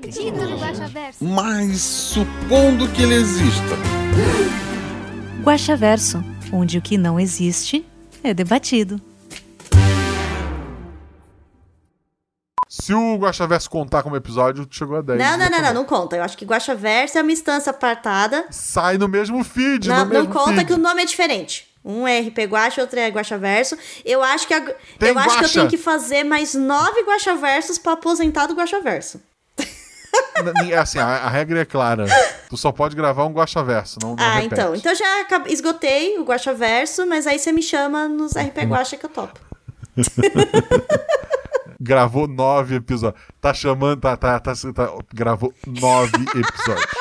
Guaxaverso. Mas supondo que ele exista. Guaxaverso, onde o que não existe é debatido. Se o Guaxaverso contar como episódio, chegou a 10. Não, não, não, não, não conta. Eu acho que Guaxaverso é uma instância apartada. Sai no mesmo feed, Não, no mesmo não conta feed. que o nome é diferente. Um é RP Guaxa, outro é Guaxaverso. Eu acho que a- eu acho que eu Guaxa. tenho que fazer mais nove Guaxaversos pra aposentar do Guaxaverso. N- Assim, a, a regra é clara. Tu só pode gravar um Guaxaverso, não, não ah, repete. então. Então já esgotei o Guaxaverso, mas aí você me chama nos RP Guaxa que eu topo. Gravou nove episódios. Tá chamando, tá, tá, tá, tá- gravou nove episódios.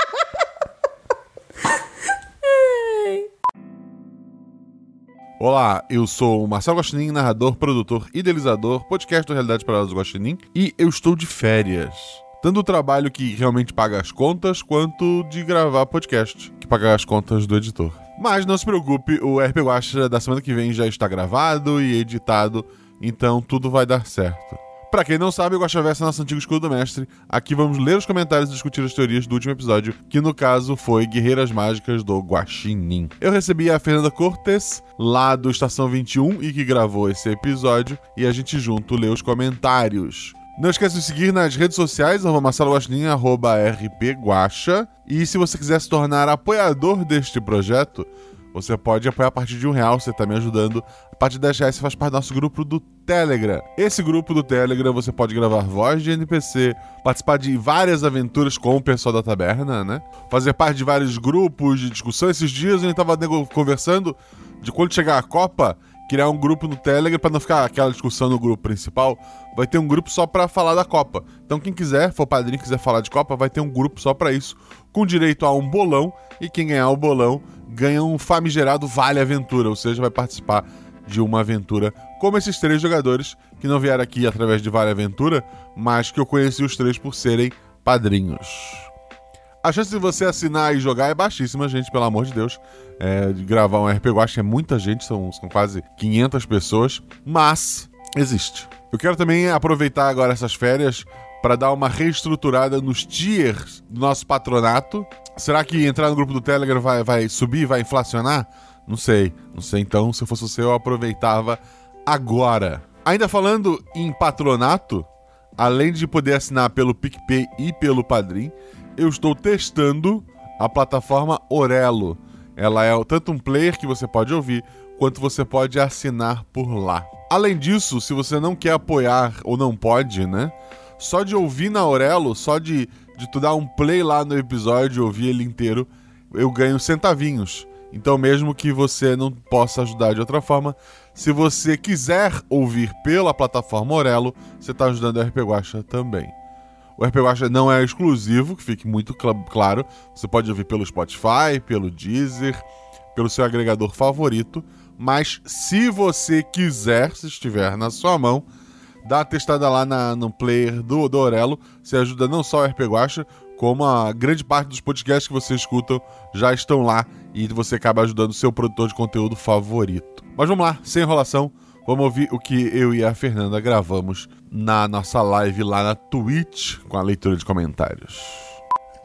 Olá, eu sou o Marcelo Guaxinim, narrador, produtor, idealizador, podcast do Realidade Paralela do Guaxinim, e eu estou de férias. Tanto o trabalho que realmente paga as contas, quanto de gravar podcast, que paga as contas do editor. Mas não se preocupe, o RP Guaxa da semana que vem já está gravado e editado, então tudo vai dar certo. Pra quem não sabe, o Guaxaverso é nosso antigo escudo do mestre. Aqui vamos ler os comentários e discutir as teorias do último episódio, que no caso foi Guerreiras Mágicas do Guaxinim. Eu recebi a Fernanda Cortes, lá do Estação 21, e que gravou esse episódio, e a gente junto lê os comentários. Não esqueça de seguir nas redes sociais, arroba Marcelo Guaxinim, arroba. E se você quiser se tornar apoiador deste projeto, você pode apoiar a partir de um real, você está me ajudando. A partir de 10 reais você faz parte do nosso grupo do Telegram. Esse grupo do Telegram você pode gravar voz de NPC, participar de várias aventuras com o pessoal da taberna, né? Fazer parte de vários grupos de discussão. Esses dias a gente tava nego- conversando de quando chegar a Copa, criar um grupo no Telegram para não ficar aquela discussão no grupo principal. Vai ter um grupo só para falar da Copa. Então quem quiser, for padrinho quiser falar de Copa, vai ter um grupo só para isso, com direito a um bolão e quem ganhar o bolão ganha um famigerado Vale Aventura, ou seja, vai participar de uma aventura como esses três jogadores que não vieram aqui através de Vale Aventura, mas que eu conheci os três por serem padrinhos. A chance de você assinar e jogar é baixíssima, gente, pelo amor de Deus. É, de gravar um RPG, eu acho que é muita gente, são, são quase 500 pessoas, mas existe. Eu quero também aproveitar agora essas férias para dar uma reestruturada nos tiers do nosso patronato. Será que entrar no grupo do Telegram vai, vai subir, vai inflacionar? Não sei, não sei. Então, se eu fosse você, eu aproveitava agora. Ainda falando em patronato, além de poder assinar pelo PicPay e pelo Padrim, eu estou testando a plataforma Orelo. Ela é tanto um player que você pode ouvir, quanto você pode assinar por lá. Além disso, se você não quer apoiar ou não pode, né? Só de ouvir na Orelo, só de, de tu dar um play lá no episódio e ouvir ele inteiro, eu ganho centavinhos. Então, mesmo que você não possa ajudar de outra forma, se você quiser ouvir pela plataforma Orelo, você está ajudando o RP Guacha também. O RP Guacha não é exclusivo, que fique muito cl- claro. Você pode ouvir pelo Spotify, pelo Deezer, pelo seu agregador favorito. Mas se você quiser, se estiver na sua mão, dá uma testada lá na- no player do, do Orelo. Você ajuda não só o RP Guacha, como a grande parte dos podcasts que você escutam já estão lá e você acaba ajudando o seu produtor de conteúdo favorito. Mas vamos lá, sem enrolação, vamos ouvir o que eu e a Fernanda gravamos na nossa live lá na Twitch com a leitura de comentários.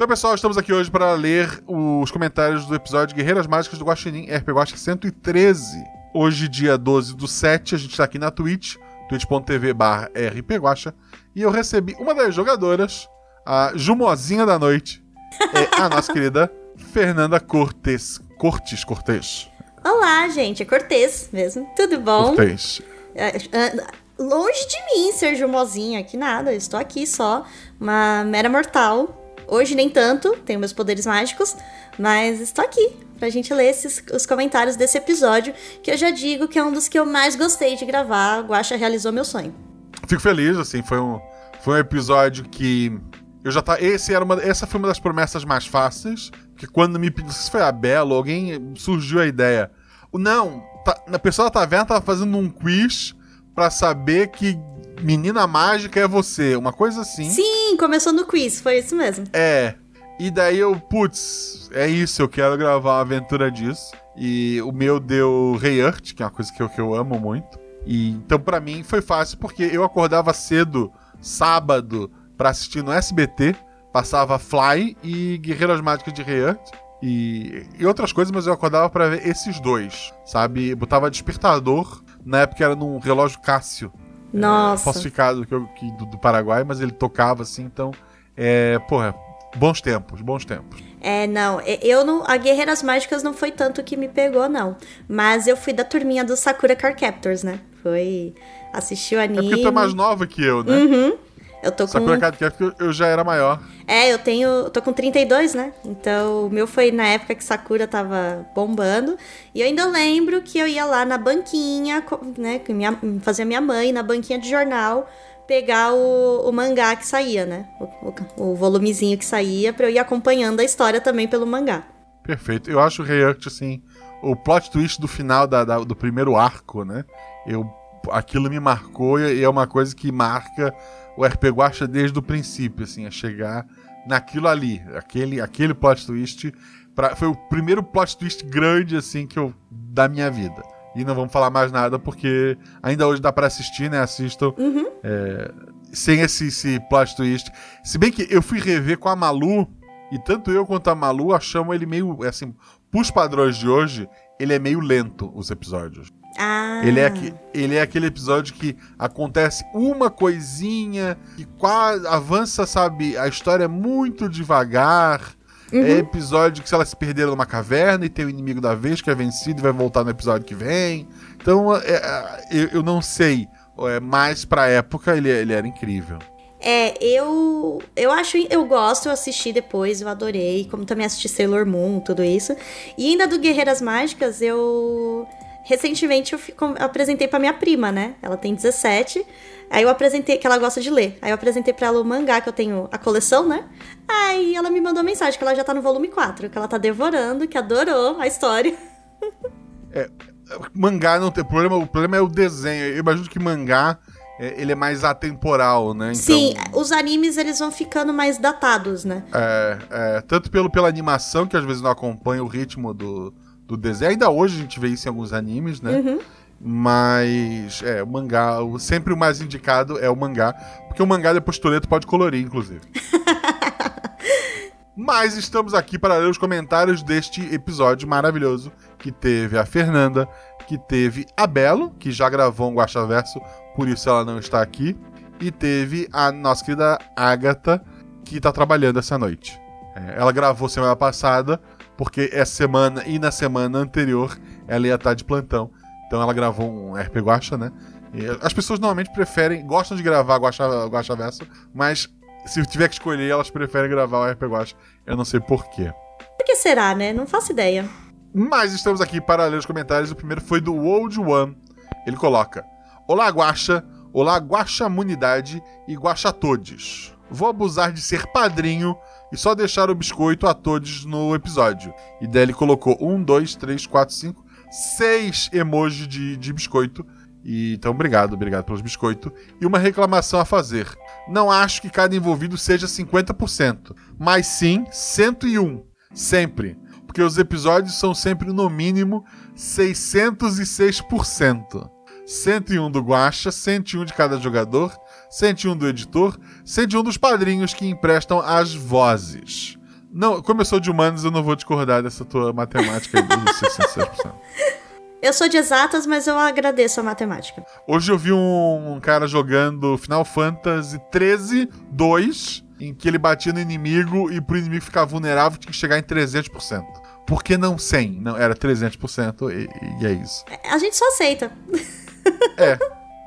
Então, pessoal, estamos aqui hoje para ler os comentários do episódio Guerreiras Mágicas do Guaxinim, RP Guaxa 113. Hoje, dia 12 do 7, a gente está aqui na Twitch, twitch.tv barra rpguacha, e eu recebi uma das jogadoras, a Jumozinha da Noite, é a nossa querida Fernanda Cortes. Cortes, Cortes. Olá, gente. É Cortez mesmo. Tudo bom? Cortez. É, é, Longe de mim ser Jumozinha, que nada. Eu estou aqui só, uma mera mortal. Hoje nem tanto, tenho meus poderes mágicos, mas estou aqui pra gente ler esses, os comentários desse episódio, que eu já digo que é um dos que eu mais gostei de gravar. A Guaxa realizou meu sonho. Fico feliz, assim, foi um, foi um episódio que Eu já tá. Esse era uma, essa foi uma das promessas mais fáceis. Que quando me pediu. Se foi a Bela, alguém surgiu a ideia. Não, tá, a pessoa da taverna tava fazendo um quiz pra saber que menina mágica é você. Uma coisa assim. Sim, começou no quiz, foi isso mesmo. É. E daí eu, putz, é isso, eu quero gravar uma aventura disso. E o meu deu Rei Earth, que é uma coisa que eu, que eu amo muito. E então pra mim foi fácil porque eu acordava cedo, sábado, pra assistir no SBT, passava Fly e Guerreiras Mágicas de Rei Earth. E, e outras coisas, mas eu acordava pra ver esses dois, sabe? Botava despertador, na época era num relógio Cássio, Nossa. falsificado que que- do, do Paraguai, mas ele tocava assim, então. É, porra, bons tempos, bons tempos. É, não, eu não. A Guerreiras Mágicas não foi tanto que me pegou, não. Mas eu fui da turminha do Sakura Car Captors, né? Foi. Assistir o É anime. porque tu é mais nova que eu, né? Uhum. Eu tô com. Sakura Card Captor eu já era maior. É, eu tenho. Eu tô com 32, né? Então, o meu foi na época que Sakura tava bombando. E eu ainda lembro que eu ia lá na banquinha, né? Que minha, fazia minha mãe na banquinha de jornal pegar o, o mangá que saía, né? O, o- o volumezinho que saía pra eu ir acompanhando a história também pelo mangá. Perfeito. Eu acho o Rei Earth, assim, o plot twist do final da- da- do primeiro arco, né? Eu, aquilo me marcou e é uma coisa que marca o RP Guacha desde o princípio, assim, a chegar naquilo ali. Aquele, aquele plot twist pra- foi o primeiro plot twist grande, assim, que eu, da minha vida. E não vamos falar mais nada porque ainda hoje dá pra assistir, né? Assistam. É, sem esse, esse plot twist. Se bem que eu fui rever com a Malu, e tanto eu quanto a Malu achamos ele meio, assim, pros padrões de hoje, ele é meio lento, os episódios. Ah. Ele, é ele é aquele episódio que acontece uma coisinha e quase avança, sabe? A história é muito devagar. É episódio que se ela se perderam numa caverna e tem o inimigo da vez que é vencido e vai voltar no episódio que vem. Então, é, é, eu, eu não sei. É, mas pra época ele, ele era incrível. É, eu eu acho, eu gosto, eu assisti depois, eu adorei, como também assisti Sailor Moon, tudo isso. E ainda do Guerreiras Mágicas, eu recentemente eu fi- com- eu apresentei pra minha prima, né? Ela tem 17. Aí eu apresentei que ela gosta de ler. Aí eu apresentei pra ela o mangá que eu tenho a coleção, né? Aí ela me mandou mensagem que ela já tá no volume 4, que ela tá devorando, que adorou a história. Mangá não tem problema, o problema é o desenho. Eu imagino que mangá é, ele é mais atemporal, né? Então, Sim, os animes eles vão ficando mais datados, né? É, é, tanto pelo, pela animação, que às vezes não acompanha o ritmo do, do desenho. Ainda hoje a gente vê isso em alguns animes, né? Uhum. Mas, é, o mangá, o- sempre o mais indicado é o mangá. Porque o mangá depois Toreto pode colorir, inclusive. Mas estamos aqui para ler os comentários deste episódio maravilhoso que teve a Fernanda, que teve a Belo, que já gravou um Guaxaverso, por isso ela não está aqui, e teve a nossa querida Agatha, que está trabalhando essa noite. É, ela gravou semana passada, porque essa semana e na semana anterior ela ia estar de plantão. Então ela gravou um RP Guacha, né? E as pessoas normalmente preferem, gostam de gravar Guacha, Guacha Verso, mas se tiver que escolher, elas preferem gravar o RP Guacha. Eu não sei porquê. Por que será, né? Não faço ideia. Mas estamos aqui para ler os comentários. O primeiro foi do Old One. Ele coloca: Olá, Guaxa. Olá, Guaxamunidade e Guaxatodes. Vou abusar de ser padrinho e só deixar o biscoito a todos no episódio. E daí ele colocou um, dois, três, quatro, cinco, seis emojis de, de biscoito. E, então, obrigado, obrigado pelos biscoitos. E uma reclamação a fazer. Não acho que cada envolvido seja 50%, mas sim 101. Sempre. Porque os episódios são sempre no mínimo 606%. 101 do Guacha, 101 de cada jogador, 101 do editor, 101 dos padrinhos que emprestam as vozes. Não, sou de humanos, eu não vou discordar dessa tua matemática aí dos 606%. Eu sou de exatas, mas eu agradeço a matemática. Hoje eu vi um, um cara jogando Final Fantasy 13 2, em que ele batia no inimigo e pro inimigo ficar vulnerável tinha que chegar em 300%. Por que não 100? Não, era 300% e, e é isso. A gente só aceita. É.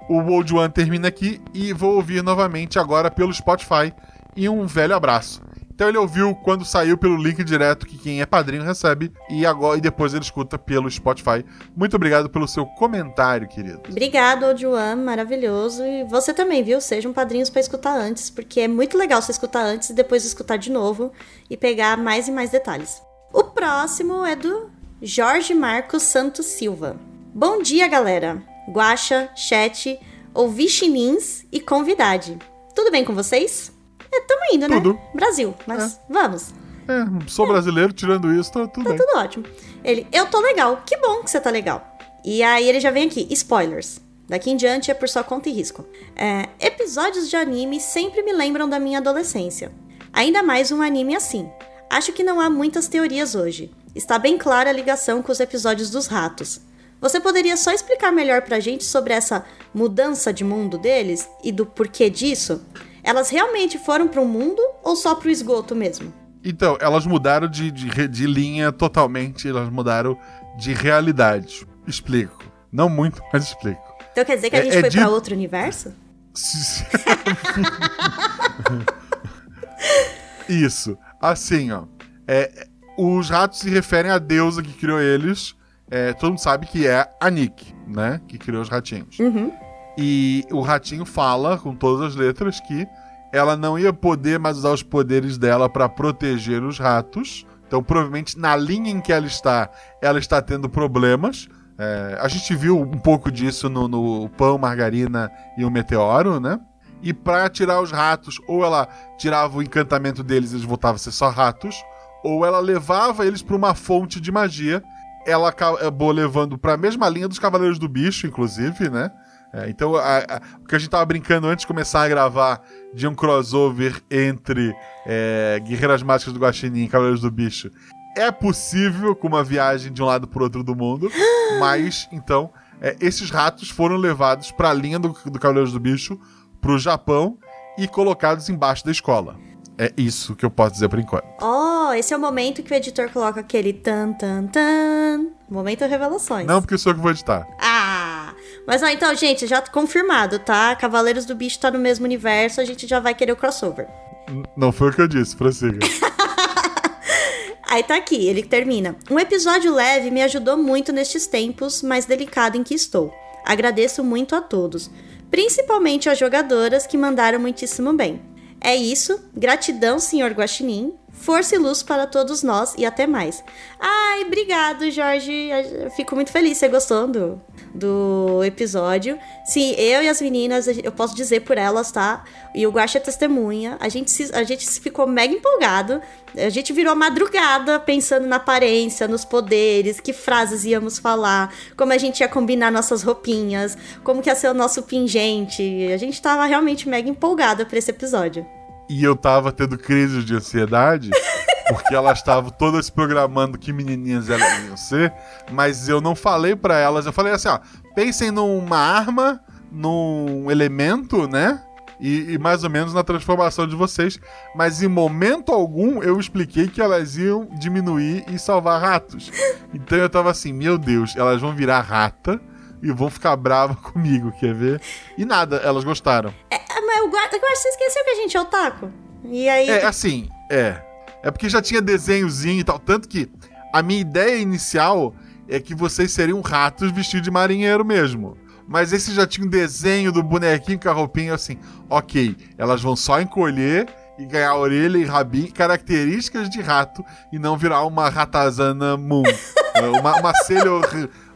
O Old One termina aqui e vou ouvir novamente agora pelo Spotify. E um velho abraço. Então ele ouviu quando saiu pelo link direto que quem é padrinho recebe e agora e depois ele escuta pelo Spotify. Muito obrigado pelo seu comentário, querido. Obrigado, Ojuan, maravilhoso. E você também, viu? Sejam padrinhos pra escutar antes, porque é muito legal você escutar antes e depois escutar de novo e pegar mais e mais detalhes. O próximo é do Jorge Marcos Santos Silva. Bom dia, galera. Guaxa, chat, ouvi chinins e convidade. Tudo bem com vocês? É, tamo indo, Tudo. né? Brasil, mas vamos. É, sou brasileiro, tirando isso, tá tudo Tá bem. tudo ótimo. Ele, eu tô legal. Que bom que você tá legal. E aí ele já vem aqui, spoilers. Daqui em diante é por sua conta e risco. É, episódios de anime sempre me lembram da minha adolescência. Ainda mais um anime assim. Acho que não há muitas teorias hoje. Está bem clara a ligação com os episódios dos ratos. Você poderia só explicar melhor pra gente sobre essa mudança de mundo deles e do porquê disso? Elas realmente foram pro mundo ou só pro esgoto mesmo? Então, elas mudaram de, de, de linha totalmente, elas mudaram de realidade. Explico. Não muito, mas explico. Então quer dizer que a É- gente é foi de- pra outro universo? Isso. Assim, ó. É, os ratos se referem à deusa que criou eles. É, todo mundo sabe que é a Nick, né? Que criou os ratinhos. Uhum. E o ratinho fala, com todas as letras, que ela não ia poder mais usar os poderes dela pra proteger os ratos. Então, provavelmente, na linha em que ela está, ela está tendo problemas. É, a gente viu um pouco disso no, no Pão, Margarina e o Meteoro, né? E pra tirar os ratos, ou ela tirava o encantamento deles e eles voltavam a ser só ratos, ou ela levava eles pra uma fonte de magia. Ela acabou levando pra mesma linha dos Cavaleiros do Bicho, inclusive, né? É, então, a- a- o que a gente tava brincando antes de começar a gravar de um crossover entre é, Guerreiras Mágicas do Guaxinim e Cavaleiros do Bicho é possível com uma viagem de um lado pro outro do mundo, mas, então, é, esses ratos foram levados pra linha do, do Cavaleiros do Bicho, pro Japão e colocados embaixo da escola. É isso que eu posso dizer por enquanto. Oh, esse é o momento que o editor coloca aquele tan tan tan. Momento revelações. Não porque sou eu que vou editar. Ah! Mas ó, então, gente, já confirmado, tá? Cavaleiros do Bicho tá no mesmo universo, a gente já vai querer o crossover. N- Não foi o que eu disse, prossiga. Aí tá aqui, ele termina. Um episódio leve me ajudou muito nestes tempos mais delicado em que estou. Agradeço muito a todos, principalmente às jogadoras que mandaram muitíssimo bem. É isso, gratidão, senhor Guaxinim. Força e luz para todos nós e até mais. Ai, obrigado, Jorge. Eu fico muito feliz. Você gostou do, do episódio? Sim, eu e as meninas, eu posso dizer por elas, tá? E o Guaxa é testemunha. A gente, se, a gente ficou mega empolgado. A gente virou madrugada pensando na aparência, nos poderes, que frases íamos falar, como a gente ia combinar nossas roupinhas, como que ia ser o nosso pingente. A gente tava realmente mega empolgada pra esse episódio. e eu tava tendo crises de ansiedade, porque elas estavam todas programando que menininhas elas iam ser, mas eu não falei pra elas, eu falei assim, ó, pensem numa arma, num elemento, né? E, e mais ou menos na transformação de vocês, mas em momento algum eu expliquei que elas iam diminuir e salvar ratos. Então eu tava assim, meu Deus, elas vão virar rata e vão ficar bravas comigo, quer ver? E nada, elas gostaram. Ah, mas o guarda, eu acho que você esqueceu que a gente é otaku. E aí. É, assim, é. É porque já tinha desenhozinho e tal. Tanto que a minha ideia inicial é que vocês seriam ratos vestidos de marinheiro mesmo. Mas esse já tinha um desenho do bonequinho com a roupinha assim. Ok, elas vão só encolher e ganhar orelha e rabinho, características de rato, e não virar uma ratazana moon. uma, uma Sailor.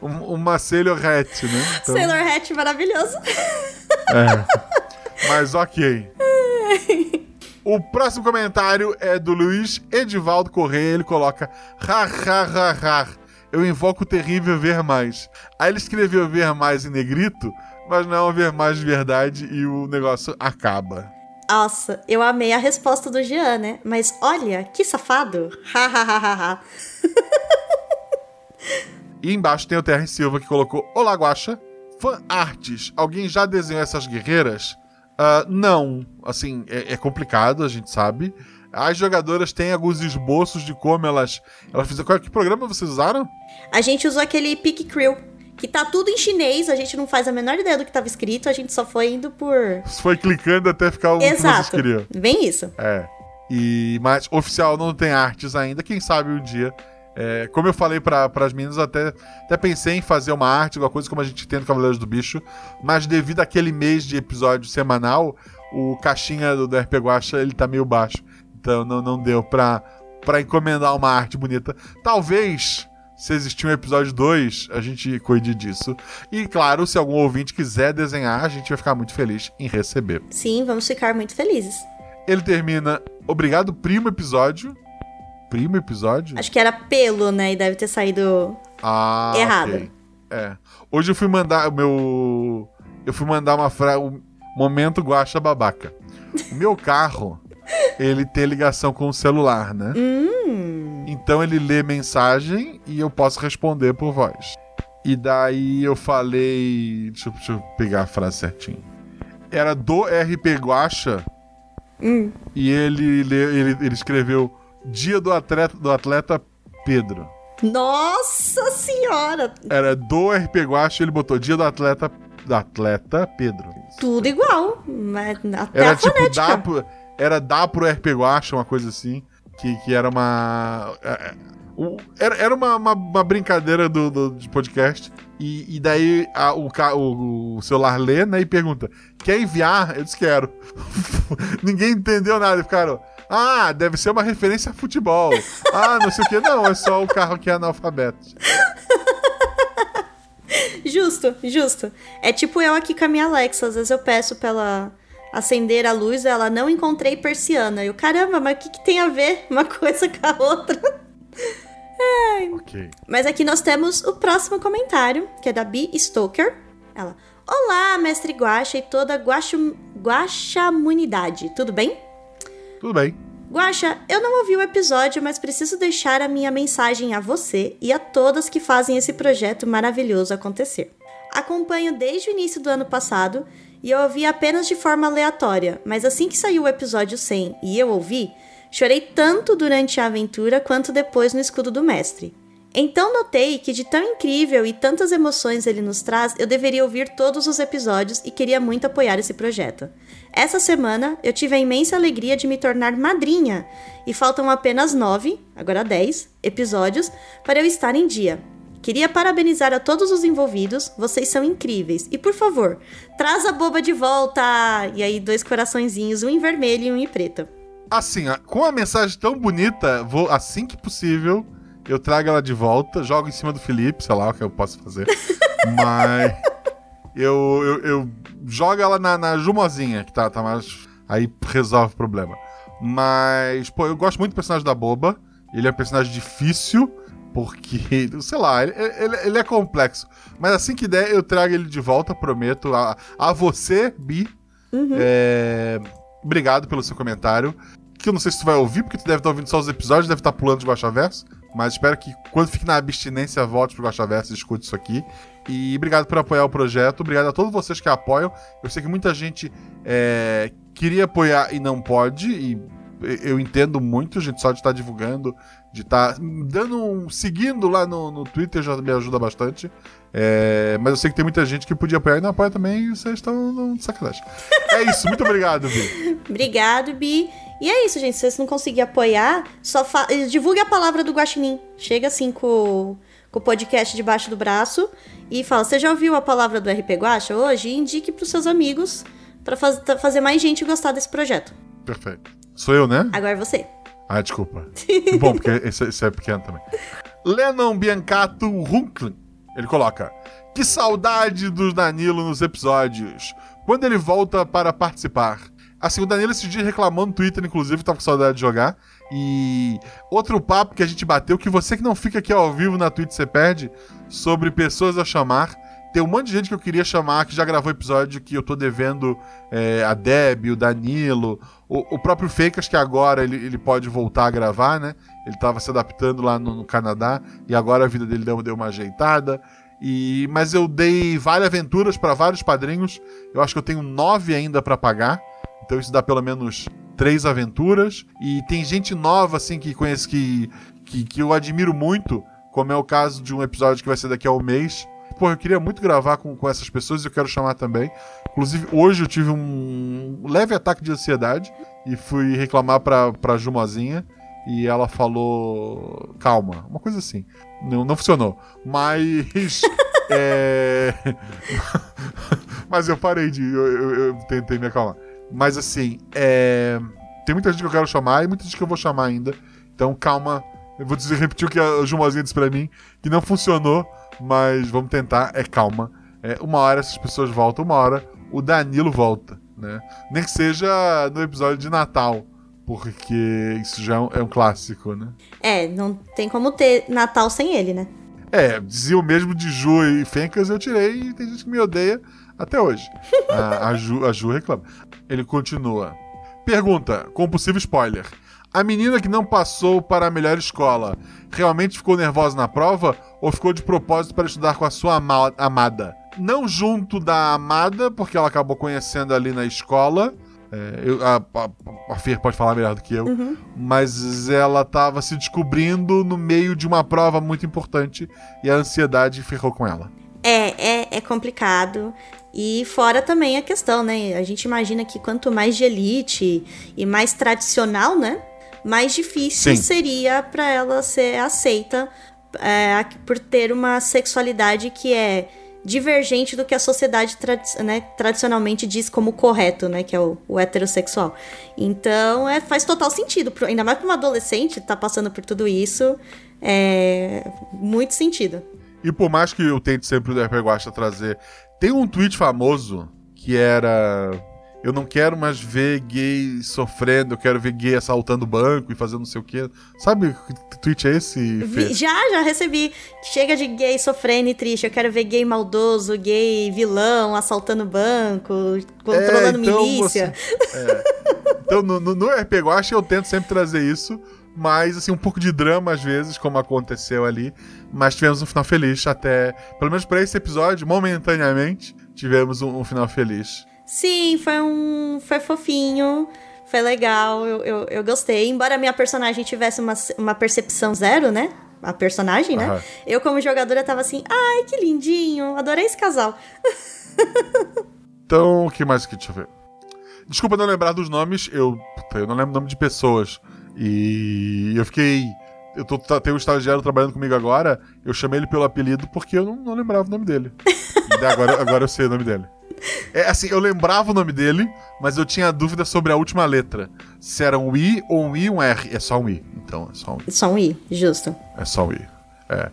um- Uma Sailor Hat, né? Então, Sailor Hat maravilhoso. é. Mas ok. O próximo comentário é do Luiz Edivaldo Correia. Ele coloca: ha, ha, ha, ha. Eu invoco o terrível ver mais. Aí ele escreveu ver mais em negrito, mas não é um ver mais de verdade e o negócio acaba. Nossa, eu amei a resposta do Jean, né? Mas olha, que safado. Ha, ha, ha, ha, ha. E embaixo tem o Terra Silva que colocou: Olá, Guaxa. Fan artes. Alguém já desenhou essas guerreiras? Ah, não. Assim, é, é complicado, a gente sabe. As jogadoras têm alguns esboços de como elas. Elas fizeram. Qual, que programa vocês usaram? A gente usou aquele Pick Crew, que tá tudo em chinês, a gente não faz a menor ideia do que tava escrito, a gente só foi indo por. Foi clicando até ficar o que vocês Exato. queriam. Bem isso. É. E, mas oficial não tem artes ainda, quem sabe um dia. É, como eu falei para as meninas, até, até pensei em fazer uma arte, alguma coisa como a gente tem no Cavaleiros do Bicho, mas devido àquele mês de episódio semanal, o caixinha do, do RP Guacha, ele tá meio baixo. Então não, não deu pra, pra encomendar uma arte bonita. Talvez, se existir um episódio 2, a gente cuide disso. E claro, se algum ouvinte quiser desenhar, a gente vai ficar muito feliz em receber. Sim, vamos ficar muito felizes. Ele termina, obrigado, primo episódio. Primo episódio? Acho que era pelo, né? E deve ter saído Ah, errado. ok. É. Hoje eu fui mandar o meu. Eu fui mandar uma frase. Um momento guacha babaca. O meu carro, ele tem ligação com o celular, né? Hum. Então ele lê mensagem e eu posso responder por voz. E daí eu falei. Deixa eu, deixa eu pegar a frase certinho. Era do RP Guacha. Hum. E ele, ele, ele escreveu Dia do atleta, do atleta Pedro. Nossa senhora! Era do RP Guacha, ele botou Dia do Atleta, do atleta Pedro. Tudo igual. Mas até Era a tipo, fonética. dá pro, era dar pro RP Guacha, uma coisa assim, que, que era uma... Era, era uma, uma, uma brincadeira do, do- de podcast, e, e daí a- o, o, o celular lê, né, e pergunta, quer enviar? Eu disse, quero. Ninguém entendeu nada, ficaram... Ah, deve ser uma referência a futebol. Ah, não sei o que. Não, é só o carro que é analfabeto. Justo, justo. É tipo eu aqui com a minha Alexa. Às vezes eu peço pra ela acender a luz, ela não encontrei persiana. Eu, caramba, mas o que, que tem a ver uma coisa com a outra? Ok. Mas aqui nós temos o próximo comentário, que é da Bi Stoker. Ela, Olá, mestre Guaxa e toda Guaxum- Guaxamunidade, tudo bem? Tudo bem. Guaxa, eu não ouvi o episódio, mas preciso deixar a minha mensagem a você e a todas que fazem esse projeto maravilhoso acontecer. Acompanho desde o início do ano passado e eu ouvi apenas de forma aleatória, mas assim que saiu o episódio 100 e eu ouvi, chorei tanto durante a aventura quanto depois no escudo do mestre. Então notei que de tão incrível e tantas emoções ele nos traz, eu deveria ouvir todos os episódios e queria muito apoiar esse projeto. Essa semana eu tive a imensa alegria de me tornar madrinha e faltam apenas nove, agora dez, episódios para eu estar em dia. Queria parabenizar a todos os envolvidos, vocês são incríveis. E por favor, traz a boba de volta! E aí, dois coraçõezinhos, um em vermelho e um em preto. Assim, com a mensagem tão bonita, vou, assim que possível, eu trago ela de volta, jogo em cima do Felipe, sei lá o que eu posso fazer. Mas eu, eu, eu jogo ela na, na Jumozinha, que tá, tá mais. Aí resolve o problema. Mas, pô, eu gosto muito do personagem da Boba. Ele é um personagem difícil, porque, sei lá, ele, ele, ele é complexo. Mas assim que der, eu trago ele de volta, prometo. A, a você, Bi. É, Obrigado pelo seu comentário. Que eu não sei se tu vai ouvir, porque tu deve estar ouvindo só os episódios, deve estar pulando de Guaxaverso. Mas espero que quando fique na abstinência, volte pro Guaxaverso e escute isso aqui. E obrigado por apoiar o projeto. Obrigado a todos vocês que apoiam. Eu sei que muita gente é, queria apoiar e não pode. E eu entendo muito, gente, só de estar divulgando, de estar dando um. seguindo lá no, no Twitter já me ajuda bastante. É, mas eu sei que tem muita gente que podia apoiar e não apoia também, e vocês estão no- de sacanagem. É isso, muito obrigado, Vi. Obrigado, Bi. E é isso, gente. Se vocês não conseguirem apoiar, só fa... divulgue a palavra do Guaxinim. Chega assim com, com o podcast debaixo do braço e fala: Você já ouviu a palavra do RP Guaxa hoje? E indique pros seus amigos pra faz... fazer mais gente gostar desse projeto. Perfeito. Sou eu, né? Agora você. Ah, desculpa. Bom, porque esse, esse é pequeno também. Lennon Biancato Runklin. Ele coloca: Que saudade do Danilo nos episódios. Quando ele volta para participar. Assim, o Danilo esse dia reclamou no Twitter, inclusive, tava com saudade de jogar. E outro papo que a gente bateu, que você que não fica aqui ao vivo na Twitch, você perde, sobre pessoas a chamar. Tem um monte de gente que eu queria chamar, que já gravou episódio que eu tô devendo é, a Deb, o Danilo, o, o próprio Fakers, que agora ele, ele pode voltar a gravar, né? Ele tava se adaptando lá no, no Canadá e agora a vida dele deu, deu uma ajeitada. E, mas eu dei várias aventuras para vários padrinhos. Eu acho que eu tenho nove ainda para pagar. Então isso dá pelo menos três aventuras. E tem gente nova, assim, que conheço que, que, que eu admiro muito, como é o caso de um episódio que vai ser daqui a um mês. Pô, eu queria muito gravar com, com essas pessoas e eu quero chamar também. Inclusive, hoje eu tive um leve ataque de ansiedade e fui reclamar pra, pra Jumozinha e ela falou calma, uma coisa assim. Não, não funcionou. Mas. é... Mas eu parei de. Eu, eu, eu, tentei me acalmar. Mas assim, é... tem muita gente que eu quero chamar e muita gente que eu vou chamar ainda. Então calma. Eu vou dizer, repetir o que a Jumozinha disse pra mim, que não funcionou, mas vamos tentar, é calma. É, uma hora essas pessoas voltam, uma hora o Danilo volta, né? Nem que seja no episódio de Natal porque isso já é um, é um, clássico, né? É, não tem como ter Natal sem ele, né? É, dizia o mesmo de Ju e Fencas, eu tirei e tem gente que me odeia até hoje. a, a, Ju, a Ju reclama. Ele continua. Pergunta, com possível spoiler. A menina que não passou para a melhor escola realmente ficou nervosa na prova ou ficou de propósito para estudar com a sua ama amada? Não junto da amada, porque ela acabou conhecendo ali na escola, é, eu, a, a, a Fer pode falar melhor do que eu, uhum. mas ela estava se descobrindo no meio de uma prova muito importante e a ansiedade ferrou com ela. É, é, é complicado. E fora também a questão, né? A gente imagina que quanto mais de elite e mais tradicional, né? Mais difícil Sim. seria para ela ser aceita é, por ter uma sexualidade que é divergente do que a sociedade né, tradicionalmente diz como correto, né? Que é o, o heterossexual. Então, é, faz total sentido. Ainda mais para uma adolescente tá passando por tudo isso. É muito sentido. E por mais que eu tente sempre o RPG Guacha trazer, tem um tweet famoso que era eu não quero mais ver gay sofrendo, eu quero ver gay assaltando banco e fazendo não sei o quê. Sabe que tweet é esse? Já, já recebi. Chega de gay sofrendo e triste. Eu quero ver gay maldoso, gay vilão, assaltando banco, controlando é, então milícia. Você, é. Então, no, no, no RPG Watch eu tento sempre trazer isso mas assim um pouco de drama às vezes, como aconteceu ali, mas tivemos um final feliz até, pelo menos para esse episódio, momentaneamente, tivemos um, um final feliz. Sim, foi um. Foi fofinho. Foi legal, eu, eu, eu gostei. Embora a minha personagem tivesse uma, uma percepção zero, né? A personagem, né? Uhum. Eu, como jogadora, tava assim, ai, que lindinho, adorei esse casal. então, o que mais que deixa eu ver? Desculpa não lembrar dos nomes, eu, eu não lembro o nome de pessoas. E eu fiquei. Eu tô, tá, tenho um estagiário trabalhando comigo agora, eu chamei ele pelo apelido porque eu não, não lembrava o nome dele. e agora, agora eu sei o nome dele. É assim, eu lembrava o nome dele, mas eu tinha dúvida sobre a última letra. Se era um I ou um I um R. É só um I. Então, é só um I. Só um I, justo. É só um I. É.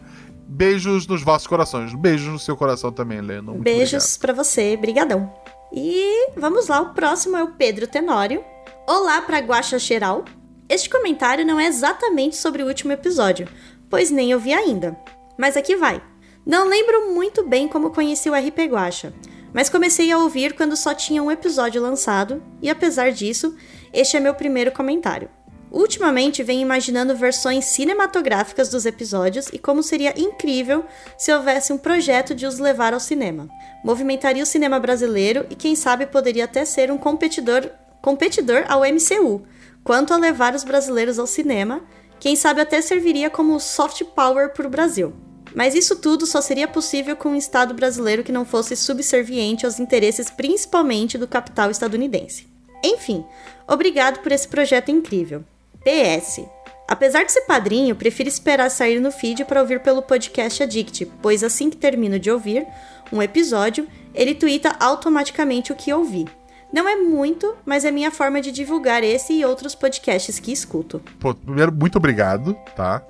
Beijos nos vossos corações. Beijos no seu coração também, Leno. Beijos para você, brigadão. E vamos lá, o próximo é o Pedro Tenório. Olá para Guaxa Geral. Este comentário não é exatamente sobre o último episódio, pois nem eu vi ainda. Mas aqui vai. Não lembro muito bem como conheci o RP Guacha, mas comecei a ouvir quando só tinha um episódio lançado, e apesar disso, este é meu primeiro comentário. Ultimamente venho imaginando versões cinematográficas dos episódios e como seria incrível se houvesse um projeto de os levar ao cinema. Movimentaria o cinema brasileiro e quem sabe poderia até ser um competidor, competidor ao MCU. Quanto a levar os brasileiros ao cinema, quem sabe até serviria como soft power para o Brasil. Mas isso tudo só seria possível com um Estado brasileiro que não fosse subserviente aos interesses principalmente do capital estadunidense. Enfim, obrigado por esse projeto incrível. PS. Apesar de ser padrinho, prefiro esperar sair no feed para ouvir pelo podcast Addict, pois assim que termino de ouvir um episódio, ele twitta automaticamente o que ouvi. Não é muito, mas é minha forma de divulgar esse e outros podcasts que escuto. Pô, primeiro, muito obrigado, tá?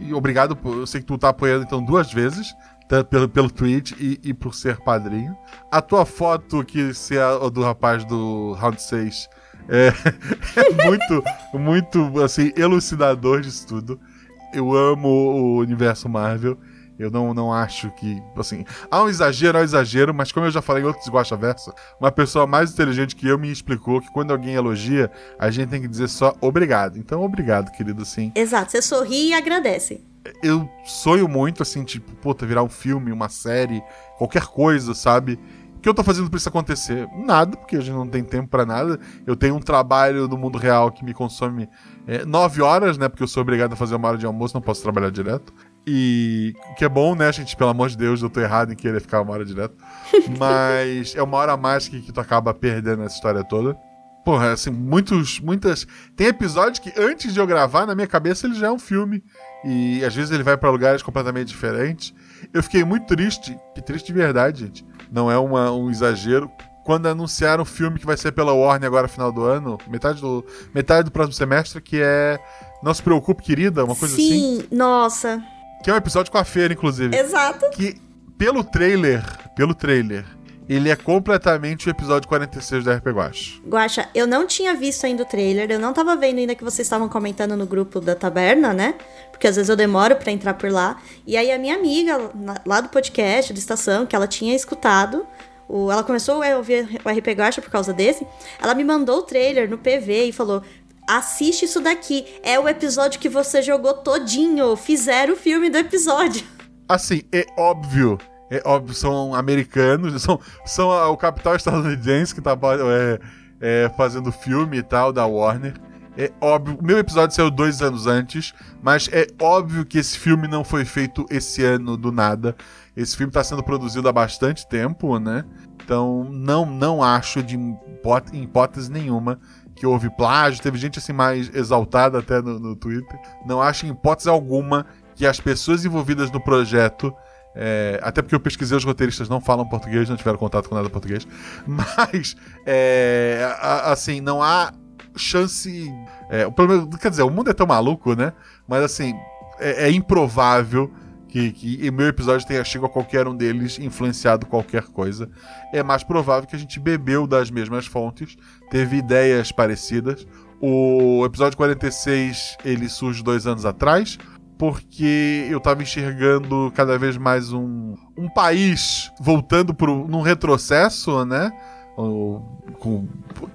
E obrigado, por, eu sei que tu tá apoiando então duas vezes, tanto pelo, pelo tweet e, e por ser padrinho. A tua foto, que se é a do rapaz do Round 6, é, é muito, muito, assim, elucidador disso tudo. Eu amo o universo Marvel. Eu não, não acho que, assim, há um exagero, há um exagero, mas como eu já falei em outros Guacha Versa, uma pessoa mais inteligente que eu me explicou que quando alguém elogia, a gente tem que dizer só obrigado. Então, obrigado, querido, sim. Exato, você sorri e agradece. Eu sonho muito, assim, tipo, puta, virar um filme, uma série, qualquer coisa, sabe? O que eu tô fazendo pra isso acontecer? Nada, porque a gente não tem tempo para nada. Eu tenho um trabalho no mundo real que me consome é, nove horas, né? Porque eu sou obrigado a fazer uma hora de almoço, não posso trabalhar direto. E que é bom, né, gente? Pelo amor de Deus, eu tô errado em querer ficar uma hora direto. Mas é uma hora a mais que, que tu acaba perdendo essa história toda. Porra, assim, muitos, muitas. Tem episódios que antes de eu gravar, na minha cabeça, ele já é um filme. E às vezes ele vai pra lugares completamente diferentes. Eu fiquei muito triste, que triste de verdade, gente. Não é uma, um exagero. Quando anunciaram o filme que vai ser pela Warner agora final do ano, metade do, metade do próximo semestre, que é Não Se Preocupe, Querida, uma coisa assim. Sim, nossa. Que é um episódio com a feira, inclusive. Exato. Que, pelo trailer, pelo trailer, ele é completamente o episódio 46 da RP Guacha. Guaxa, eu não tinha visto ainda o trailer, eu não tava vendo ainda que vocês estavam comentando no grupo da taberna, né? Porque às vezes eu demoro pra entrar por lá. E aí a minha amiga lá do podcast, da estação, que ela tinha escutado, ela começou a ouvir o RP Guacha por causa desse, ela me mandou o trailer no PV e falou: assiste isso daqui, é o episódio que você jogou todinho, fizeram o filme do episódio. Assim, é óbvio. É óbvio, são americanos, são, são a- o capital estadunidense que tá é, é, fazendo filme e tal, da Warner. É óbvio. Meu episódio saiu dois anos antes, mas é óbvio que esse filme não foi feito esse ano do nada. Esse filme está sendo produzido há bastante tempo, né? Então, não, não acho de hipótese nenhuma que houve plágio. Teve gente assim mais exaltada até no, no Twitter. Não acho em hipótese alguma que as pessoas envolvidas no projeto. é, até porque eu pesquisei, os roteiristas não falam português, não tiveram contato com nada português. Mas, é, a- assim, não há chance. é, pelo menos, quer dizer, o mundo é tão maluco, né? Mas, assim, é, é improvável que, que o meu episódio tenha chegado a qualquer um deles influenciado qualquer coisa. É mais provável que a gente bebeu das mesmas fontes, teve ideias parecidas. O episódio 46 ele surge dois anos atrás, porque eu tava enxergando cada vez mais um, um país voltando pro, num retrocesso, né? Com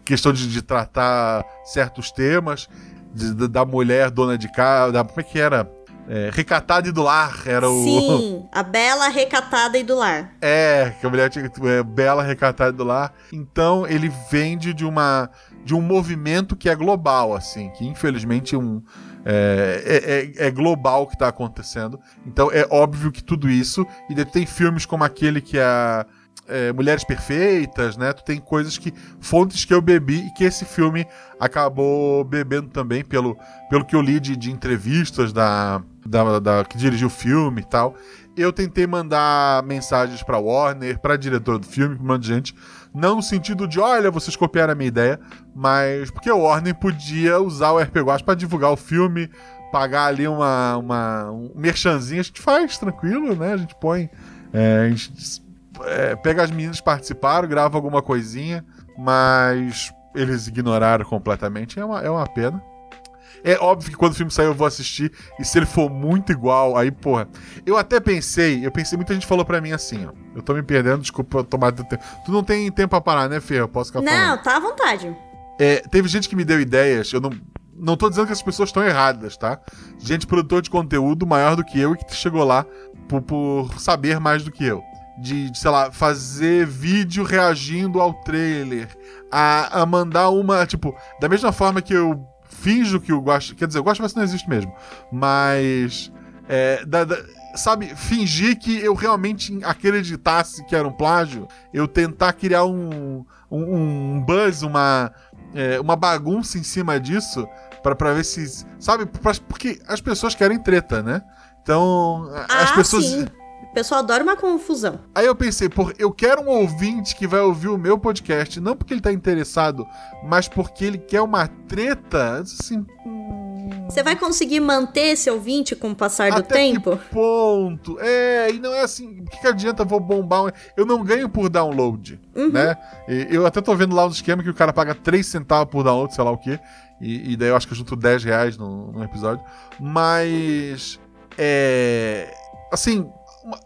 questão de, de tratar certos temas, de- da mulher dona de casa, da, como é que era? É, recatada e do lar, era o. Sim, a bela recatada e do lar. É, que a mulher tinha é, bela recatada do lar. Então ele vende de uma de um movimento que é global, assim, que infelizmente é um é, é, é- é global que tá acontecendo. Então é óbvio que tudo isso. E tem filmes como aquele que é, é, Mulheres Perfeitas, né? Tu tem coisas que. fontes que eu bebi e que esse filme acabou bebendo também, pelo, pelo que eu li de, de entrevistas da, da, da- que dirigiu o filme e tal. Eu tentei mandar mensagens pra Warner, pra diretora do filme, pra um monte de gente. Não no sentido de, olha, vocês copiaram a minha ideia, mas porque a Warner podia usar o RP Guacha pra divulgar o filme, pagar ali uma, uma, um merchanzinho. A gente faz tranquilo, né? A gente põe. é, a gente é, pega as meninas que participaram, grava alguma coisinha, mas eles ignoraram completamente. É uma, é uma pena. É óbvio que quando o filme sair eu vou assistir, e se ele for muito igual, aí, porra. Eu até pensei, eu pensei, muita gente falou pra mim assim, ó. Eu tô me perdendo, desculpa eu tomar teu tempo. Tu não tem tempo pra parar, né, Fê? Eu posso ficar falando. Não, tá à vontade. É, teve gente que me deu ideias, eu não. Não tô dizendo que as pessoas estão erradas, tá? Gente produtor de conteúdo maior do que eu e que chegou lá por, por saber mais do que eu. De, de, sei lá, fazer vídeo reagindo ao trailer. A, a mandar uma, tipo, da mesma forma que eu finjo que o Guacha. Quer dizer, o Guacha não existe mesmo. Mas. é, da- da- sabe, fingir que eu realmente acreditasse que era um plágio. Eu tentar criar um, um, um buzz, uma, é, uma bagunça em cima disso. Pra, pra ver se. Sabe? Pra- porque as pessoas querem treta, né? Então. a- as ah, pessoas. sim. O pessoal adora uma confusão. Aí eu pensei, por, eu quero um ouvinte que vai ouvir o meu podcast, não porque ele tá interessado, mas porque ele quer uma treta. Assim, Você vai conseguir manter esse ouvinte com o passar do Até tempo? que ponto? É, e não é assim, o que, que adianta vou bombar? um- Eu não ganho por download, Uhum. né? E eu até tô vendo lá um esquema que o cara paga 3 centavos por download, sei lá o quê. E, e daí eu acho que eu junto 10 reais no, no episódio. Mas. É. Assim.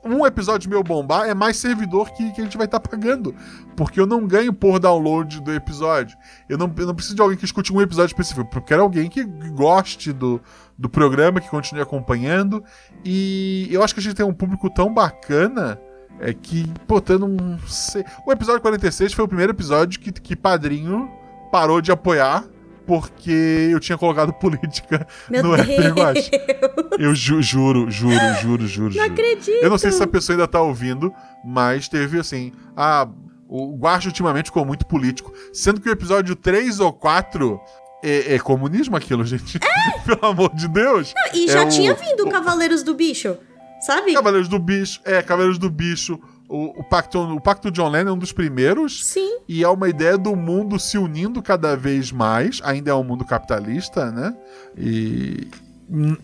Um episódio meu bombar é mais servidor que, que a gente vai estar pagando. Porque eu não ganho por download do episódio. Eu não, eu não preciso de alguém que escute um episódio específico. Eu quero alguém que goste do, do programa, que continue acompanhando. E eu acho que a gente tem um público tão bacana é que, pô, eu não sei. O episódio 46 foi o primeiro episódio que, que Padrinho parou de apoiar. Porque eu tinha colocado política Meu no Deus. RPG Watch. Eu ju- juro, juro, juro, juro, Não juro. acredito. Eu não sei se essa pessoa ainda tá ouvindo, mas teve assim. A, o Guacha ultimamente ficou muito político. Sendo que o episódio 3 ou 4 é, é comunismo aquilo, gente. Pelo amor de Deus. E É já o- tinha vindo o- Cavaleiros do Bicho, sabe? Cavaleiros do Bicho. É, Cavaleiros do Bicho. O, o, pacto, o Pacto John Lennon é um dos primeiros. Sim. E é uma ideia do mundo se unindo cada vez mais. Ainda é um mundo capitalista, né? E,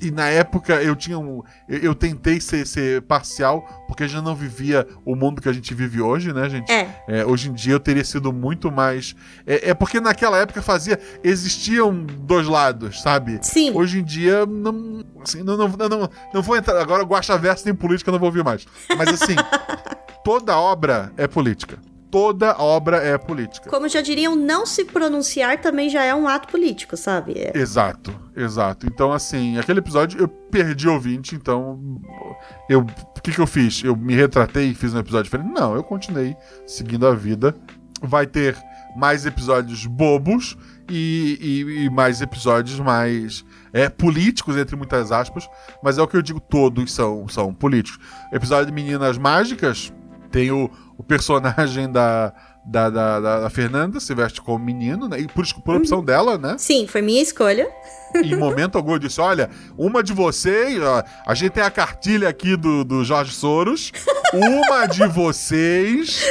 e na época eu tinha um. Eu, eu tentei ser, ser parcial, porque a gente não vivia o mundo que a gente vive hoje, né, gente? É. É, hoje em dia eu teria sido muito mais. É, é porque naquela época fazia. Existiam dois lados, sabe? Sim. Hoje em dia, não. Assim, não, não, não, não, não vou entrar. Agora, Guacha Verso tem política, eu não vou ouvir mais. Mas assim, toda obra é política. Toda obra é política. Como já diriam, não se pronunciar também já é um ato político, sabe? É- Exato, exato. Então, assim, aquele episódio eu perdi ouvinte, então. Eu. O que, que eu fiz? Eu me retratei e fiz um episódio diferente? Não, eu continuei seguindo a vida. Vai ter mais episódios bobos e, e- e mais episódios mais é, políticos, entre muitas aspas. Mas é o que eu digo, todos são, são políticos. Episódio de Meninas Mágicas tem o, o personagem da, da, da, da- da Fernanda, se veste como menino, né? E por, por opção dela, né? Sim, foi minha escolha. em momento algum eu disse: olha, uma de vocês, ó, a gente tem a cartilha aqui do, do Jorge Soros, uma de vocês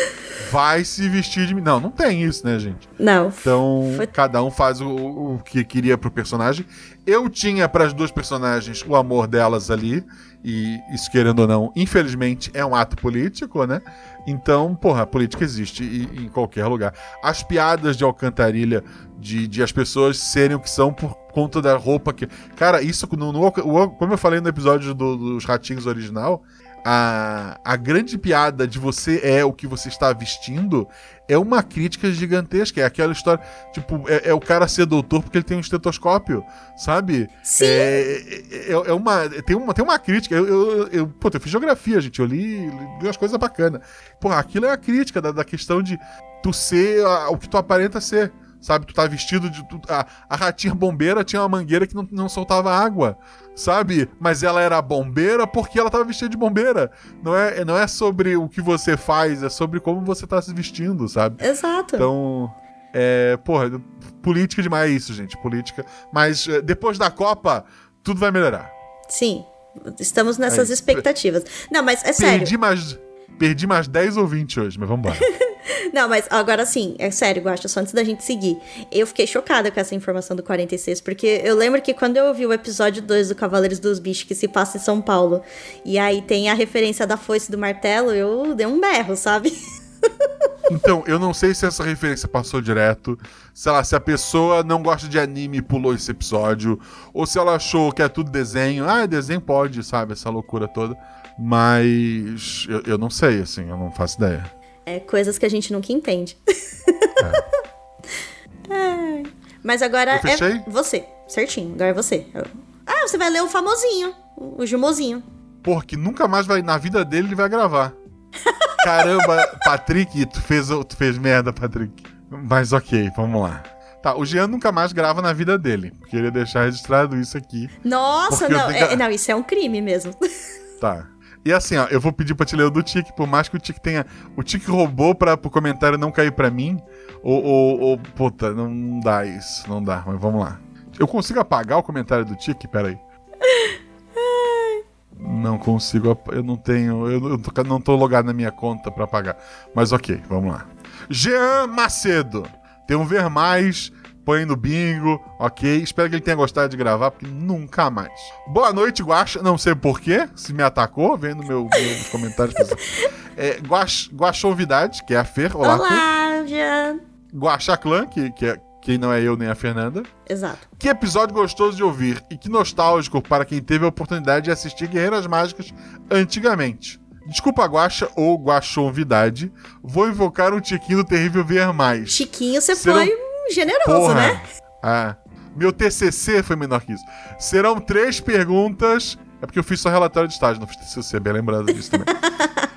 vai se vestir de mim. Não, não tem isso, né, gente? Não. Então, Foi- cada um faz o, o que queria pro personagem. Eu tinha para as duas personagens o amor delas ali, e isso, querendo ou não, infelizmente é um ato político, né? Então, porra, a política existe em, em qualquer lugar. As piadas de alcantarilha, de, de as pessoas serem o que são por conta da roupa que. Cara, isso, no, no- como eu falei no episódio do- dos Ratinhos original, a, a grande piada de você é o que você está vestindo é uma crítica gigantesca. É aquela história, tipo, é, é o cara ser doutor porque ele tem um estetoscópio, sabe? Sim. É, é, é uma, tem, uma, tem uma crítica. Eu, eu, eu, pô, eu fiz geografia, gente. Eu li, li umas coisas bacanas. Porra, aquilo é a crítica da, da questão de tu ser a- o que tu aparenta ser. Sabe, tu tá vestido de. tu- a, a ratinha bombeira tinha uma mangueira que não, não soltava água, sabe? Mas ela era bombeira porque ela tava vestida de bombeira. Não é, não é sobre o que você faz, é sobre como você tá se vestindo, sabe? Exato. Então, é, porra, política demais é isso, gente, política. Mas é, depois da Copa, tudo vai melhorar. Sim. Estamos nessas Aí. expectativas. Não, mas é sério. Perdi mais, perdi mais 10 ou 20 hoje, mas vamos embora. Não, mas agora sim, é sério, Guaxa, só antes da gente seguir. Eu fiquei chocada com essa informação do 46, porque eu lembro que quando eu ouvi o episódio 2 do Cavaleiros dos Bichos, que se passa em São Paulo, e aí tem a referência da foice do martelo, eu dei um berro, sabe? Então, eu não sei se essa referência passou direto, sei lá, se a pessoa não gosta de anime e pulou esse episódio, ou se ela achou que é tudo desenho. Ah, desenho pode, sabe? Essa loucura toda. Mas eu, eu não sei, assim, eu não faço ideia. É coisas que a gente nunca entende. Ai. Mas agora é você, certinho, agora é você. Ah, você vai ler o famosinho, o Jumozinho. Porque nunca mais vai, na vida dele, ele vai gravar. Caramba, Patrick, tu fez, tu fez merda, Patrick. Mas ok, vamos lá. Tá, o Jean nunca mais grava na vida dele. Queria deixar registrado isso aqui. Nossa, não, tenho é- não, isso é um crime mesmo. Tá. E assim, ó, eu vou pedir pra te ler o do Tique, por mais que o Tique tenha. O Tique roubou pra, pro comentário não cair pra mim. Ou, ou, ou- puta, não, dá isso. Não dá, mas vamos lá. Eu consigo apagar o comentário do Tique? Pera aí. Não consigo, eu não tenho, eu não- tô- não tô logado na minha conta pra apagar. Mas ok, vamos lá. Jean Macedo, tem um ver mais, põe no bingo, ok. Espero que ele tenha gostado de gravar, porque nunca mais. Boa noite, Guaxa. Não sei porquê, se me atacou, vendo meu, meus comentários. É, Guax, Guaxovidade, que é a Fer. Olá, Fer. Olá, Jean. Guaxaclã, que, que é quem não é eu nem a Fernanda. Exato. Que episódio gostoso de ouvir e que nostálgico para quem teve a oportunidade de assistir Guerreiras Mágicas antigamente. Desculpa, Guaxa ou Guaxonvidade, vou invocar um tiquinho do terrível ver mais. Chiquinho, você Serão- foi generoso, Porra. né? Ah, meu TCC foi menor que isso. Serão três perguntas. É porque eu fiz só relatório de estágio, não fiz TCC, bem lembrado disso também.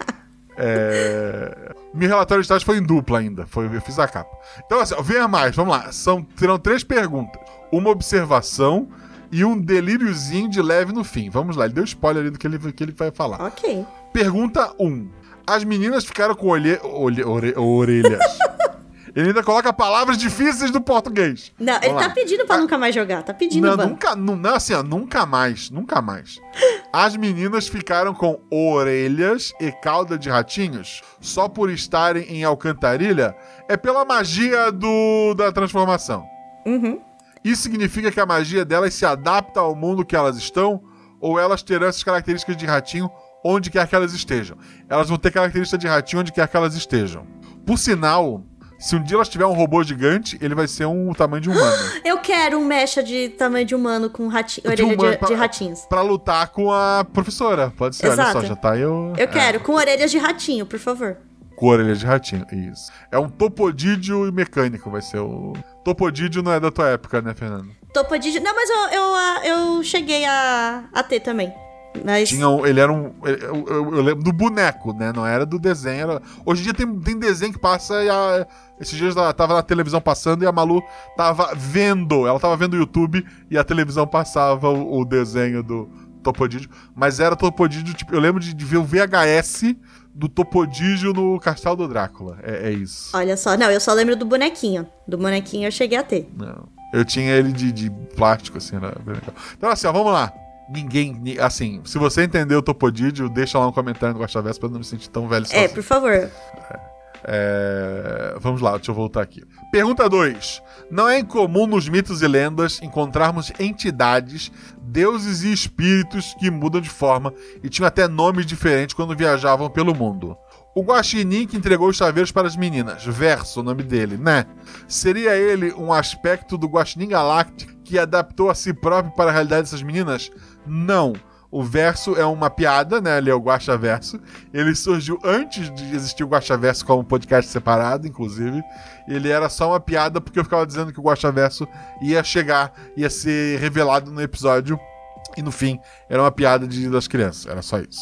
É... Meu relatório de estágio foi em dupla ainda. Foi, eu fiz a capa. Então, assim, venha mais, vamos lá. São, terão três perguntas. uma observação e um delíriozinho de leve no fim. Vamos lá, ele deu spoiler ali do que ele, que ele vai falar. Ok. Pergunta 1. As meninas ficaram com olhe... Olhe... ore- orelhas. ele ainda coloca palavras difíceis do português. Não, ele tá lá. pedindo pra nunca mais jogar. Tá pedindo, Não, Ban. nunca, nu- não, assim, ó, nunca mais, nunca mais. As meninas ficaram com orelhas e cauda de ratinhos só por estarem em Alcantarilha? É pela magia do da transformação. Uhum. Isso significa que a magia delas se adapta ao mundo que elas estão ou elas terão essas características de ratinho onde quer que elas estejam? Elas vão ter características de ratinho onde quer que elas estejam. Por sinal, se um dia elas tiverem um robô gigante, ele vai ser um tamanho de um humano. Eu quero um mecha de tamanho de humano com rati... De orelha humano de, pra- de ratinhos. Pra lutar com a professora. Pode ser, olha Exato. só, já tá o. Eu quero, com orelhas de ratinho, por favor. Com orelha de ratinho, isso. É um topodídio mecânico, vai ser o. Topodídio não é da tua época, né, Fernando? Topodígio. Não, mas eu, eu, eu cheguei a, a ter também. Mas. Tinha um, ele era um. Eu, eu- eu lembro do boneco, né? Não era do desenho. Era... Hoje em dia tem, tem desenho que passa e a. Esses dias ela tava na televisão passando e a Malu tava vendo. Ela tava vendo o YouTube e a televisão passava o, o desenho do Topodídio. Mas era Topodídio, tipo, eu lembro de, de ver o VHS do Topodídio no Castelo do Drácula. É, é isso. Olha só. Não, eu só lembro do bonequinho. Do bonequinho eu cheguei a ter. Não. Eu tinha ele de, de plástico, assim, era bem legal. Então, assim, ó, vamos lá. Ninguém. ni- Assim, se você entendeu o Topodídio, deixa lá um comentário no Verso pra não me sentir tão velho É, sozinho. por favor. É, Vamos lá, deixa eu voltar aqui. Pergunta 2. Não é incomum nos mitos e lendas encontrarmos entidades, deuses e espíritos que mudam de forma e tinham até nomes diferentes quando viajavam pelo mundo. O Guaxinim que entregou os chaveiros para as meninas, Verso, o nome dele, né? Seria ele um aspecto do Guaxinim Galáctico que adaptou a si próprio para a realidade dessas meninas? Não. O verso é uma piada, né? Ele é o Guaxa Verso. Ele surgiu antes de existir o Guaxa Verso como podcast separado, inclusive. Ele era só uma piada porque eu ficava dizendo que o Guaxa Verso ia chegar, ia ser revelado no episódio. E no fim, era uma piada de, das crianças. Era só isso.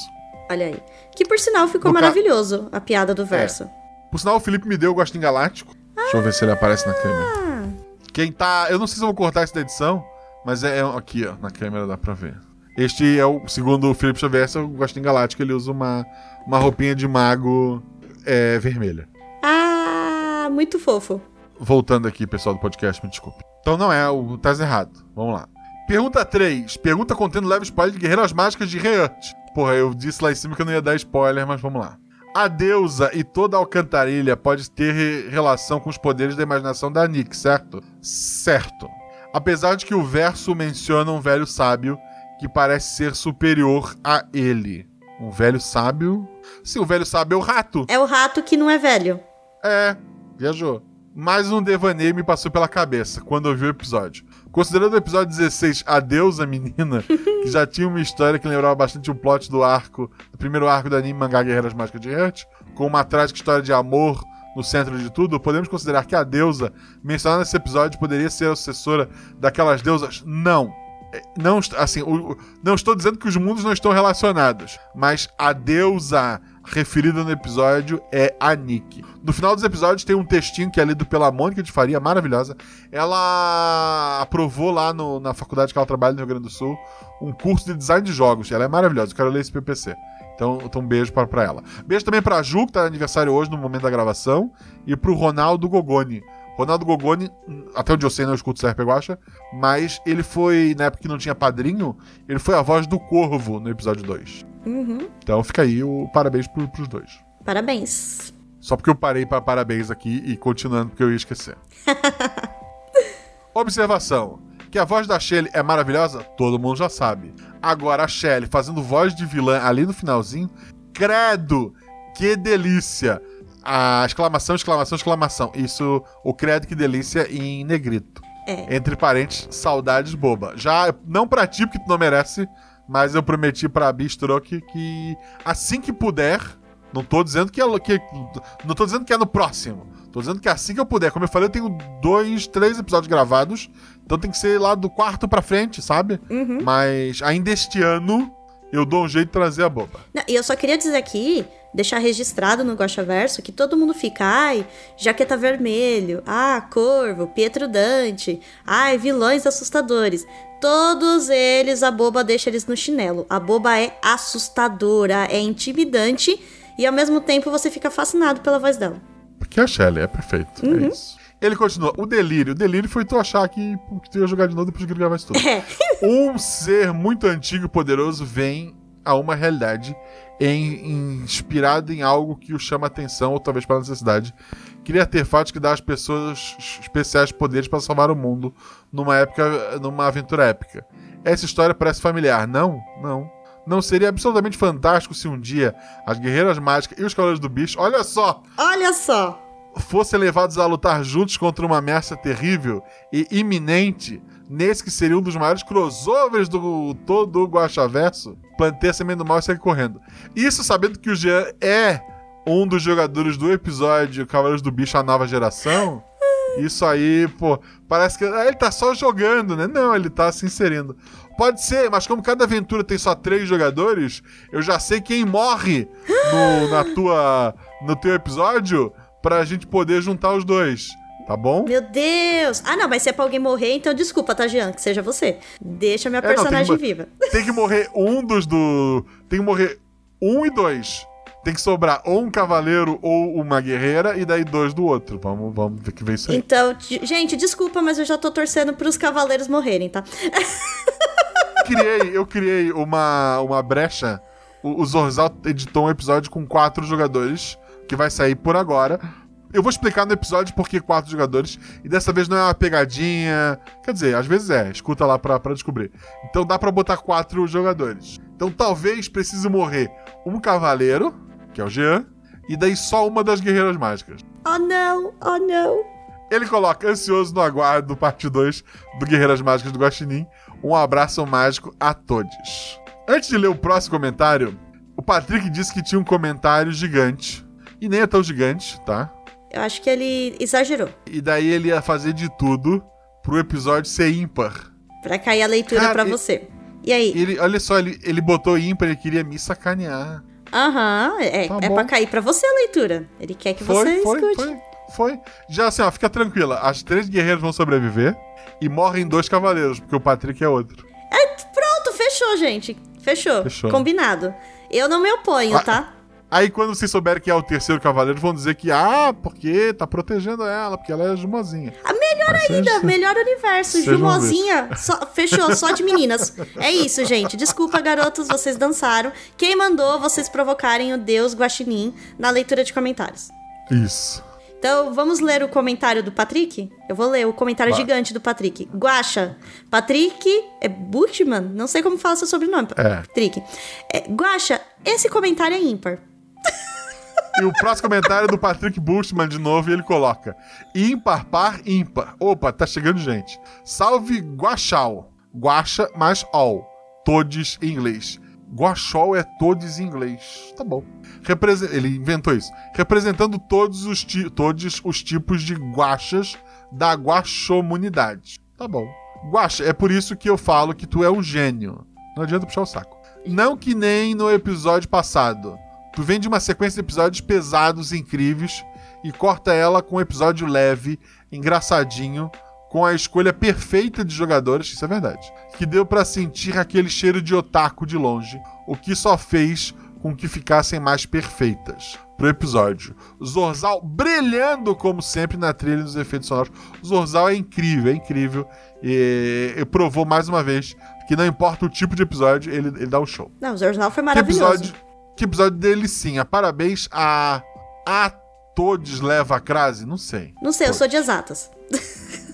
Olha aí. Que por sinal ficou No ca- maravilhoso a piada do verso. Por sinal, o Felipe me deu o Gostinho Galáctico. Deixa eu ver se ele aparece na câmera. Ah, Quem tá. Eu não sei se eu vou cortar isso da edição, mas é, é aqui, ó. Na câmera dá pra ver. Este é o, segundo o Felipe Xavier, é o Gostinho Galáctico. Ele usa uma, uma roupinha de mago é, vermelha. ah, muito fofo. Voltando aqui, pessoal do podcast, me desculpe. Então não é, o tá errado. Vamos lá. Pergunta 3. Pergunta contendo leve spoiler de Guerreiras Mágicas de Reurt. Porra, eu disse lá em cima que eu não ia dar spoiler, mas vamos lá. A deusa e toda a alcantarilha pode ter re- relação com os poderes da imaginação da Nick, certo? Certo. Apesar de que o verso menciona um velho sábio que parece ser superior a ele. Um velho sábio? Sim, o velho sábio é o rato. É o rato que não é velho. É, viajou. Mais um devaneio me passou pela cabeça quando eu vi o episódio. Considerando o episódio 16, A Deusa Menina, que já tinha uma história que lembrava bastante o plot do arco, do primeiro arco do anime Mangá Guerreiras Mágicas de Heart, com uma trágica história de amor no centro de tudo, podemos considerar que a deusa, mencionada nesse episódio, poderia ser a sucessora daquelas deusas? Não. Não, assim, o- não estou dizendo que os mundos não estão relacionados, mas a deusa referida no episódio é a Nick. No final dos episódios tem um textinho que é lido pela Mônica de Faria, maravilhosa. Ela aprovou lá no- na faculdade que ela trabalha no Rio Grande do Sul um curso de design de jogos. Ela é maravilhosa, eu quero ler esse PPC. Então, então um beijo para, ela. Beijo também pra Ju, que tá aniversário hoje no momento da gravação, e pro Ronaldo Gogoni. Ronaldo Gogoni, até onde eu sei, não escuto o CRP Guacha, mas ele foi, na época que não tinha padrinho, ele foi a voz do Corvo no episódio 2. Uhum. Então fica aí o parabéns pro, pros dois. Parabéns. Só porque eu parei para parabéns aqui e continuando porque eu ia esquecer. Observação. Que a voz da Shelly é maravilhosa, todo mundo já sabe. Agora a Shelly fazendo voz de vilã ali no finalzinho, credo, que delícia. A exclamação, exclamação, exclamação. Isso, o credo que delícia em negrito. É. Entre parentes, saudades boba. Já não pra ti, porque tu não merece, mas eu prometi pra Bistro que, que assim que puder, não tô dizendo que é, que, não tô dizendo que é no próximo. Tô dizendo que assim que eu puder. Como eu falei, eu tenho dois, três episódios gravados. Então tem que ser lá do quarto pra frente, sabe? Mas ainda este ano eu dou um jeito de trazer a boba. Não, e eu só queria dizer aqui, deixar registrado no Verso que todo mundo fica, ai, jaqueta vermelho, ah, corvo, Pietro Dante, ai, vilões assustadores. Todos eles, a boba deixa eles no chinelo. A boba é assustadora, é intimidante e ao mesmo tempo você fica fascinado pela voz dela. Porque a Shelley é perfeito, Uhum. é isso. Ele continua. O delírio. O delírio foi tu achar que, que tu ia jogar de novo depois que ele gravasse tudo. É. um ser muito antigo e poderoso vem a uma realidade em- inspirado em algo que o chama atenção, ou talvez pela necessidade. Cria artefatos que dá às pessoas especiais poderes para salvar o mundo numa época, numa aventura épica. Essa história parece familiar, não? Não. Não seria absolutamente fantástico se um dia as guerreiras mágicas e os cavaleiros do bicho, olha só, Olha só! Fossem levados a lutar juntos contra uma ameaça terrível e iminente, nesse que seria um dos maiores crossovers do todo o Guaxaverso, plantei a semente do mal e sair correndo. Isso sabendo que o Jean é um dos jogadores do episódio Cavaleiros do Bicho, a nova geração. Isso aí, pô, parece que ah, ele tá só jogando, né? Não, ele tá se inserindo. Pode ser, mas como cada aventura tem só três jogadores, eu já sei quem morre no, na tua, no teu episódio pra gente poder juntar os dois, tá bom? Meu Deus! Ah, não, mas se é pra alguém morrer, então desculpa, tá, Jean, que seja você. Deixa minha É, não, tem personagem viva. Tem que morrer um dos do. Tem que morrer um e dois. Tem que sobrar ou um cavaleiro ou uma guerreira, e daí dois do outro. Vamos, vamos ver que vem isso aí. Então, gente, desculpa, mas eu já tô torcendo pros cavaleiros morrerem, tá? criei, eu criei uma, uma brecha. O, o Zorzal editou um episódio com quatro jogadores, que vai sair por agora. Eu vou explicar no episódio por que quatro jogadores, e dessa vez não é uma pegadinha. Quer dizer, às vezes é, escuta lá pra, pra descobrir. Então dá pra botar quatro jogadores. Então talvez precise morrer um cavaleiro, que é o Jean, e daí só uma das guerreiras mágicas. Oh, não! Oh, não! Ele coloca ansioso no aguardo, parte 2 do Guerreiras Mágicas do Guaxinim. Um abraço mágico a todos. Antes de ler o próximo comentário, o Patrick disse que tinha um comentário gigante. E nem é tão gigante, tá? Eu acho que ele exagerou. E daí ele ia fazer de tudo pro episódio ser ímpar. Pra cair a leitura Cara, pra e- você. E aí? Ele, olha só, ele, ele botou ímpar, ele queria me sacanear. Aham, é, Tá é pra cair pra você a leitura. Ele quer que Foi, você foi, escute. foi, foi. Já assim, ó, fica tranquila. As três guerreiras vão sobreviver e morrem dois cavaleiros, porque o Patrick é outro. Pronto, fechou, gente. Fechou. Fechou. Combinado. Eu não me oponho, Ah, tá? Aí quando vocês souberem que é o terceiro cavaleiro, vão dizer que, ah, porque tá protegendo ela, porque ela é jumozinha. A melhor Mas ainda, seja- melhor universo. Ver. Jumozinha. só- fechou, só de meninas. É isso, gente. Desculpa, garotos, vocês dançaram. Quem mandou vocês provocarem o deus Guaxinim na leitura de comentários? Isso. Então, vamos ler o comentário do Patrick? Eu vou ler o comentário Vai. gigante do Patrick. Guaxa. Patrick é Bushman? Não sei como fala seu sobrenome. É. Patrick. É, Guaxa, esse comentário é ímpar. E o próximo comentário é do Patrick Bushman de novo, e ele coloca: ímpar, par, ímpar. Opa, tá chegando gente. Salve Guaxal. Guaxa mais all. Todes em inglês. Guaxol é todos em inglês. Tá bom. Represe- Ele inventou isso. Representando todos os, todos os tipos de guachas da guaxomunidade. Tá bom. Guaxa, é por isso que eu falo que tu é um gênio. Não adianta puxar o saco. Não que nem no episódio passado. Tu vem de uma sequência de episódios pesados, incríveis, e corta ela com um episódio leve, engraçadinho, com a escolha perfeita de jogadores, isso é verdade. Que deu pra sentir aquele cheiro de otaku de longe, o que só fez com que ficassem mais perfeitas. Pro episódio. Zorzal brilhando como sempre na trilha e nos efeitos sonoros. Zorzal é incrível, é incrível. E, e provou mais uma vez que não importa o tipo de episódio, ele, ele dá um show. Não, o jornal foi Que maravilhoso. episódio, que episódio delicinha. Parabéns a. A todos leva a crase? Não sei. Não sei, eu sou de exatas.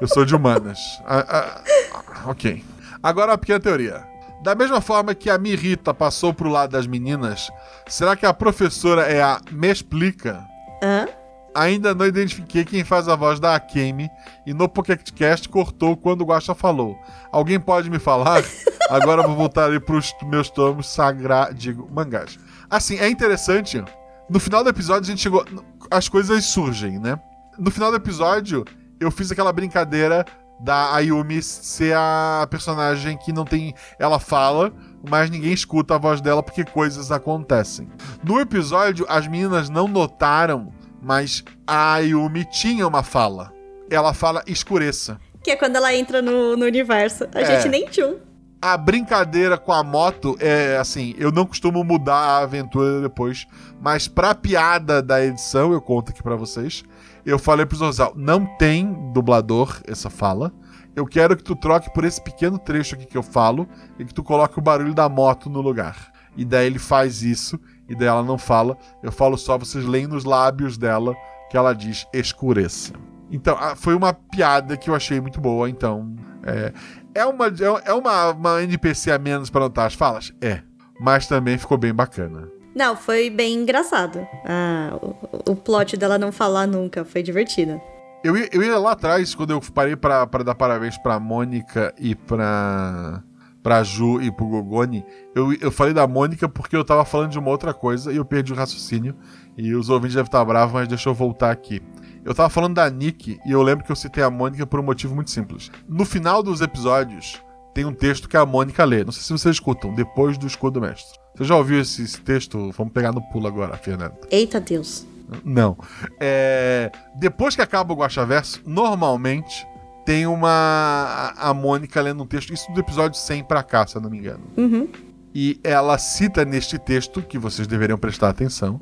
Eu sou de humanas. Ah, ah, ah, ok. Agora a pequena teoria. Da mesma forma que a Mirita passou pro lado das meninas, será que a professora é a Me Explica? Hã? Ainda não identifiquei quem faz a voz da Akemi e no PocketCast cortou quando o Guaxa falou. Alguém pode me falar? Agora vou voltar ali pros meus tomos sagra... digo, mangás. Assim, é interessante. No final do episódio a gente chegou... As coisas surgem, né? No final do episódio eu fiz aquela brincadeira da Ayumi ser a personagem que não tem. Ela fala, mas ninguém escuta a voz dela porque coisas acontecem. No episódio, as meninas não notaram, mas a Ayumi tinha uma fala. Ela fala escureça. Que é quando ela entra no, no universo. A É. gente nem tchum. A brincadeira com a moto é assim, eu não costumo mudar a aventura depois, mas pra piada da edição, eu conto aqui pra vocês. Eu falei pro Zorzal, não tem dublador essa fala. Eu quero que tu troque por esse pequeno trecho aqui que eu falo e que tu coloque o barulho da moto no lugar. E daí ele faz isso, e daí ela não fala. Eu falo só, vocês leem nos lábios dela que ela diz escureça. Então, ah, foi uma piada que eu achei muito boa, então. É, é uma, é uma, uma NPC a menos pra notar as falas? É. Mas também ficou bem bacana. Não, foi bem engraçado. Ah, o, o plot dela não falar nunca. Foi divertido. Eu ia, eu ia lá atrás, quando eu parei pra dar parabéns pra Mônica e pra, pra Ju e pro Gogoni, eu, eu falei da Mônica porque eu tava falando de uma outra coisa e eu perdi o raciocínio. E os ouvintes devem estar bravos, mas deixa eu voltar aqui. Eu tava falando da Nick e eu lembro que eu citei a Mônica por um motivo muito simples. No final dos episódios, tem um texto que a Mônica lê. Não sei se vocês escutam, depois do escudo mestre. Você já ouviu esse, esse texto? Vamos pegar no pulo agora, Fernanda. Eita Deus. Não. É, depois que acaba o Guaxaverso, normalmente tem uma. A, Mônica lendo um texto, isso do episódio 100 pra cá, se eu não me engano. Uhum. E ela cita neste texto, que vocês deveriam prestar atenção,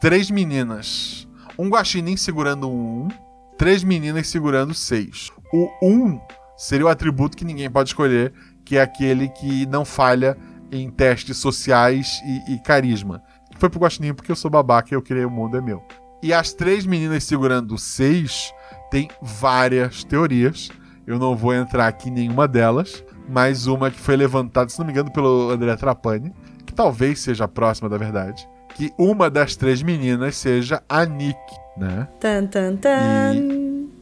três meninas. Um guaxinim segurando um, três meninas segurando seis. O um seria o atributo que ninguém pode escolher, que é aquele que não falha em testes sociais e, e carisma. Foi pro guaxinim porque eu sou babaca e eu criei o mundo é meu. E as três meninas segurando seis tem várias teorias. Eu não vou entrar aqui em nenhuma delas, mas uma que foi levantada, se não me engano, pelo André Trapani, que talvez seja a próxima da verdade, que uma das três meninas seja a Nick, né? Tan, tan, tan.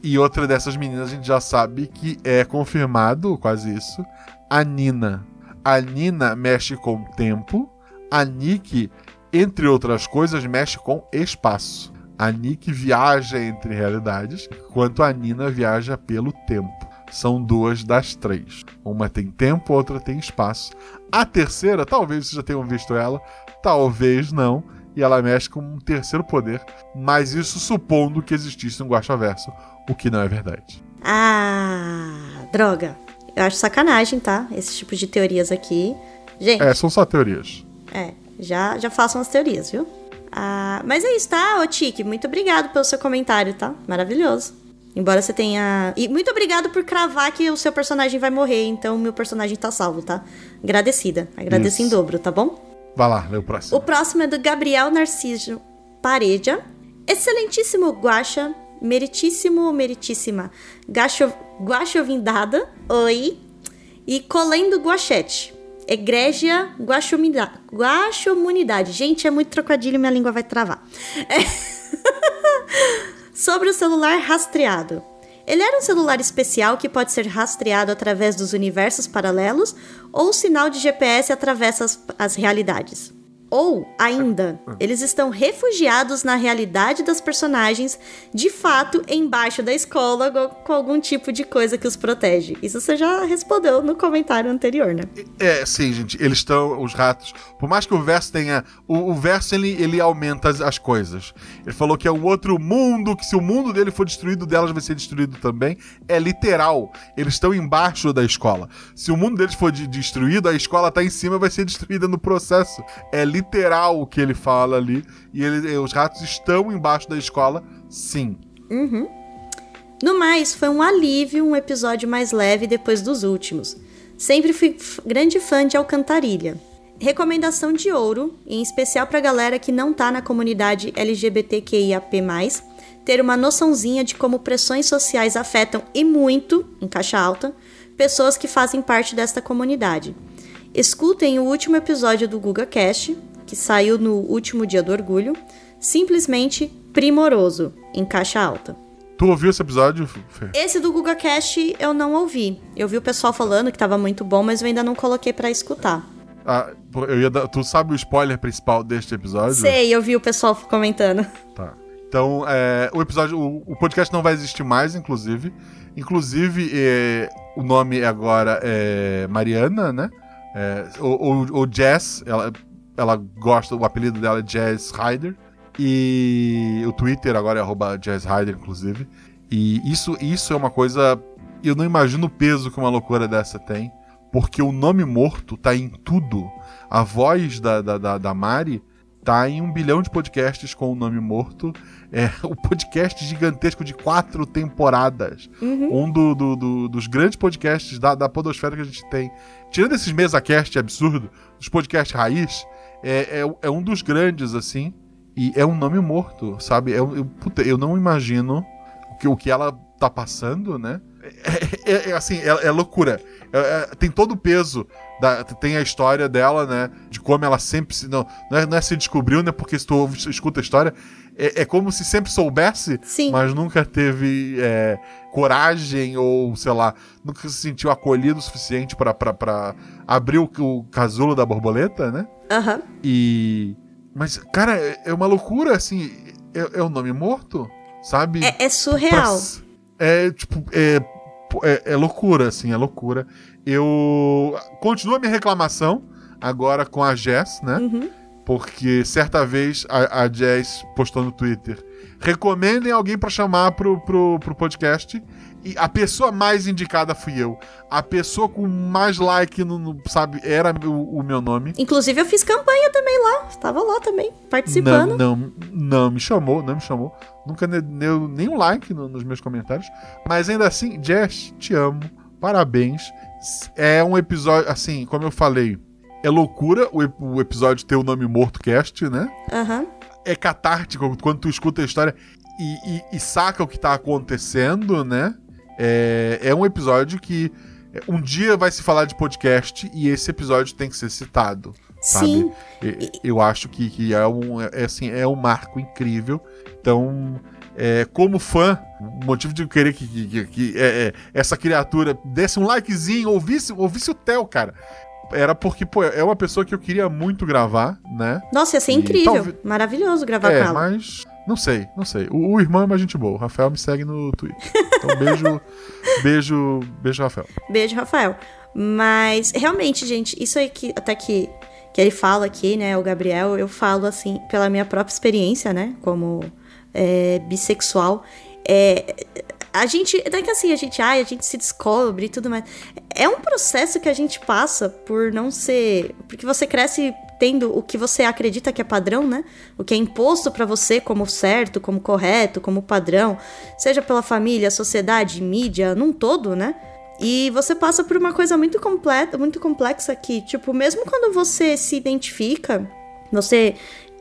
E outra dessas meninas a gente já sabe que é confirmado, quase isso, a Nina. A Nina mexe com o tempo, a Nick, entre outras coisas, mexe com espaço. A Nick viaja entre realidades, enquanto a Nina viaja pelo tempo. São duas das três. Uma tem tempo, outra tem espaço. A terceira, talvez vocês já tenham visto ela, talvez não. E ela mexe com um terceiro poder, mas isso supondo que existisse um Guaxaverso, o que não é verdade. Ah, droga. Eu acho sacanagem, tá? Esse tipo de teorias aqui. Gente, É, são só teorias. é, já, já façam as teorias, viu? Ah, mas é isso, tá, Tiki? Muito obrigado pelo seu comentário, tá? Maravilhoso. Embora você tenha. E muito obrigado por cravar que o seu personagem vai morrer, então o meu personagem tá salvo, tá? Agradecida. Agradeço Isso. em dobro, tá bom? Vai lá, lê o próximo. O próximo é do Gabriel Narciso Pareja. Excelentíssimo Guaxa, meritíssimo ou meritíssima Gacho, Guaxovindada, oi. E Colendo Guachete. Egrégia Guaxomunidade. Gente, é muito trocadilho, minha língua vai travar. Sobre o celular rastreado. Ele era um celular especial que pode ser rastreado através dos universos paralelos ou o sinal de GPS atravessa as, as realidades. Ou, ainda, eles estão refugiados na realidade das personagens, de fato, embaixo da escola, com algum tipo de coisa que os protege. Isso você já respondeu no comentário anterior, né? É, sim, gente. Eles estão, os ratos. Por mais que o verso tenha. O, o verso ele, ele aumenta as, as coisas. Ele falou que é um outro mundo, que se o mundo dele for destruído, delas vai ser destruído também. É literal. Eles estão embaixo da escola. Se o mundo deles for de- destruído, a escola tá em cima vai ser destruída no processo. É literal o que ele fala ali. E ele, os ratos estão embaixo da escola, sim. No mais, foi um alívio um episódio mais leve depois dos últimos. Sempre fui grande fã de Alcantarilha. Recomendação de ouro, em especial pra galera que não tá na comunidade LGBTQIAP+, ter uma noçãozinha de como pressões sociais afetam e muito, em caixa alta, pessoas que fazem parte desta comunidade. Escutem o último episódio do GugaCast, que saiu no último dia do orgulho, simplesmente primoroso, em caixa alta. Tu ouviu esse episódio, Fê? Esse do GugaCast eu não ouvi. Eu vi o pessoal falando que tava muito bom, mas eu ainda não coloquei pra escutar. Ah, eu ia dar- tu sabe o spoiler principal deste episódio? Sei, eu vi o pessoal comentando. Tá. Então, é, o episódio, o, o podcast não vai existir mais, inclusive. Inclusive, é, o nome agora é Mariana, né? É, o, o, Jazz, ela, ela gosta, o apelido dela é Jazz Rider. E o Twitter agora é Jazz Rider, inclusive. E isso, isso é uma coisa. Eu não imagino o peso que uma loucura dessa tem. Porque o nome morto tá em tudo. A voz da, da, da, da Mari tá em um bilhão de podcasts com o nome morto. É o podcast gigantesco de quatro temporadas. Uhum. Um do, do, do, dos grandes podcasts da, da Podosfera que a gente tem. Tirando esses mesa-cast absurdo, os podcasts raiz, é, é, é, um dos grandes, assim. E é um nome morto, sabe? Eu, eu, puta, eu não imagino o que, o que ela tá passando, né? É, é, é assim, é, é loucura. É, tem todo o peso. Da, tem a história dela, né? De como ela sempre se. Não, não, é, não é se descobriu, né? Porque se tu escuta a história, é, é, como se sempre soubesse, Sim. mas nunca teve é, coragem ou, sei lá, nunca se sentiu acolhido o suficiente para abrir o, o casulo da borboleta, né? Aham. Uhum. E. Mas, cara, é, é uma loucura, assim. É, é um nome morto, sabe? É, é surreal. Pra, é, tipo, é, é, é, loucura, assim, é loucura. Eu. Continua a minha reclamação agora com a Jess, né? Uhum. Porque certa vez a, a Jess postou no Twitter. Recomendem alguém para chamar pro, pro, pro podcast. E a pessoa mais indicada fui eu. A pessoa com mais like, no, no sabe, era o, o, meu nome. Inclusive, eu fiz campanha também lá. Estava lá também, participando. Não, não, não me chamou, não me chamou. Nunca deu nenhum like no, nos meus comentários. Mas ainda assim, Jess, te amo. Parabéns. É um episódio, assim, como eu falei, é loucura o, o episódio ter o nome Morto Cast, né? Uhum. É catártico quando tu escuta a história e, e, e saca o que tá acontecendo, né? É, é um episódio que um dia vai se falar de podcast e esse episódio tem que ser citado. Sabe? Sim. Eu acho que, que é, um, é, assim, é um marco incrível. Então, é, como fã, o motivo de eu querer que, que, que é, é, essa criatura desse um likezinho, ouvisse, ouvisse o Theo, cara. Era porque, pô, é uma pessoa que eu queria muito gravar, né? Nossa, ia ser e incrível. Talvez... Maravilhoso gravar é, com ela. Mas não sei, não sei. O, o, irmão é uma gente boa. O Rafael me segue no Twitter. Então, beijo, beijo, beijo, Rafael. Beijo, Rafael. Mas, realmente, gente, isso aí que até que, que ele fala aqui, né, o Gabriel, eu falo, assim, pela minha própria experiência, né, como é, bissexual. É, a gente. Não é que assim, a gente, ai, a gente se descobre e tudo mais. É um processo que a gente passa por não ser. Porque você cresce o que você acredita que é padrão, né? O que é imposto para você como certo, como correto, como padrão, seja pela família, sociedade, mídia, num todo, né? E você passa por uma coisa muito completa, muito complexa que, tipo, mesmo quando você se identifica, você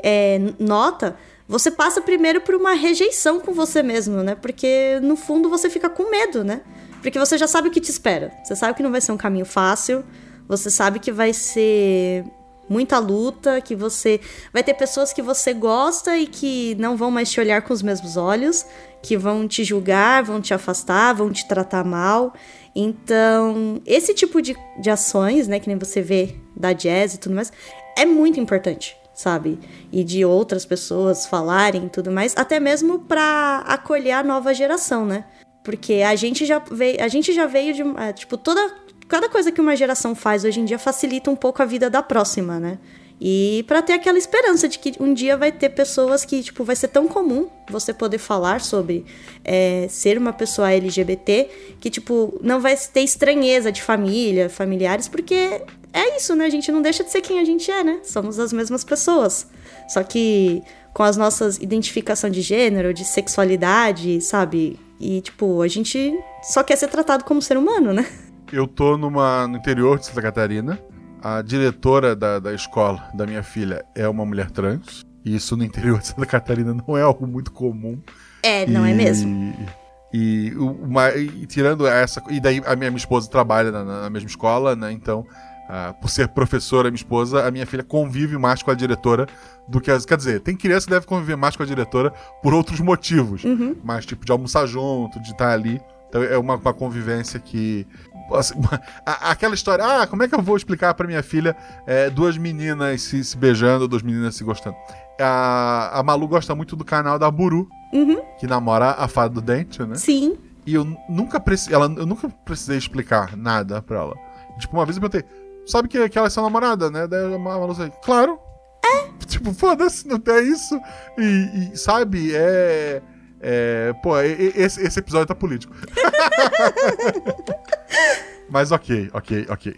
é, nota, você passa primeiro por uma rejeição com você mesmo, né? Porque no fundo você fica com medo, né? Porque você já sabe o que te espera. Você sabe que não vai ser um caminho fácil. Você sabe que vai ser muita luta, que você vai ter pessoas que você gosta e que não vão mais te olhar com os mesmos olhos, que vão te julgar, vão te afastar, vão te tratar mal. Então, esse tipo de, de ações, né, que nem você vê da jazz e tudo mais, é muito importante, sabe? E de outras pessoas falarem e tudo mais, até mesmo para acolher a nova geração, né? Porque a gente já veio, a gente já veio de, é, tipo, toda cada coisa que uma geração faz hoje em dia facilita um pouco a vida da próxima, né? E para ter aquela esperança de que um dia vai ter pessoas que, tipo, vai ser tão comum você poder falar sobre é, ser uma pessoa LGBT que, tipo, não vai ter estranheza de família, familiares, porque é isso, né? A gente não deixa de ser quem a gente é, né? Somos as mesmas pessoas. Só que com as nossas identificação de gênero, de sexualidade, sabe? E, tipo, a gente só quer ser tratado como ser humano, né? Eu tô numa, no interior de Santa Catarina. A diretora da, da escola da minha filha é uma mulher trans. E isso no interior de Santa Catarina não é algo muito comum. É, não é e, é mesmo? E, uma, e, tirando essa. E daí a minha, minha esposa trabalha na, na mesma escola, né? Então, uh, por ser professora, minha esposa, a minha filha convive mais com a diretora do que as. Quer dizer, tem criança que deve conviver mais com a diretora por outros motivos. Uhum. Mas, tipo, de almoçar junto, de estar ali. Então é uma, uma convivência que aquela história, ah, como é que eu vou explicar pra minha filha é, duas meninas se, se beijando, duas meninas se gostando? A, a Malu gosta muito do canal da Buru, que namora a fada do dente, né? Sim. E eu nunca, preci- ela, eu nunca precisei explicar nada pra ela. Tipo, uma vez eu perguntei, sabe que, que ela é sua namorada, né? Daí a Malu disse, claro. É? Tipo, foda-se, não é isso. E, e, sabe, é... é pô, esse, esse episódio tá político. Mas ok, ok, ok.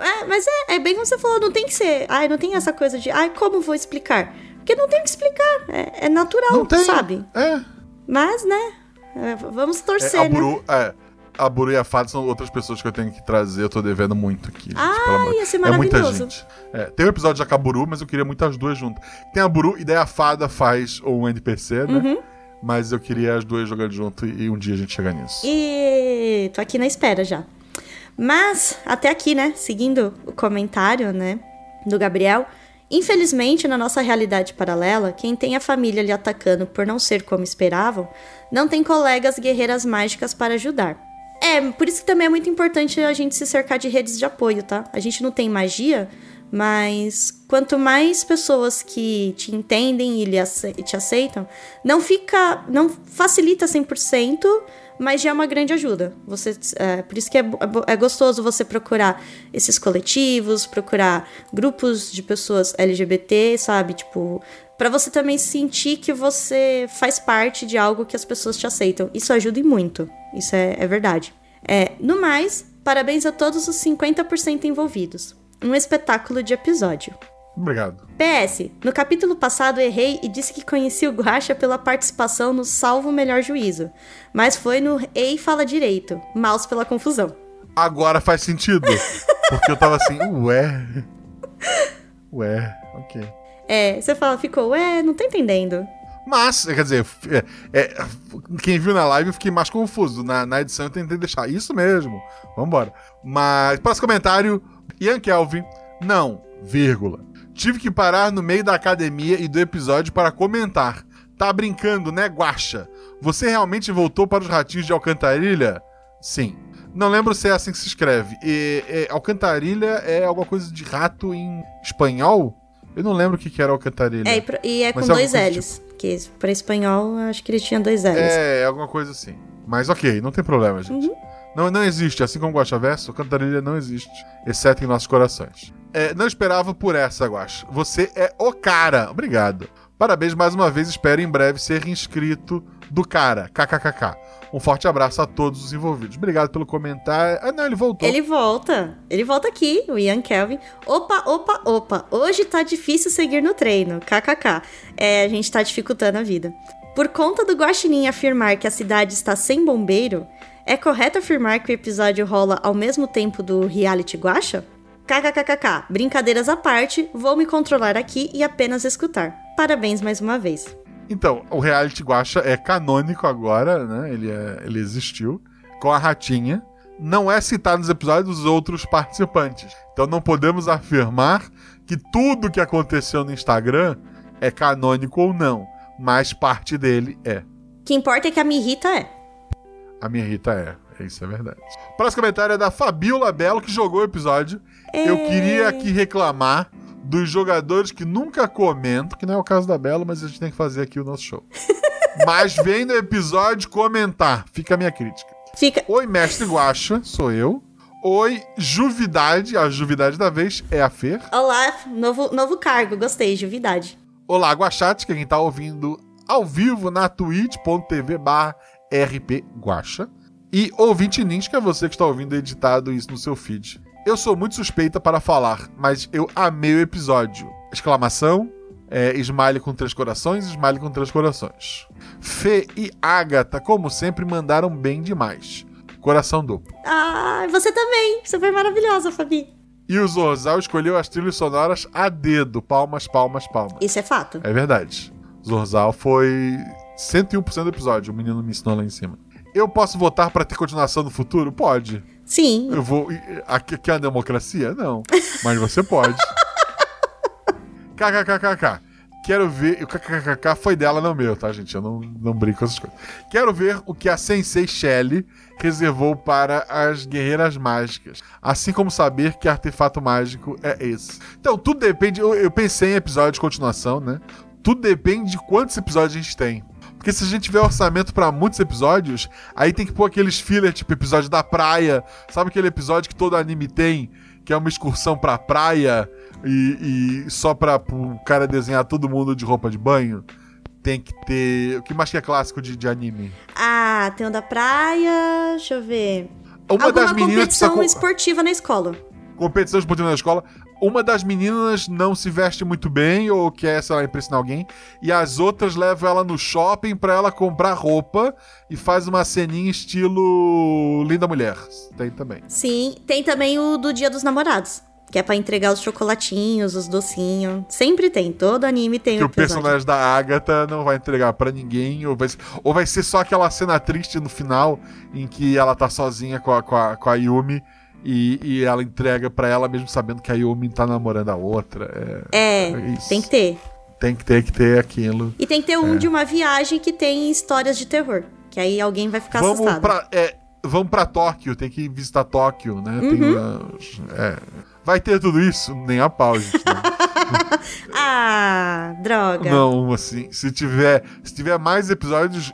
É, mas é, é bem como você falou, não tem que ser. Ai, não tem essa coisa de, ai, como vou explicar? Porque não tem que explicar. É, é natural, Não tem. sabe? É. Mas, né? é, vamos É, torcer, a né? Buru, é, a Buru e a Fada são outras pessoas que eu tenho que trazer. Eu tô devendo muito aqui. gente, Ah, ia ser É muita maravilhoso. gente. É, tem um episódio já com a Buru, mas eu queria muito as duas juntas. Tem a Buru e daí a Fada faz um NPC, né? Uhum. Mas eu queria as duas jogando junto e, um dia a gente chega nisso. E tô aqui na espera já. Mas, até aqui, né? Seguindo o comentário, né? Do Gabriel. Infelizmente, na nossa realidade paralela, quem tem a família lhe atacando por não ser como esperavam, não tem colegas guerreiras mágicas para ajudar. É, por isso que também é muito importante a gente se cercar de redes de apoio, tá? A gente não tem magia, mas quanto mais pessoas que te entendem e te aceitam, não fica. não facilita 100%, mas já é uma grande ajuda. Você, é, por isso que é, é é gostoso você procurar esses coletivos, procurar grupos de pessoas LGBT, sabe? Tipo, para você também sentir que você faz parte de algo que as pessoas te aceitam. Isso ajuda e muito. Isso é, é verdade. É, no mais, parabéns a todos os 50% envolvidos. Um espetáculo de episódio. Obrigado. PS, no capítulo passado errei e disse que conheci o Guaxa pela participação no Salvo Melhor Juízo, mas foi no Ei Fala Direito, mouse pela confusão. Agora faz sentido. Porque eu tava assim, ué. Ué, ok. É, você fala, ficou, ué, não tô entendendo. Mas, quer dizer, é, é, quem viu na live eu fiquei mais confuso. Na, na edição eu tentei deixar isso mesmo. Vambora. Mas, próximo comentário: Ian Kelvin, não, vírgula. Tive que parar no meio da academia e do episódio para comentar. Tá brincando, né, Guaxa? Você realmente voltou para os ratinhos de Alcantarilha? Sim. Não lembro se é assim que se escreve. E, é, Alcantarilha é alguma coisa de rato em espanhol? Eu não lembro o que, que era Alcantarilha. É, e e é com é dois coisa L's, que pra espanhol acho que ele tinha dois L's. É, alguma coisa assim. Mas ok, não tem problema, gente. Não, não existe, assim como Guaxa Verso, Cantarilha não existe, exceto em nossos corações. É, não esperava por essa, Guaxa. Você é o cara. Obrigado. Parabéns mais uma vez, espero em breve ser inscrito do cara. KKKK. Um forte abraço a todos os envolvidos. Obrigado pelo comentário. Ah, não, ele voltou. Ele volta. Ele volta aqui, o Ian Kelvin. Opa, opa, opa. Hoje tá difícil seguir no treino. KKK. É, a gente tá dificultando a vida. Por conta do Guaxinim afirmar que a cidade está sem bombeiro, é correto afirmar que o episódio rola ao mesmo tempo do reality Guaxa? KKKKK. Brincadeiras à parte, vou me controlar aqui e apenas escutar. Parabéns mais uma vez. Então, o reality Guacha é canônico agora, né? Ele, é- ele existiu. Com a ratinha. Não é citado nos episódios dos outros participantes. Então não podemos afirmar que tudo que aconteceu no Instagram é canônico ou não. Mas parte dele é. O que importa é que a Mirrita é. A minha Rita é. Isso é verdade. Próximo comentário é da Fabiola Belo, que jogou o episódio. Eu queria aqui reclamar dos jogadores que nunca comentam, que não é o caso da Belo, mas a gente tem que fazer aqui o nosso show. mas vem no episódio comentar. Fica a minha crítica. Fica. Oi, mestre Guaxa, sou eu. Oi, Juvidade, a Juvidade da vez é a Fer. Olá, novo, novo cargo, gostei, Juvidade. Olá, Guachate, que é quem tá ouvindo ao vivo na twitch.tv barra rpguacha. E ouvinte Nins, que é você que está ouvindo editado isso no seu feed. Eu sou muito suspeita para falar, mas eu amei o episódio. Exclamação, é, smile com três corações, smile com três corações. Fê e Agatha, como sempre, mandaram bem demais. Coração duplo. Ah, você também. Você foi maravilhosa, Fabi. E o Zorzal escolheu as trilhas sonoras a dedo. Palmas, palmas, palmas. Isso é fato. É verdade. Zorzal foi 101% do episódio. O menino me ensinou lá em cima. Eu posso votar pra ter continuação no futuro? Pode. Sim. Eu vou. Aqui, aqui é uma democracia? Não. Mas você pode. KKKKK. Quero ver. O kkkk foi dela, não meu, tá, gente? Eu não, não brinco com essas coisas. Quero ver o que a Sensei Shelley reservou para as guerreiras mágicas. Assim como saber que artefato mágico é esse. Então, tudo depende. Eu, eu pensei em episódio de continuação, né? Tudo depende de quantos episódios a gente tem. Porque se a gente tiver orçamento para muitos episódios, aí tem que pôr aqueles filler, tipo episódio da praia. Sabe aquele episódio que todo anime tem? Que é uma excursão pra praia e, e só pra o cara desenhar todo mundo de roupa de banho? Tem que ter. O que mais que é clássico de, de anime? Ah, tem o da praia. Deixa eu ver. Uma Alguma das meninas competição co- esportiva na escola. competição esportiva na escola. Uma das meninas não se veste muito bem ou quer, sei lá, impressionar alguém. E as outras levam ela no shopping pra ela comprar roupa e faz uma ceninha estilo Linda Mulher. Tem também. Sim, tem também o do Dia dos Namorados. Que é pra entregar os chocolatinhos, os docinhos. Sempre tem. Todo anime tem Que um o personagem da Agatha não vai entregar pra ninguém. Ou vai, ser- ou vai ser só aquela cena triste no final em que ela tá sozinha com a, com a, com a Yumi. E, e ela entrega pra ela mesmo sabendo que a Yumi tá namorando a outra. É, É, É tem que ter. tem que ter que ter aquilo. E tem que ter um É. de uma viagem que tem histórias de terror. Que aí alguém vai ficar vamos assustado. pra, é, vamos pra Tóquio, tem que visitar Tóquio, né? Tem Uhum. umas- é. Vai ter tudo isso? Nem a pau, gente. né? Ah, droga. Não, assim, se tiver, se tiver mais episódios,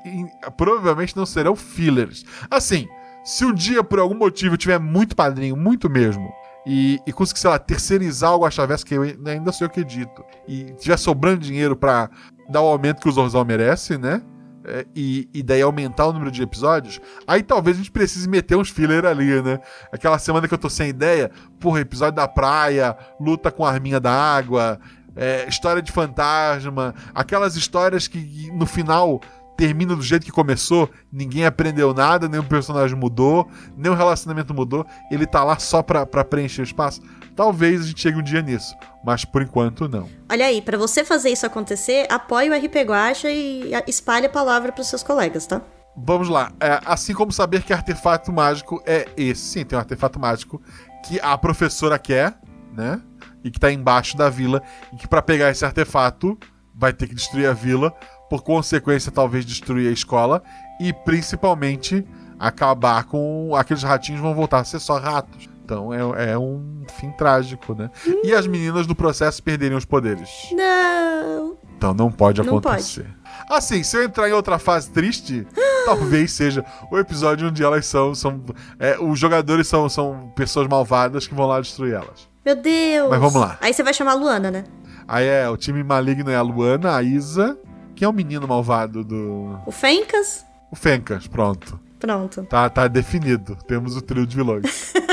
provavelmente não serão fillers. Assim, se um dia por algum motivo tiver muito padrinho, muito mesmo, e, e conseguir, sei lá, terceirizar o Guaxaverso, que eu ainda sei o que dito, e tiver sobrando dinheiro pra dar o aumento que o Zorzal merece, né? É, e, e daí aumentar o número de episódios, aí talvez a gente precise meter uns filler ali, né? Aquela semana que eu tô sem ideia, porra, episódio da praia, luta com a arminha da água, é, história de fantasma, aquelas histórias que no final termina do jeito que começou, ninguém aprendeu nada, nenhum personagem mudou, nenhum relacionamento mudou, ele tá lá só pra, pra preencher o espaço. Talvez a gente chegue um dia nisso, mas por enquanto não. Olha aí, pra você fazer isso acontecer, apoie o RP Guacha e a- espalhe a palavra pros seus colegas, tá? Vamos lá. É, assim como saber que artefato mágico é esse. Sim, tem um artefato mágico que a professora quer, né? E que tá embaixo da vila. E que pra pegar esse artefato vai ter que destruir a vila. Por consequência, talvez destruir a escola. E principalmente acabar com. Aqueles ratinhos vão voltar a ser só ratos. Então é, é um fim trágico, né? E as meninas do processo perderem os poderes. Não. Então não pode Não acontecer. Assim, se eu entrar em outra fase triste, talvez seja o episódio onde elas são. são é, os jogadores são, são pessoas malvadas que vão lá destruir elas. Meu Deus. Mas vamos lá. Aí você vai chamar a Luana, né? Aí é, o time maligno é a Luana, a Isa. Quem é o menino malvado do. O Fencas. O Fencas, pronto. Pronto. Tá, tá definido. Temos o trio de vilões.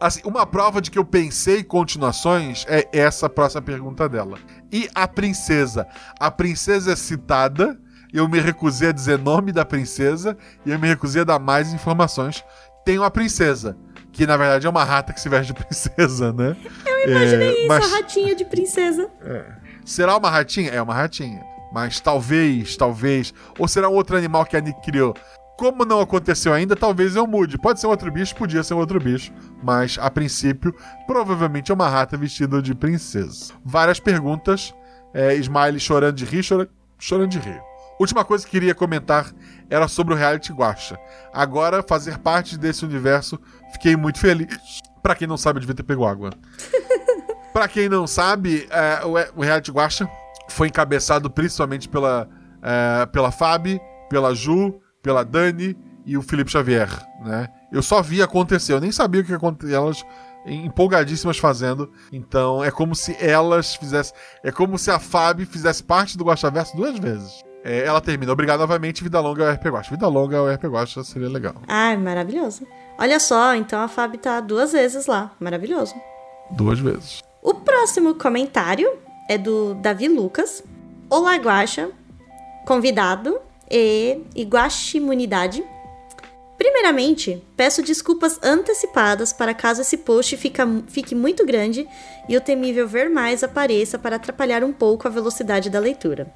Assim, uma prova de que eu pensei em continuações é essa próxima pergunta dela. E a princesa? A princesa é citada, eu me recusei a dizer nome da princesa e eu me recusei a dar mais informações. Tem uma princesa, que na verdade é uma rata que se veste de princesa, né? Eu Imaginei isso, a ratinha de princesa. Será uma ratinha? É uma ratinha. Mas talvez, talvez. Ou será um outro animal que a Nick criou? Como não aconteceu ainda, talvez eu mude. Pode ser um outro bicho, podia ser um outro bicho. Mas, a princípio, provavelmente é uma rata vestida de princesa. Várias perguntas. É, Smiley chorando de rir, chora- chorando de rir. Última coisa que queria comentar era sobre o reality Guacha. Agora, fazer parte desse universo, fiquei muito feliz. Pra quem não sabe, eu devia ter pego água. Pra quem não sabe, é, o, o reality Guacha foi encabeçado principalmente pela, é, pela Fabi, pela Ju, pela Dani e o Felipe Xavier, né? Eu só vi acontecer, eu nem sabia o que acontecia, elas empolgadíssimas fazendo. Então é como se elas fizessem, é como se a Fabi fizesse parte do Guaxaverso duas vezes. É, ela termina, obrigado novamente, vida longa ao RP Guacha. Vida longa ao RP Guacha seria legal. Ai, maravilhoso. Olha só, então a Fábio tá duas vezes lá. Maravilhoso. Duas vezes. O próximo comentário é do Davi Lucas. Olá, Guaxa. Convidado e Iguaximunidade. Primeiramente, peço desculpas antecipadas para caso esse post fica, fique muito grande e o temível ver mais apareça para atrapalhar um pouco a velocidade da leitura.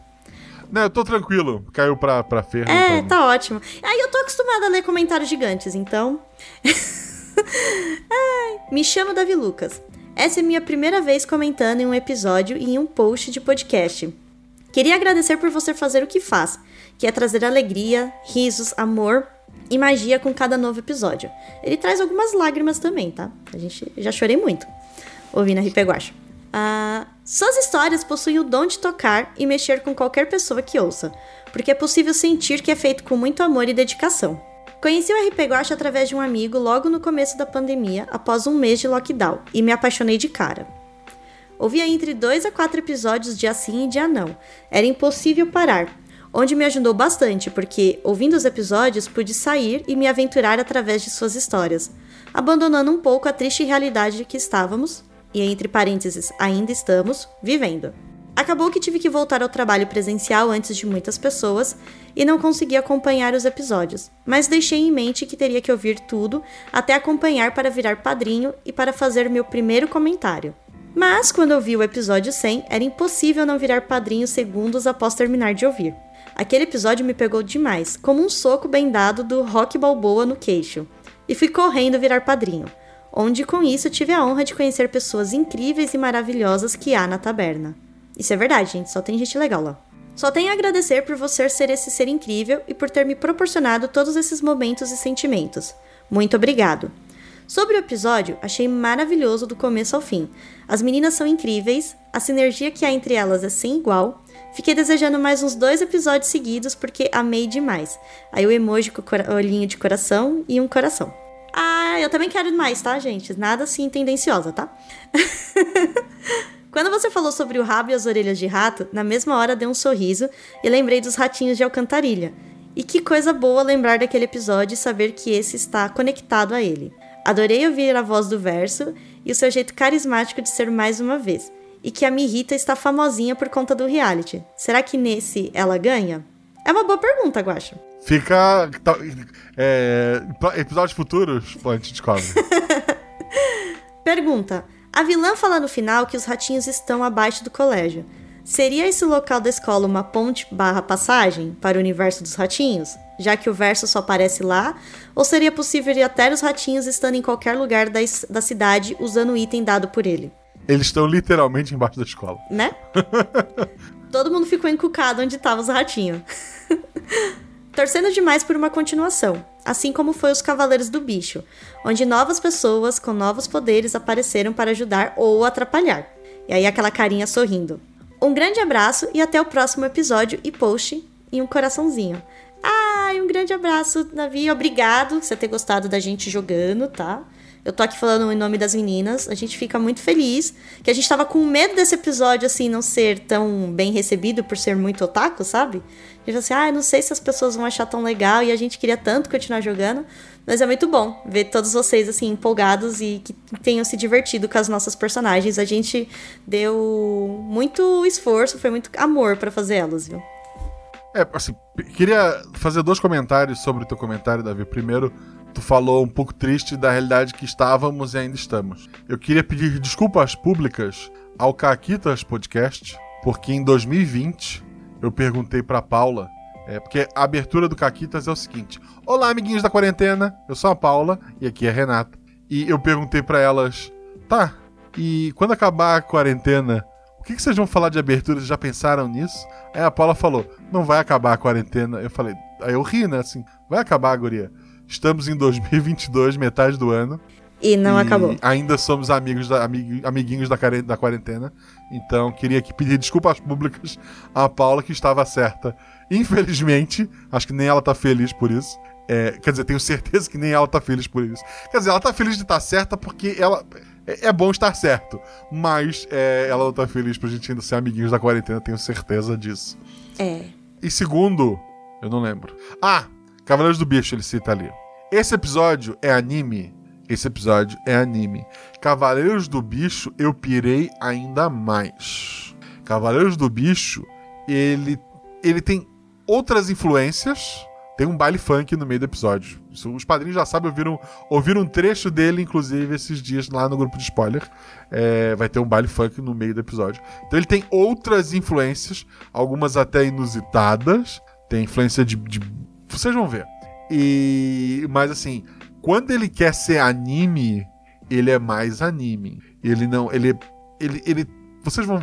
Não, eu tô tranquilo. Caiu pra, pra ferro. É, então. tá ótimo. Aí eu tô acostumada a ler comentários gigantes, então. Ai, me chamo Davi Lucas. Essa é minha primeira vez comentando em um episódio e em um post de podcast. Queria agradecer por você fazer o que faz, que é trazer alegria, risos, amor e magia com cada novo episódio. Ele traz algumas lágrimas também, tá? A gente já chorei muito ouvindo a Ripeguacha. Ah, suas histórias possuem o dom de tocar e mexer com qualquer pessoa que ouça, porque é possível sentir que é feito com muito amor e dedicação. Conheci o RP Guacha através de um amigo logo no começo da pandemia, após um mês de lockdown, e me apaixonei de cara. Ouvia entre dois a quatro episódios de assim e de não. Era impossível parar, onde me ajudou bastante, porque, ouvindo os episódios, pude sair e me aventurar através de suas histórias, abandonando um pouco a triste realidade que estávamos, e entre parênteses, ainda estamos, vivendo. Acabou que tive que voltar ao trabalho presencial antes de muitas pessoas e não consegui acompanhar os episódios, mas deixei em mente que teria que ouvir tudo até acompanhar para virar padrinho e para fazer meu primeiro comentário. Mas quando eu vi o episódio 100, era impossível não virar padrinho segundos após terminar de ouvir. Aquele episódio me pegou demais, como um soco bem dado do Rock Balboa no queixo, e fui correndo virar padrinho, onde com isso tive a honra de conhecer pessoas incríveis e maravilhosas que há na taberna. Isso é verdade, gente, só tem gente legal lá. Só tenho a agradecer por você ser esse ser incrível e por ter me proporcionado todos esses momentos e sentimentos. Muito obrigado. Sobre o episódio, achei maravilhoso do começo ao fim. As meninas são incríveis, a sinergia que há entre elas é sem igual. Fiquei desejando mais uns dois episódios seguidos porque amei demais. Aí o emoji com o olhinho de coração e um coração. Ah, eu também quero mais, tá, gente? Nada assim tendenciosa, tá? Quando você falou sobre o rabo e as orelhas de rato, na mesma hora dei um sorriso e lembrei dos ratinhos de alcantarilha. E que coisa boa lembrar daquele episódio e saber que esse está conectado a ele. Adorei ouvir a voz do verso e o seu jeito carismático de ser mais uma vez. E que a Mirita está famosinha por conta do reality. Será que nesse ela ganha? É uma boa pergunta, Guacha. Fica. É, episódios futuros, a gente descobre. Pergunta: a vilã fala no final que os ratinhos estão abaixo do colégio. Seria esse local da escola uma ponte barra passagem para o universo dos ratinhos? Já que o verso só aparece lá? Ou seria possível ir até os ratinhos estando em qualquer lugar da, da cidade usando o item dado por ele? Eles estão literalmente embaixo da escola. Né? Todo mundo ficou encucado onde estavam os ratinhos. Torcendo demais por uma continuação, assim como foi os Cavaleiros do Bicho, onde novas pessoas com novos poderes apareceram para ajudar ou atrapalhar. E aí aquela carinha sorrindo. Um grande abraço e até o próximo episódio e post e um coraçãozinho. Ai, um grande abraço, Davi. Obrigado por você ter gostado da gente jogando, tá? Eu tô aqui falando em nome das meninas. A gente fica muito feliz. Que a gente tava com medo desse episódio, assim, não ser tão bem recebido por ser muito otaku, sabe? A gente assim, ah, não sei se as pessoas vão achar tão legal. E a gente queria tanto continuar jogando. Mas é muito bom ver todos vocês, assim, empolgados e que tenham se divertido com as nossas personagens. A gente deu muito esforço, foi muito amor para fazer elas, viu? É, assim, queria fazer dois comentários sobre o teu comentário, Davi. Primeiro, tu falou um pouco triste da realidade que estávamos e ainda estamos. Eu queria pedir desculpas públicas ao Caquitas Podcast, porque em 2020 eu perguntei para Paula, é, porque a abertura do Caquitas é o seguinte: Olá, amiguinhos da quarentena, eu sou a Paula e aqui é a Renata. E eu perguntei para elas, tá, e quando acabar a quarentena, o que, que vocês vão falar de abertura? Vocês já pensaram nisso? Aí a Paula falou, não vai acabar a quarentena. Eu falei, aí eu ri, né? Assim, vai acabar, guria. Estamos em 2022, metade do ano. E não e acabou. Ainda somos amigos da, amig, amiguinhos da, da quarentena. Então, queria aqui pedir desculpas públicas à Paula, que estava certa. Infelizmente, acho que nem ela tá feliz por isso. É, quer dizer, tenho certeza que nem ela tá feliz por isso. Quer dizer, ela tá feliz de estar certa porque ela. É, é bom estar certo. Mas é, ela não tá feliz pra gente ainda ser amiguinhos da quarentena, tenho certeza disso. É. E segundo, eu não lembro. Ah, Cavaleiros do Bicho, ele cita ali. Esse episódio é anime. Esse episódio é anime. Cavaleiros do Bicho, eu pirei ainda mais. Cavaleiros do Bicho, ele, ele tem outras influências. Tem um baile funk no meio do episódio. Os padrinhos já sabem, ouviram, ouviram um trecho dele, inclusive, esses dias lá no grupo de spoiler. É, vai ter um baile funk no meio do episódio. Então ele tem outras influências, algumas até inusitadas. Tem influência de, de vocês vão ver. E. Mas assim, quando ele quer ser anime, ele é mais anime. Ele não. Ele. Ele. ele vocês vão.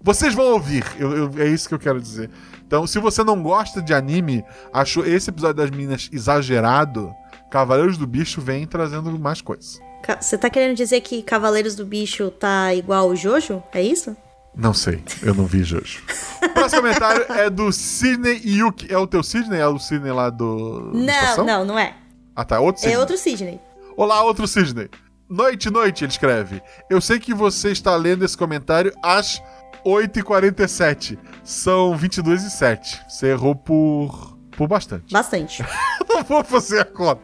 Vocês vão ouvir. Eu, eu- é isso que eu quero dizer. Então, se você não gosta de anime, achou esse episódio das meninas exagerado, Cavaleiros do Bicho vem trazendo mais coisas. Você tá querendo dizer que Cavaleiros do Bicho tá igual o Jojo? É isso? Não sei, eu não vi Jojo. O próximo comentário é do Sidney Yuki. É o teu Sidney? É o Sidney lá do. do Não, Estação? não, não é. Ah, tá. Outro Sidney. É outro Sidney. Olá, outro Sidney. Noite, noite, ele escreve. Eu sei que você está lendo esse comentário às 8h47. São 22 e 7. Você errou por. por bastante. Bastante. Não vou fazer a conta.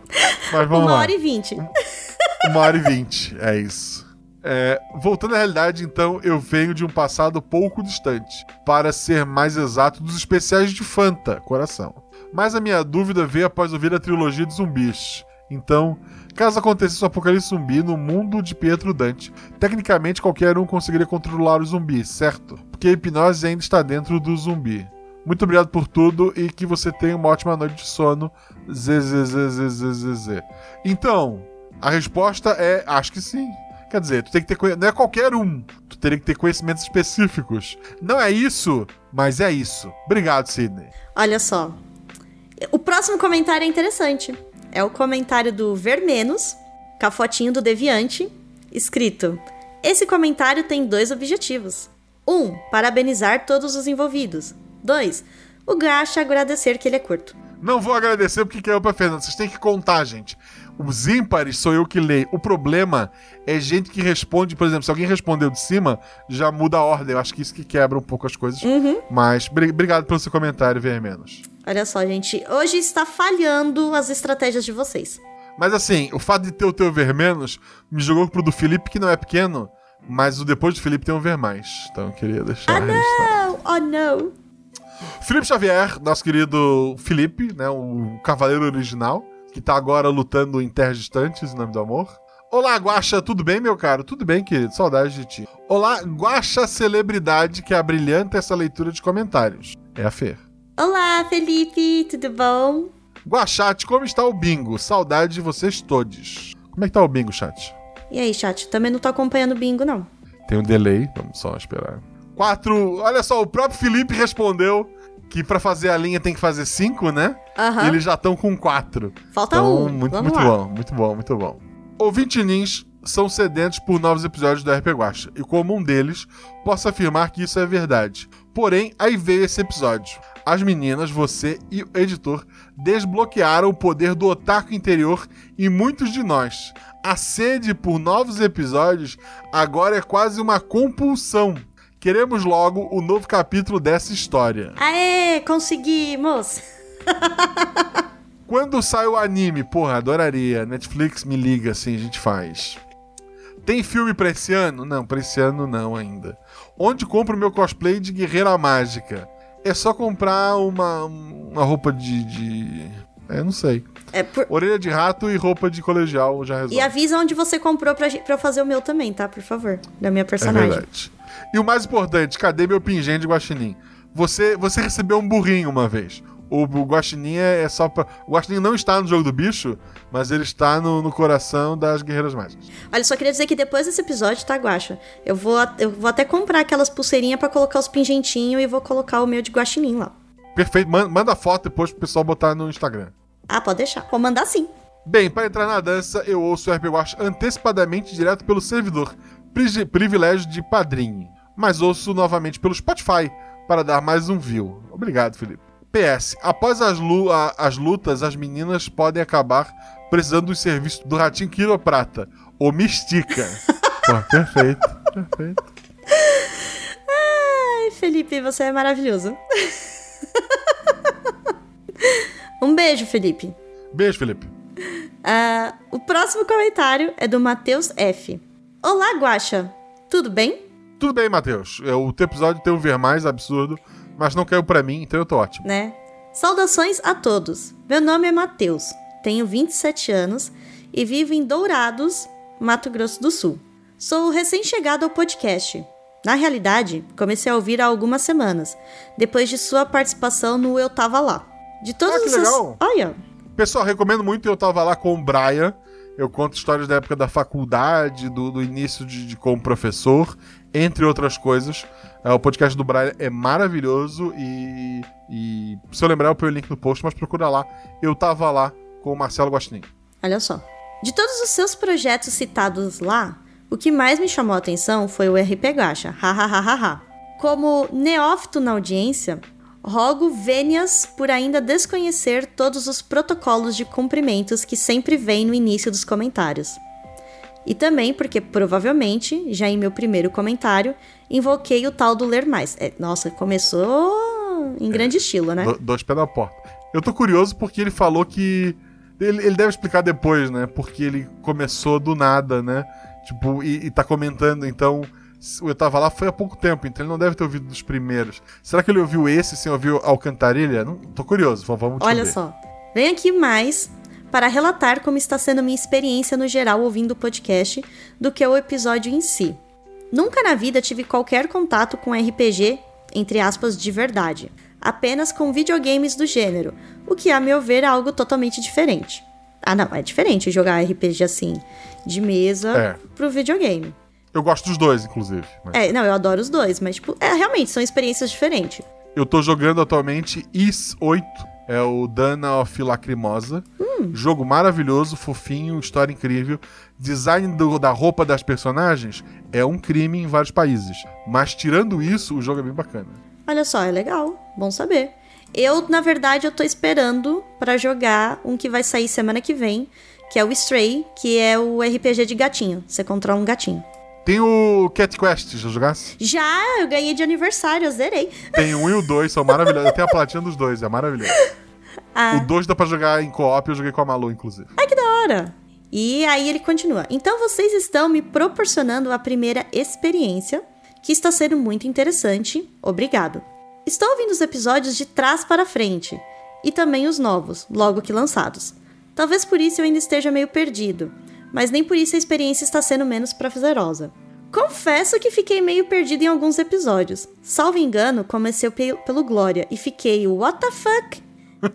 Mas vamos Uma lá. hora e vinte. Uma hora e vinte, é isso. É, voltando à realidade, então, eu venho de um passado pouco distante, para ser mais exato, dos especiais de Fanta, coração. Mas a minha dúvida veio após ouvir a trilogia de zumbis. Então, caso acontecesse um apocalipse zumbi no mundo de Pietro Dante, tecnicamente qualquer um conseguiria controlar o zumbi, certo? Porque a hipnose ainda está dentro do zumbi. Muito obrigado por tudo e que você tenha uma ótima noite de sono. ZZZZZZ. Então, a resposta é: acho que sim. Quer dizer, tu tem que ter não é qualquer um. Tu teria que ter conhecimentos específicos. Não é isso, mas é isso. Obrigado, Sidney. Olha só. O próximo comentário é interessante. É o comentário do Vermenos, com a fotinho do Deviante, escrito: Esse comentário tem dois objetivos. Um, parabenizar todos os envolvidos. Dois, o Gacha agradecer que ele é curto. Não vou agradecer porque caiu pra Fernanda. Vocês têm que contar, gente. Os ímpares sou eu que leio. O problema é gente que responde, por exemplo, se alguém respondeu de cima, já muda a ordem. Eu acho que isso que quebra um pouco as coisas. Mas bri- obrigado pelo seu comentário, Vermenos. Olha só, gente, hoje está falhando as estratégias de vocês. Mas assim, o fato de ter o teu ver menos me jogou pro do Felipe, que não é pequeno, mas o depois do Felipe tem um ver mais. Então eu queria deixar registrado. Oh, oh não. Felipe Xavier, nosso querido Felipe, né, o cavaleiro original, que tá agora lutando em terras distantes, em nome do amor. Olá, Guaxa, tudo bem, meu caro? Tudo bem, querido? Saudade de ti. Olá, Guaxa celebridade que abrilhanta essa leitura de comentários. É a Fer. Olá, Felipe, tudo bom? Guaxate, como está o bingo? Saudade de vocês todos. Como é que tá o bingo, chat? E aí, chat, também não tô acompanhando o bingo, não. Tem um delay, vamos só esperar. Quatro. Olha só, o próprio Felipe respondeu que pra fazer a linha tem que fazer cinco, né? Aham. E eles já estão com quatro. Falta Então, um. muito, Vamos muito lá. bom, muito bom, muito bom. Ouvinte Nins são sedentos por novos episódios do RP Guacha, e como um deles, posso afirmar que isso é verdade. Porém, aí veio esse episódio. As meninas, você e o editor desbloquearam o poder do otaku interior em muitos de nós. A sede por novos episódios agora é quase uma compulsão. Queremos logo o novo capítulo dessa história. Aê, conseguimos! Quando sai o anime, porra, adoraria. Netflix me liga assim, a gente faz. Tem filme pra esse ano? Não, pra esse ano não ainda. Onde compro meu cosplay de Guerreira Mágica? É só comprar uma, uma roupa de. de... É, não sei. É, por- Orelha de rato e roupa de colegial já resolve. E avisa onde você comprou pra, pra fazer o meu também, tá? Por favor. Da minha É personagem. verdade. E o mais importante, cadê meu pingente de guaxinim? Você, você recebeu um burrinho uma vez. O, o guaxinim é, é só pra... O guaxinim não está no jogo do bicho, mas ele está no, no coração das guerreiras mágicas. Olha, só queria dizer que depois desse episódio, tá, Guaxa? Eu vou, eu vou até comprar aquelas pulseirinhas pra colocar os pingentinhos e vou colocar o meu de guaxinim lá. Perfeito. Man- Manda foto depois pro pessoal botar no Instagram. Ah, pode deixar. Vou mandar sim. Bem, para entrar na dança, eu ouço o RP Watch antecipadamente direto pelo servidor. Pri- privilégio de padrinho. Mas ouço novamente pelo Spotify para dar mais um view. Obrigado, Felipe. PS. Após as, lu- a- as lutas, as meninas podem acabar precisando dos serviços do Ratinho Quiroprata. Ou Mistica. Pô, perfeito. Perfeito. Ai, Felipe, você é maravilhoso. um beijo, Felipe. Beijo, Felipe. Ah, o próximo comentário é do Matheus F. Olá, Guaxa. Tudo bem? Tudo bem, Matheus. É, O teu episódio tem um ver mais absurdo, mas não caiu pra mim, então eu tô ótimo. né? Saudações a todos. Meu nome é Matheus, tenho 27 anos e vivo em Dourados, Mato Grosso do Sul. Sou recém-chegado ao podcast. Na realidade, comecei a ouvir há algumas semanas, depois de sua participação no Eu Tava Lá. De todas Ah, que essas... legal. Olha, Pessoal, recomendo muito. Eu tava lá com o Brian. Eu conto histórias da época da faculdade, do, do início de, de como professor, entre outras coisas. É, o podcast do Brian é maravilhoso e, e se eu lembrar eu ponho o link no post, mas procura lá. Eu tava lá com o Marcelo Guaxinim. Olha só. De todos os seus projetos citados lá, o que mais me chamou a atenção foi o RP Gacha. Hahaha. Como neófito na audiência, rogo vênias por ainda desconhecer todos os protocolos de cumprimentos que sempre vem no início dos comentários. E também porque provavelmente, já em meu primeiro comentário, invoquei o tal do ler mais. É, nossa, começou em grande estilo, né? Do, dois pés na porta. Eu tô curioso porque ele falou que. Ele, ele deve explicar depois, né? Porque ele começou do nada, né? Tipo, e, e tá comentando, então. Eu tava lá foi há pouco tempo, então ele não deve ter ouvido dos primeiros. Será que ele ouviu esse sem ouvir Alcantarilha? Não, tô curioso, vamos Olha ver. só. Vem aqui mais para relatar como está sendo minha experiência no geral ouvindo o podcast do que o episódio em si. Nunca na vida tive qualquer contato com RPG, entre aspas, de verdade. Apenas com videogames do gênero, o que, a meu ver, é algo totalmente diferente. Ah, não, é diferente jogar RPG assim, de mesa É. pro videogame. Eu gosto dos dois, inclusive. mas- É, não, eu adoro os dois, mas, tipo, é, realmente, são experiências diferentes. Eu tô jogando atualmente Is 8. É o Dana of Lacrimosa. Jogo maravilhoso, fofinho, história incrível. Design do- da roupa das personagens é um crime em vários países. Mas tirando isso, o jogo é bem bacana. Olha só, é legal, bom saber. Eu, na verdade, eu tô esperando pra jogar um que vai sair semana que vem, que é o Stray, que é o RPG de gatinho. Você controla um gatinho. Tem o Cat Quest, já jogasse? Já, eu ganhei de aniversário, eu zerei. Tem um e o dois, são maravilhosos. Eu tenho a platina dos dois, é maravilhoso. Ah. O dois dá pra jogar em co-op, eu joguei com a Malu, inclusive. Ora. E aí ele continua. Então vocês estão me proporcionando a primeira experiência, que está sendo muito interessante. Obrigado. Estou ouvindo os episódios de trás para frente e também os novos, logo que lançados. Talvez por isso eu ainda esteja meio perdido, mas nem por isso a experiência está sendo menos prazerosa. Confesso que fiquei meio perdido em alguns episódios. Salvo engano, comecei pe- pelo Glória e fiquei what the fuck?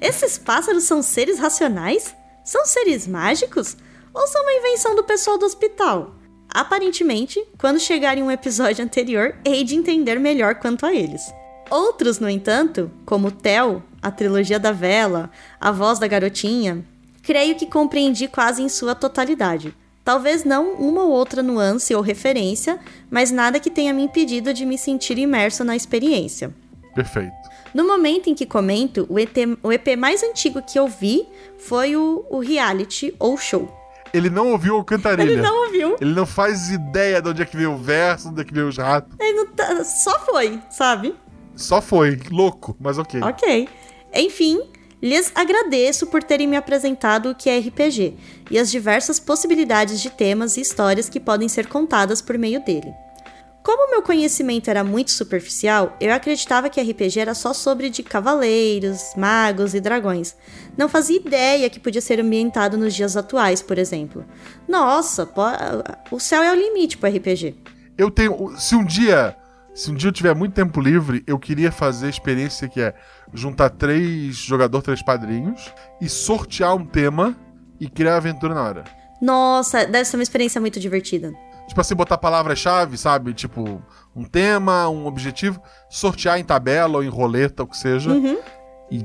Esses pássaros são seres racionais? São seres mágicos? Ou são uma invenção do pessoal do hospital? Aparentemente, quando chegar em um episódio anterior, hei de entender melhor quanto a eles. Outros, no entanto, como Tel, a trilogia da vela, a voz da garotinha, creio que compreendi quase em sua totalidade. Talvez não uma ou outra nuance ou referência, mas nada que tenha me impedido de me sentir imerso na experiência. Perfeito. No momento em que comento, o, ET o EP mais antigo que eu vi foi o, o reality ou show. Ele não ouviu o Cantarilha. Ele não ouviu. Ele não faz ideia de onde é que veio o verso, de onde é que veio os ratos. Ele não tá- só foi, sabe? Só foi. Louco, mas ok. Ok. Enfim, lhes agradeço por terem me apresentado o que é RPG e as diversas possibilidades de temas e histórias que podem ser contadas por meio dele. Como meu conhecimento era muito superficial, eu acreditava que RPG era só sobre de cavaleiros, magos e dragões. Não fazia ideia que podia ser ambientado nos dias atuais, por exemplo. Nossa, po- o céu é o limite pro RPG. Eu tenho. Se um dia. Se um dia eu tiver muito tempo livre, eu queria fazer a experiência que é juntar três jogador, três padrinhos e sortear um tema e criar a aventura na hora. Nossa, deve ser uma experiência muito divertida. Tipo assim, botar palavras-chave, sabe? Tipo, um tema, um objetivo, sortear em tabela ou em roleta, o que seja. E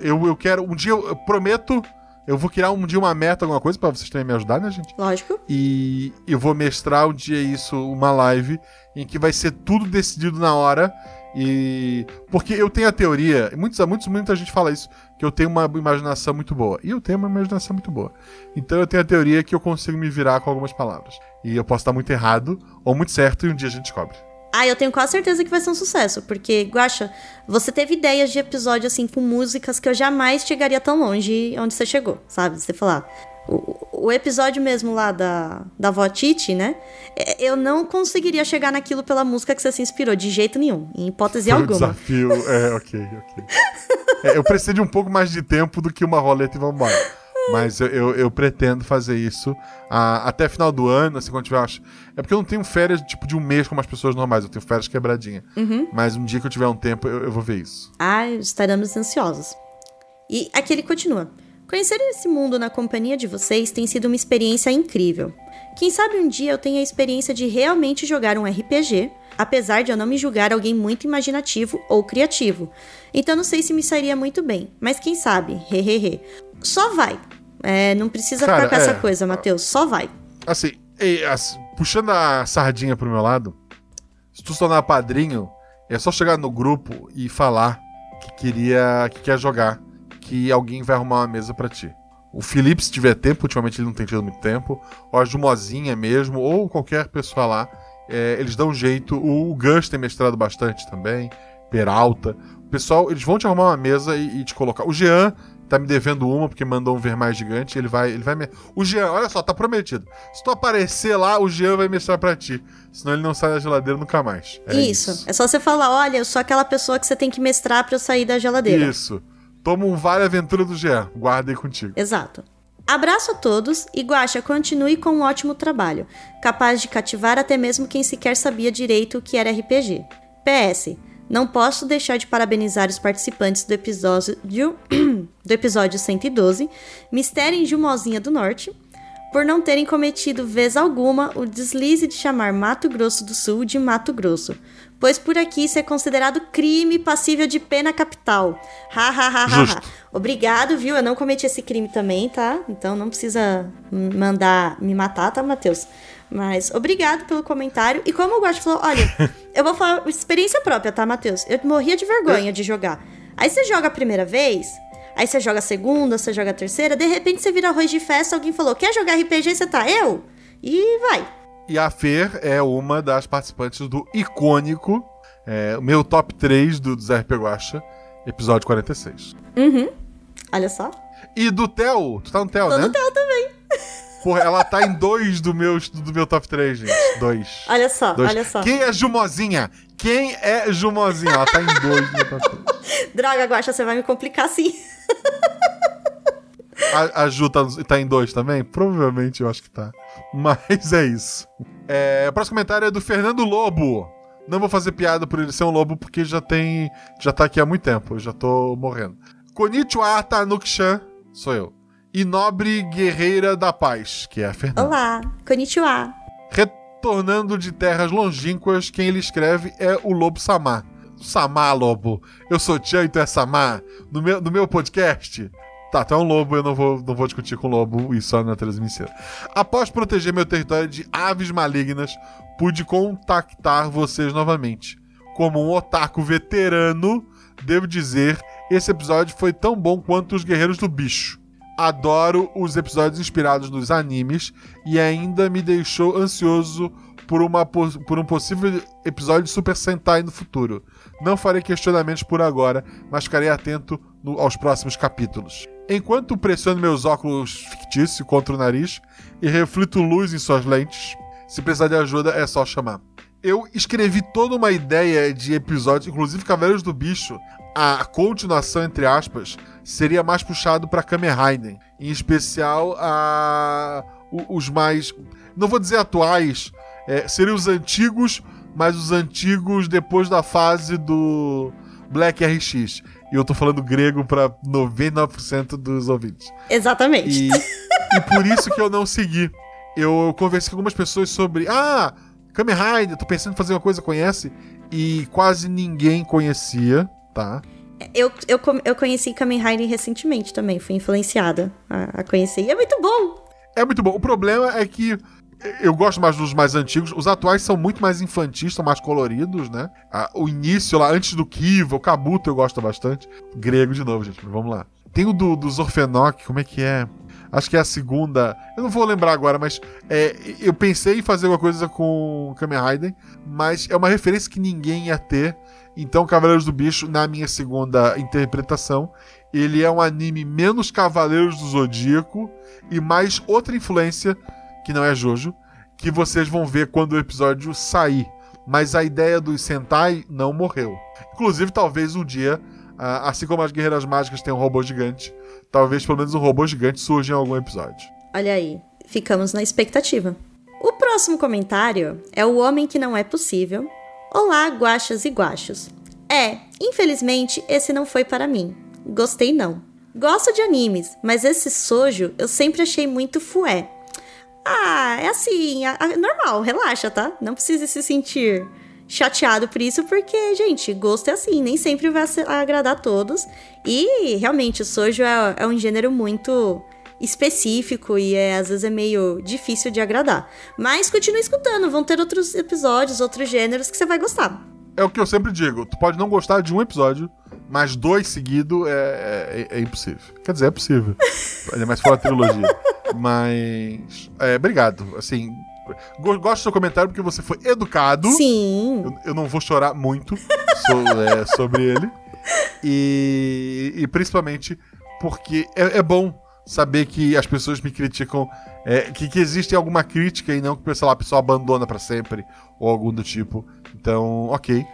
eu, eu quero. Um dia, eu, eu prometo, eu vou criar um dia uma meta, alguma coisa, pra vocês também me ajudar, né, gente? Lógico. E eu vou mestrar um dia isso, uma live, em que vai ser tudo decidido na hora. E. Porque eu tenho a teoria, muitos, muitos, muita gente fala isso, que eu tenho uma imaginação muito boa. E eu tenho uma imaginação muito boa. Então eu tenho a teoria que eu consigo me virar com algumas palavras. E eu posso estar muito errado ou muito certo, e um dia a gente descobre. Ah, eu tenho quase certeza que vai ser um sucesso, porque, Guaxa, você teve ideias de episódio assim com músicas que eu jamais chegaria tão longe onde você chegou, sabe? Você falar. O, o episódio mesmo lá da, da Vó Titi, né? É, Eu não conseguiria chegar naquilo pela música que você se inspirou, de jeito nenhum, em hipótese Foi um alguma. desafio. É, ok, ok. É, eu preciso de um pouco mais de tempo do que uma roleta e vambora. Mas eu, eu, eu pretendo fazer isso ah, até final do ano, assim, quando tiver. acho- É porque eu não tenho férias tipo de um mês como as pessoas normais, eu tenho férias quebradinha. Mas um dia que eu tiver um tempo, eu, eu vou ver isso. Ah, estaremos ansiosos. E aqui ele continua. Conhecer esse mundo na companhia de vocês tem sido uma experiência incrível. Quem sabe um dia eu tenha a experiência de realmente jogar um RPG, apesar de eu não me julgar alguém muito imaginativo ou criativo. Então não sei se me sairia muito bem, mas quem sabe, hehehe. Só vai. É, não precisa Cara, ficar com essa é. coisa, Matheus, só vai. Assim, e, as- puxando a sardinha pro meu lado, se tu se tornar padrinho, é só chegar no grupo e falar que queria, que quer jogar, que alguém vai arrumar uma mesa pra ti. O Felipe, se tiver tempo, ultimamente ele não tem tido muito tempo, ou a Jumozinha mesmo, ou qualquer pessoa lá, é, eles dão um jeito. O Gus tem mestrado bastante também, Peralta. O pessoal, eles vão te arrumar uma mesa e, e te colocar. O Jean tá me devendo uma, porque mandou um ver mais gigante. Ele vai. Ele vai me... O Jean, olha só, tá prometido. Se tu aparecer lá, o Jean vai mestrar pra ti. Senão ele não sai da geladeira nunca mais. É isso. É só você falar, olha, eu sou aquela pessoa que você tem que mestrar pra eu sair da geladeira. Isso. Toma um Vale Aventura do Jean. Guarda aí contigo. Exato. Abraço a todos e Guaxa, continue com um ótimo trabalho, capaz de cativar até mesmo quem sequer sabia direito o que era RPG. PS, não posso deixar de parabenizar os participantes do episódio, do episódio 112, Mistério em Jumozinha do Norte, por não terem cometido vez alguma o deslize de chamar Mato Grosso do Sul de Mato Grosso, pois por aqui isso é considerado crime passível de pena capital. Ha ha ha ha. Ha. Obrigado, viu? Eu não cometi esse crime também, tá? Então não precisa mandar me matar, tá, Matheus? Mas obrigado pelo comentário. E como o Guacho falou, olha, eu vou falar experiência própria, tá, Matheus? Eu morria de vergonha de jogar. Aí você joga a primeira vez, aí você joga a segunda, você joga a terceira, de repente você vira arroz de festa, alguém falou, quer jogar RPG? Você tá, eu? E vai. E a Fer é uma das participantes do icônico, é, meu top 3 do, do Zé RP Guacha, episódio 46. Uhum. Olha só. E do Theo, tu tá no Theo, Tô né? no Theo também. Porra, ela tá em dois do meu, do meu top 3, gente. Dois. Olha só, Dois. olha só. Quem é Jumozinha? Quem é Jumozinha? Ela tá em dois do meu top 3. Droga, Guaxa, você vai me complicar sim. A, a Ju tá, tá em dois também? Provavelmente eu acho que tá. Mas é isso. É, o próximo comentário é do Fernando Lobo. Não vou fazer piada por ele ser um lobo, porque já tem. Já tá aqui há muito tempo. Eu já tô morrendo. Konnichiwa Tanukshan, sou eu. E Nobre Guerreira da Paz, que é a Fernanda. Olá, konnichiwa. Retornando de terras longínquas, quem ele escreve é o Lobo Samar. Samar, Lobo. Eu sou Tchan e tu é Samar. No meu, no meu podcast. Tá, tu é um lobo, eu não vou, não vou discutir com o lobo e só na transmissão. Após proteger meu território de aves malignas, pude contactar vocês novamente. Como um otaku veterano, devo dizer, esse episódio foi tão bom quanto os Guerreiros do Bicho. Adoro os episódios inspirados nos animes e ainda me deixou ansioso por, uma, por um possível episódio de Super Sentai no futuro. Não farei questionamentos por agora, mas ficarei atento no- aos próximos capítulos. Enquanto pressiono meus óculos fictícios contra o nariz e reflito luz em suas lentes, se precisar de ajuda é só chamar. Eu escrevi toda uma ideia de episódios, inclusive Cavaleiros do Bicho, a continuação, entre aspas, seria mais puxado para Kamen. Em especial, a, os mais. Não vou dizer atuais, é, seriam os antigos, mas os antigos depois da fase do Black RX. E eu tô falando grego para 99% dos ouvintes. Exatamente. E, e por isso que eu não segui. Eu conversei com algumas pessoas sobre. Ah, Kamen Rider, tô pensando em fazer uma coisa, conhece? E quase ninguém conhecia, tá? Eu, eu, eu conheci Kamen Rider recentemente também, fui influenciada a, a conhecer. E é muito bom! É muito bom. O problema é que eu gosto mais dos mais antigos. Os atuais são muito mais infantis, são mais coloridos, né? Ah, o início lá, antes do Kiva, o Kabuto eu gosto bastante. Grego de novo, gente, vamos lá. Tem o do, dos Orfenok, como é que é? Acho que é a segunda. Eu não vou lembrar agora, mas é, eu pensei em fazer alguma coisa com Kamen Rider, mas é uma referência que ninguém ia ter. Então, Cavaleiros do Bicho, na minha segunda interpretação, ele é um anime menos Cavaleiros do Zodíaco e mais outra influência, que não é Jojo, que vocês vão ver quando o episódio sair. Mas a ideia dos Sentai não morreu. Inclusive, talvez um dia, ah, assim como as Guerreiras Mágicas têm um robô gigante, talvez pelo menos um robô gigante surja em algum episódio. Olha aí, ficamos na expectativa. O próximo comentário é O Homem que Não É Possível. Olá, guachas e guachos. É, infelizmente esse não foi para mim. Gostei não. Gosto de animes, mas esse sojo eu sempre achei muito fué. Ah, é assim, normal, relaxa, tá? Não precisa se sentir chateado por isso, porque, gente, gosto é assim, nem sempre vai agradar a todos. E realmente o sojo é, é um gênero muito específico e é, às vezes é meio difícil de agradar. Mas continue escutando, vão ter outros episódios, outros gêneros que você vai gostar. É o que eu sempre digo. Tu pode não gostar de um episódio, mas dois seguidos é, é, é impossível. Quer dizer, é possível. Ainda mais se for uma trilogia. Mas. É, obrigado. Assim. go- Gosto do seu comentário porque você foi educado. Sim. Eu, eu não vou chorar muito so- é, sobre ele. E, e principalmente porque é, é bom saber que as pessoas me criticam, é, que, que existe alguma crítica e não que, sei lá, a pessoa abandona pra sempre ou algum do tipo. Então, ok.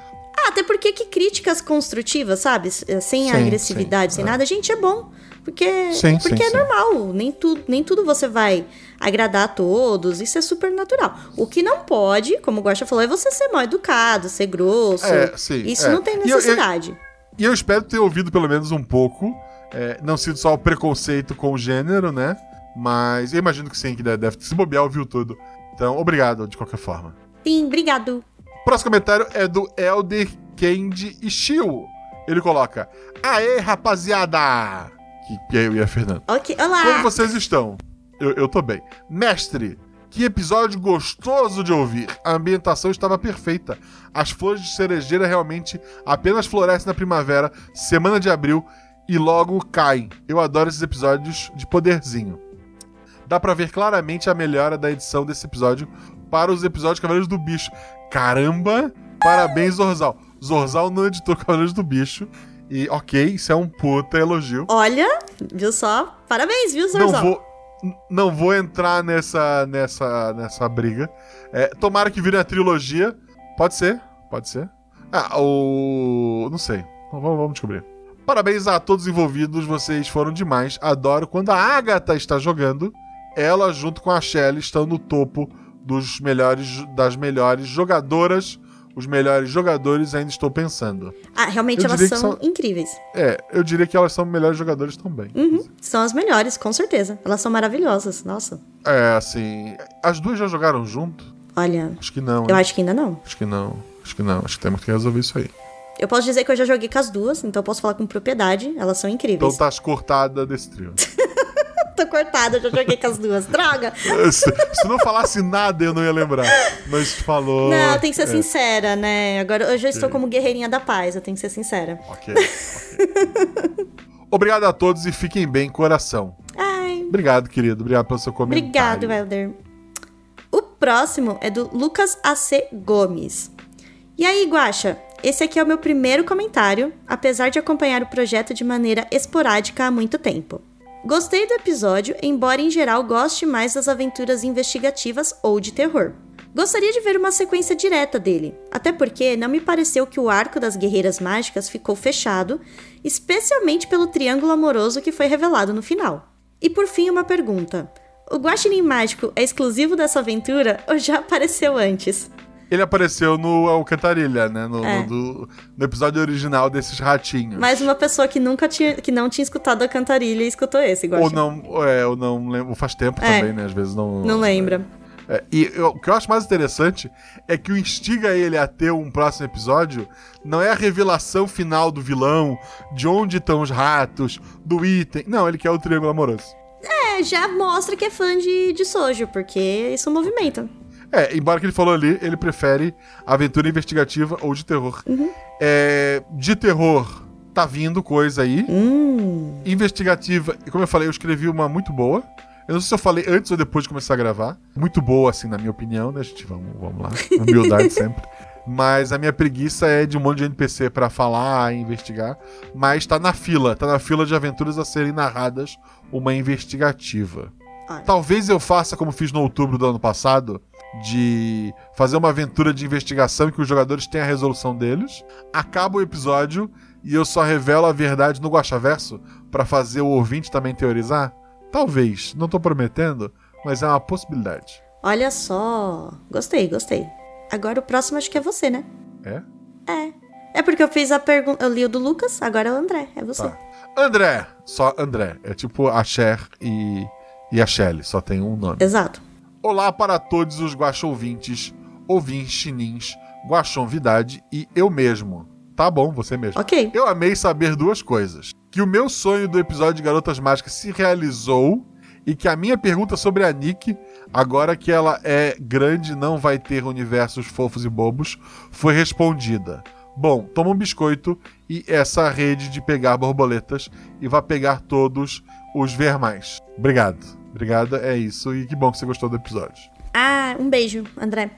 Ah, até porque que críticas construtivas, sabe? Eh, Sem Sim, agressividade, sim, sem é. nada, gente, é bom. Porque, Sim, porque é normal. Nem, tu, nem tudo você vai agradar a todos. Isso é super natural. O que não pode, como o Guaxa falou, é você ser mal educado, ser grosso. É, Isso é. não tem E eu- eu- necessidade. E eu espero ter ouvido pelo menos um pouco. é, não sido só o preconceito com o gênero, né? Mas eu imagino que sim, que deve, deve se bobear, ouviu tudo. Então, obrigado de qualquer forma. Sim, obrigado. Próximo comentário é do Elder Kendi Ishio. Ele coloca: Aê, rapaziada! Que, que é eu e a Fernanda. Ok, olá. Como vocês estão? Eu, eu tô bem. Mestre, que episódio gostoso de ouvir. A ambientação estava perfeita. As flores de cerejeira realmente apenas florescem na primavera, semana de abril, e logo caem. Eu adoro esses episódios de poderzinho. Dá pra ver claramente a melhora da edição desse episódio para os episódios Cavaleiros do Bicho. Caramba! Parabéns, Zorzal. Zorzal não editou Cavaleiros do Bicho. E ok, isso é um puta elogio. Olha, viu só? Parabéns, viu, Não Zorzal? vou, n- não vou entrar nessa, nessa, nessa briga. É, tomara que vire a trilogia. Pode ser, pode ser. Ah, o. Não sei. Vamos, vamos descobrir. Parabéns a todos envolvidos, vocês foram demais. Adoro quando a Agatha está jogando. Ela, junto com a Shelly, estão no topo dos melhores, das melhores jogadoras. Os melhores jogadores ainda estou pensando. Ah, realmente Eu elas são são- incríveis. É, eu diria que elas são melhores jogadores também. Uhum, são as melhores, com certeza. Elas são maravilhosas, nossa. É, assim. As duas já jogaram junto? Olha, Acho que não. eu hein? acho que ainda não. Acho que não. Acho que não. Acho que temos que resolver isso aí. Eu posso dizer que eu já joguei com as duas, então eu posso falar com propriedade. Elas são Então incríveis. tá cortada desse trio. Tô cortada, já joguei com as duas. Droga! se, se não falasse nada, eu não ia lembrar. Mas falou. Não, tem que ser é, sincera, né? Agora eu já estou como guerreirinha da paz, eu tenho que ser sincera. Ok. ok. Obrigado a todos e fiquem bem, coração. Ai, Obrigado, querido. Obrigado pelo seu comentário. obrigado, Helder. O próximo é do Lucas AC Gomes. E aí, Guaxa? Esse aqui é o meu primeiro comentário, apesar de acompanhar o projeto de maneira esporádica há muito tempo. Gostei do episódio, embora em geral goste mais das aventuras investigativas ou de terror. Gostaria de ver uma sequência direta dele, até porque não me pareceu que o arco das guerreiras mágicas ficou fechado, especialmente pelo triângulo amoroso que foi revelado no final. E por fim, uma pergunta: o Guaxinim Mágico é exclusivo dessa aventura ou já apareceu antes? Ele apareceu no Alcantarilha, né? No, É. no, no episódio original desses ratinhos. Mais uma pessoa que nunca tinha, que não tinha escutado a cantarilha e escutou esse, Guaxinim. Ou não, é, ou não lembro. Faz tempo É. também, né? Às vezes não. Não lembra. É, e eu- o que eu acho mais interessante é que o instiga ele a ter um próximo episódio não é a revelação final do vilão, de onde estão os ratos, do item. Não, ele quer o triângulo amoroso. É, já mostra que é fã de, de Sojo, porque isso movimenta. É, embora que ele falou ali, ele prefere aventura investigativa ou de terror. É, de terror, tá vindo coisa aí. Hum. Investigativa, como eu falei, eu escrevi uma muito boa. Eu não sei se eu falei antes ou depois de começar a gravar. Muito boa, assim, na minha opinião, né, gente? Vamos, vamos lá. Humildade sempre. Mas a minha preguiça é de um monte de NPC pra falar e investigar. Mas tá na fila, tá na fila de aventuras a serem narradas uma investigativa. Olha. Talvez eu faça como fiz no outubro do ano passado, de fazer uma aventura de investigação em que os jogadores têm a resolução deles. Acaba o episódio e eu só revelo a verdade no Guaxaverso pra fazer o ouvinte também teorizar? Talvez, não tô prometendo, mas é uma possibilidade. Olha só. Gostei, gostei. Agora o próximo acho que é você, né? É? É. É porque eu fiz a pergunta. Eu li o do Lucas, agora é o André. É você. Tá. André, só André. É tipo a Cher e, e a Shelly, só tem um nome. Exato. Olá para todos os guaxouvintes, ouvintes chinins, guaxonvidade e eu mesmo. Tá bom, você mesmo. Ok. Eu amei saber duas coisas. Que o meu sonho do episódio de Garotas Mágicas se realizou e que a minha pergunta sobre a Nick, agora que ela é grande e não vai ter universos fofos e bobos, foi respondida. Bom, toma um biscoito e essa rede de pegar borboletas e vá pegar todos os vermais. Obrigado. Obrigado, é isso. E que bom que você gostou do episódio. Ah, um beijo, André.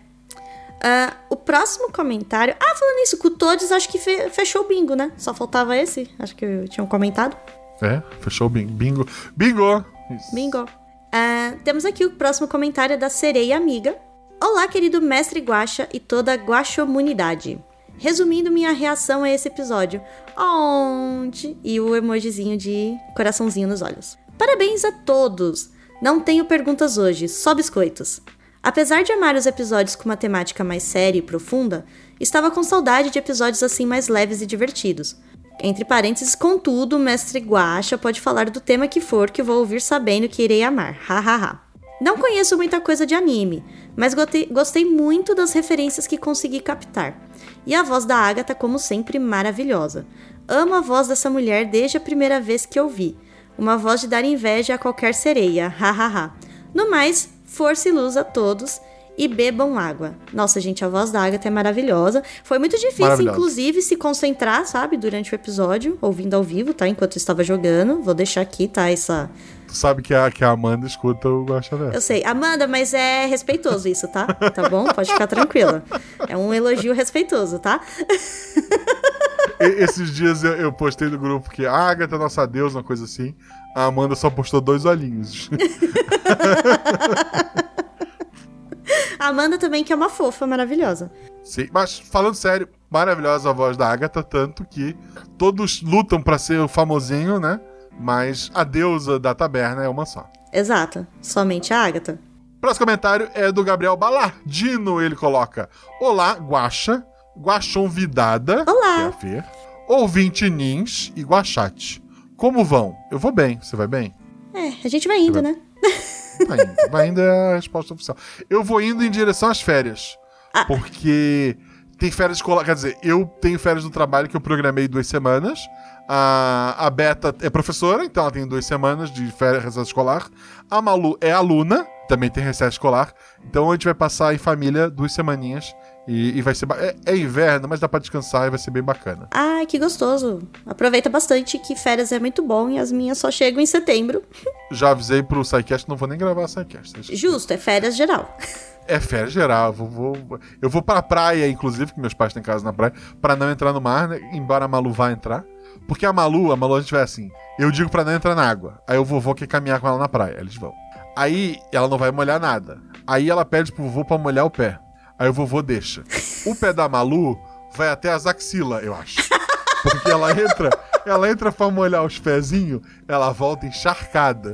Ah, o próximo comentário. Ah, falando nisso, com todos, acho que fe- fechou o bingo, né? Só faltava esse. Acho que eu tinha comentado. É, fechou o bingo. Bingo. Bingo! Isso. Bingo. Ah, temos aqui o próximo comentário da Sereia Amiga. Olá, querido mestre Guaxa e toda a Guaxomunidade. Resumindo minha reação a esse episódio. Onde? E o emojizinho de coraçãozinho nos olhos. Parabéns a todos! Não tenho perguntas hoje, só biscoitos. Apesar de amar os episódios com uma temática mais séria e profunda, estava com saudade de episódios assim mais leves e divertidos. Entre parênteses, contudo, mestre Guacha pode falar do tema que for que vou ouvir sabendo que irei amar. Hahaha. Não conheço muita coisa de anime, mas gostei, gostei muito das referências que consegui captar. E a voz da Agatha, como sempre, maravilhosa. Amo a voz dessa mulher desde a primeira vez que ouvi. Uma voz de dar inveja a qualquer sereia. Hahaha. No mais, força e luz a todos e bebam água. Nossa, gente, a voz da Agatha é maravilhosa. Foi muito difícil, inclusive, se concentrar, sabe, durante o episódio, ouvindo ao vivo, tá? Enquanto eu estava jogando. Vou deixar aqui, tá? Essa. Tu sabe que a, que a Amanda escuta o Verso. Eu sei. Amanda, mas é respeitoso isso, tá? Tá bom? Pode ficar tranquila. É um elogio respeitoso, tá? Esses dias eu, eu postei no grupo que a Agatha é nossa deusa, uma coisa assim. A Amanda só postou dois olhinhos. A Amanda também, que é uma fofa maravilhosa. Sim, mas falando sério, maravilhosa a voz da Agatha, tanto que todos lutam pra ser o famosinho, né? Mas a deusa da taberna é uma só. Exato. Somente a Agatha. Próximo comentário é do Gabriel Balardino. Ele coloca: Olá, Guaxa, Guaxonvidada, Olá. que é a Fer, ouvinte Nins e Guaxate. Como vão? Eu vou bem. Você vai bem? É, a gente vai indo, né? Vai indo. Vai indo é a resposta oficial. Eu vou indo em direção às férias. Ah. Porque tem férias escolar. Quer dizer, eu tenho férias do trabalho que eu programei duas semanas. A, a Beta é professora, então ela tem duas semanas de férias recesso escolar. A Malu é aluna, também tem recesso escolar. Então a gente vai passar em família duas semaninhas. E, e vai ser. É, é inverno, mas dá pra descansar e vai ser bem bacana. Ai, que gostoso. Aproveita bastante que férias é muito bom e as minhas só chegam em setembro. Já avisei pro SciCast, não vou nem gravar SciCast. Deixa- Justo, é férias geral. É férias geral. Vou, vou- eu vou pra praia, inclusive, que meus pais têm casa na praia, pra não entrar no mar, né? embora a Malu vá entrar. Porque a Malu, a Malu a gente vai assim. Eu digo pra não entrar na água. Aí o vovô quer caminhar com ela na praia. Eles vão. Aí ela não vai molhar nada. Aí ela pede pro vovô pra molhar o pé. Aí o vovô deixa. O pé da Malu vai até as axilas, eu acho. Porque ela entra, ela entra pra molhar os pezinhos, ela volta encharcada.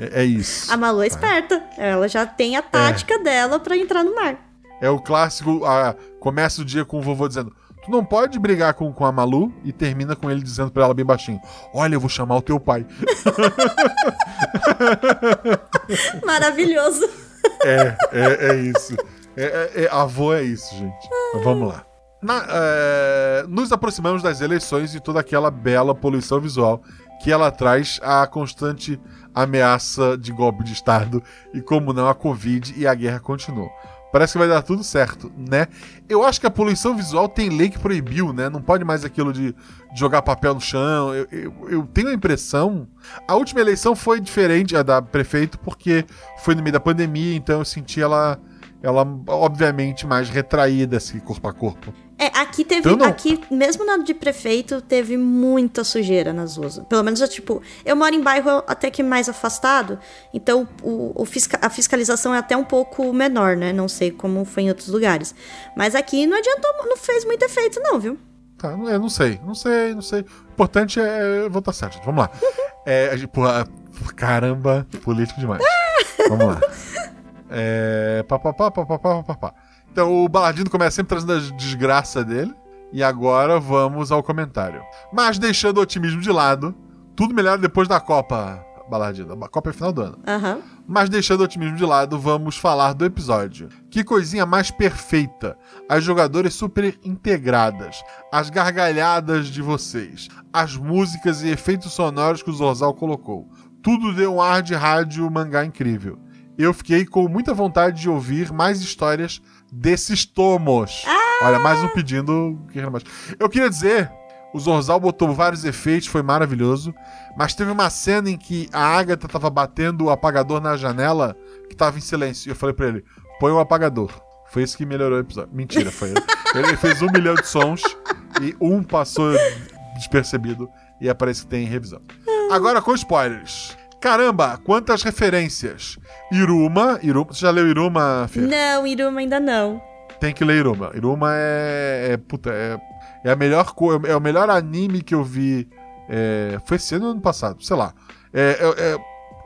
É, é isso. A Malu é esperta. Ela já tem a tática dela pra entrar no mar. É o clássico, a, começa o dia com o vovô dizendo: Tu não pode brigar com, com a Malu e termina com ele dizendo pra ela bem baixinho: Olha, eu vou chamar o teu pai. Maravilhoso. É, é, é isso. É, é- é- avô é isso, gente. Mas vamos lá. Na- é, nos aproximamos das eleições e toda aquela bela poluição visual que ela traz a constante ameaça de golpe de Estado e, como não, a Covid e a guerra continuam. Parece que vai dar tudo certo, né? Eu acho que a poluição visual tem lei que proibiu, né? Não pode mais aquilo de, de jogar papel no chão. Eu, eu, eu tenho a impressão. A última eleição foi diferente, a da prefeito, porque foi no meio da pandemia, então eu senti ela, ela obviamente, mais retraída, assim, corpo a corpo. É, aqui teve. Eu não. Aqui, mesmo na de prefeito, teve muita sujeira nas ruas. Pelo menos, eu, tipo, eu moro em bairro até que mais afastado, então o, o fisca- a fiscalização é até um pouco menor, né? Não sei como foi em outros lugares. Mas aqui não adiantou, não fez muito efeito, não, viu? Tá, eu não sei, não sei, não sei. O importante é votar certo, gente. Vamos lá. É, porra, caramba, político demais. Vamos lá. É, pá, pá, pá, pá, pá, pá, pá, pá. Então o Baladino começa sempre trazendo a desgraça dele. E agora vamos ao comentário. Mas deixando o otimismo de lado, tudo melhor depois da Copa, Baladinha. A Copa é final do ano. Aham. Mas deixando o otimismo de lado, vamos falar do episódio. Que coisinha mais perfeita! As jogadoras super integradas, as gargalhadas de vocês, as músicas e efeitos sonoros que o Zorzal colocou. Tudo deu um ar de rádio mangá incrível. Eu fiquei com muita vontade de ouvir mais histórias desses tomos. Olha, mais um pedindo. Eu queria dizer, o Zorzal botou vários efeitos, foi maravilhoso. Mas teve uma cena em que a Agatha tava batendo o apagador na janela, que tava em silêncio. E eu falei pra ele: põe o apagador. Foi isso que melhorou o episódio. Mentira, foi ele. ele fez um milhão de sons e um passou despercebido. E é parece que tem revisão. Agora com spoilers. Caramba, quantas referências. Iruma, Iruma. Você já leu Iruma, Fê? Não, Iruma ainda não. Tem que ler Iruma. Iruma é. é puta, é, é a melhor coisa. É o melhor anime que eu vi. é, foi esse ano passado? Sei lá. É, é- é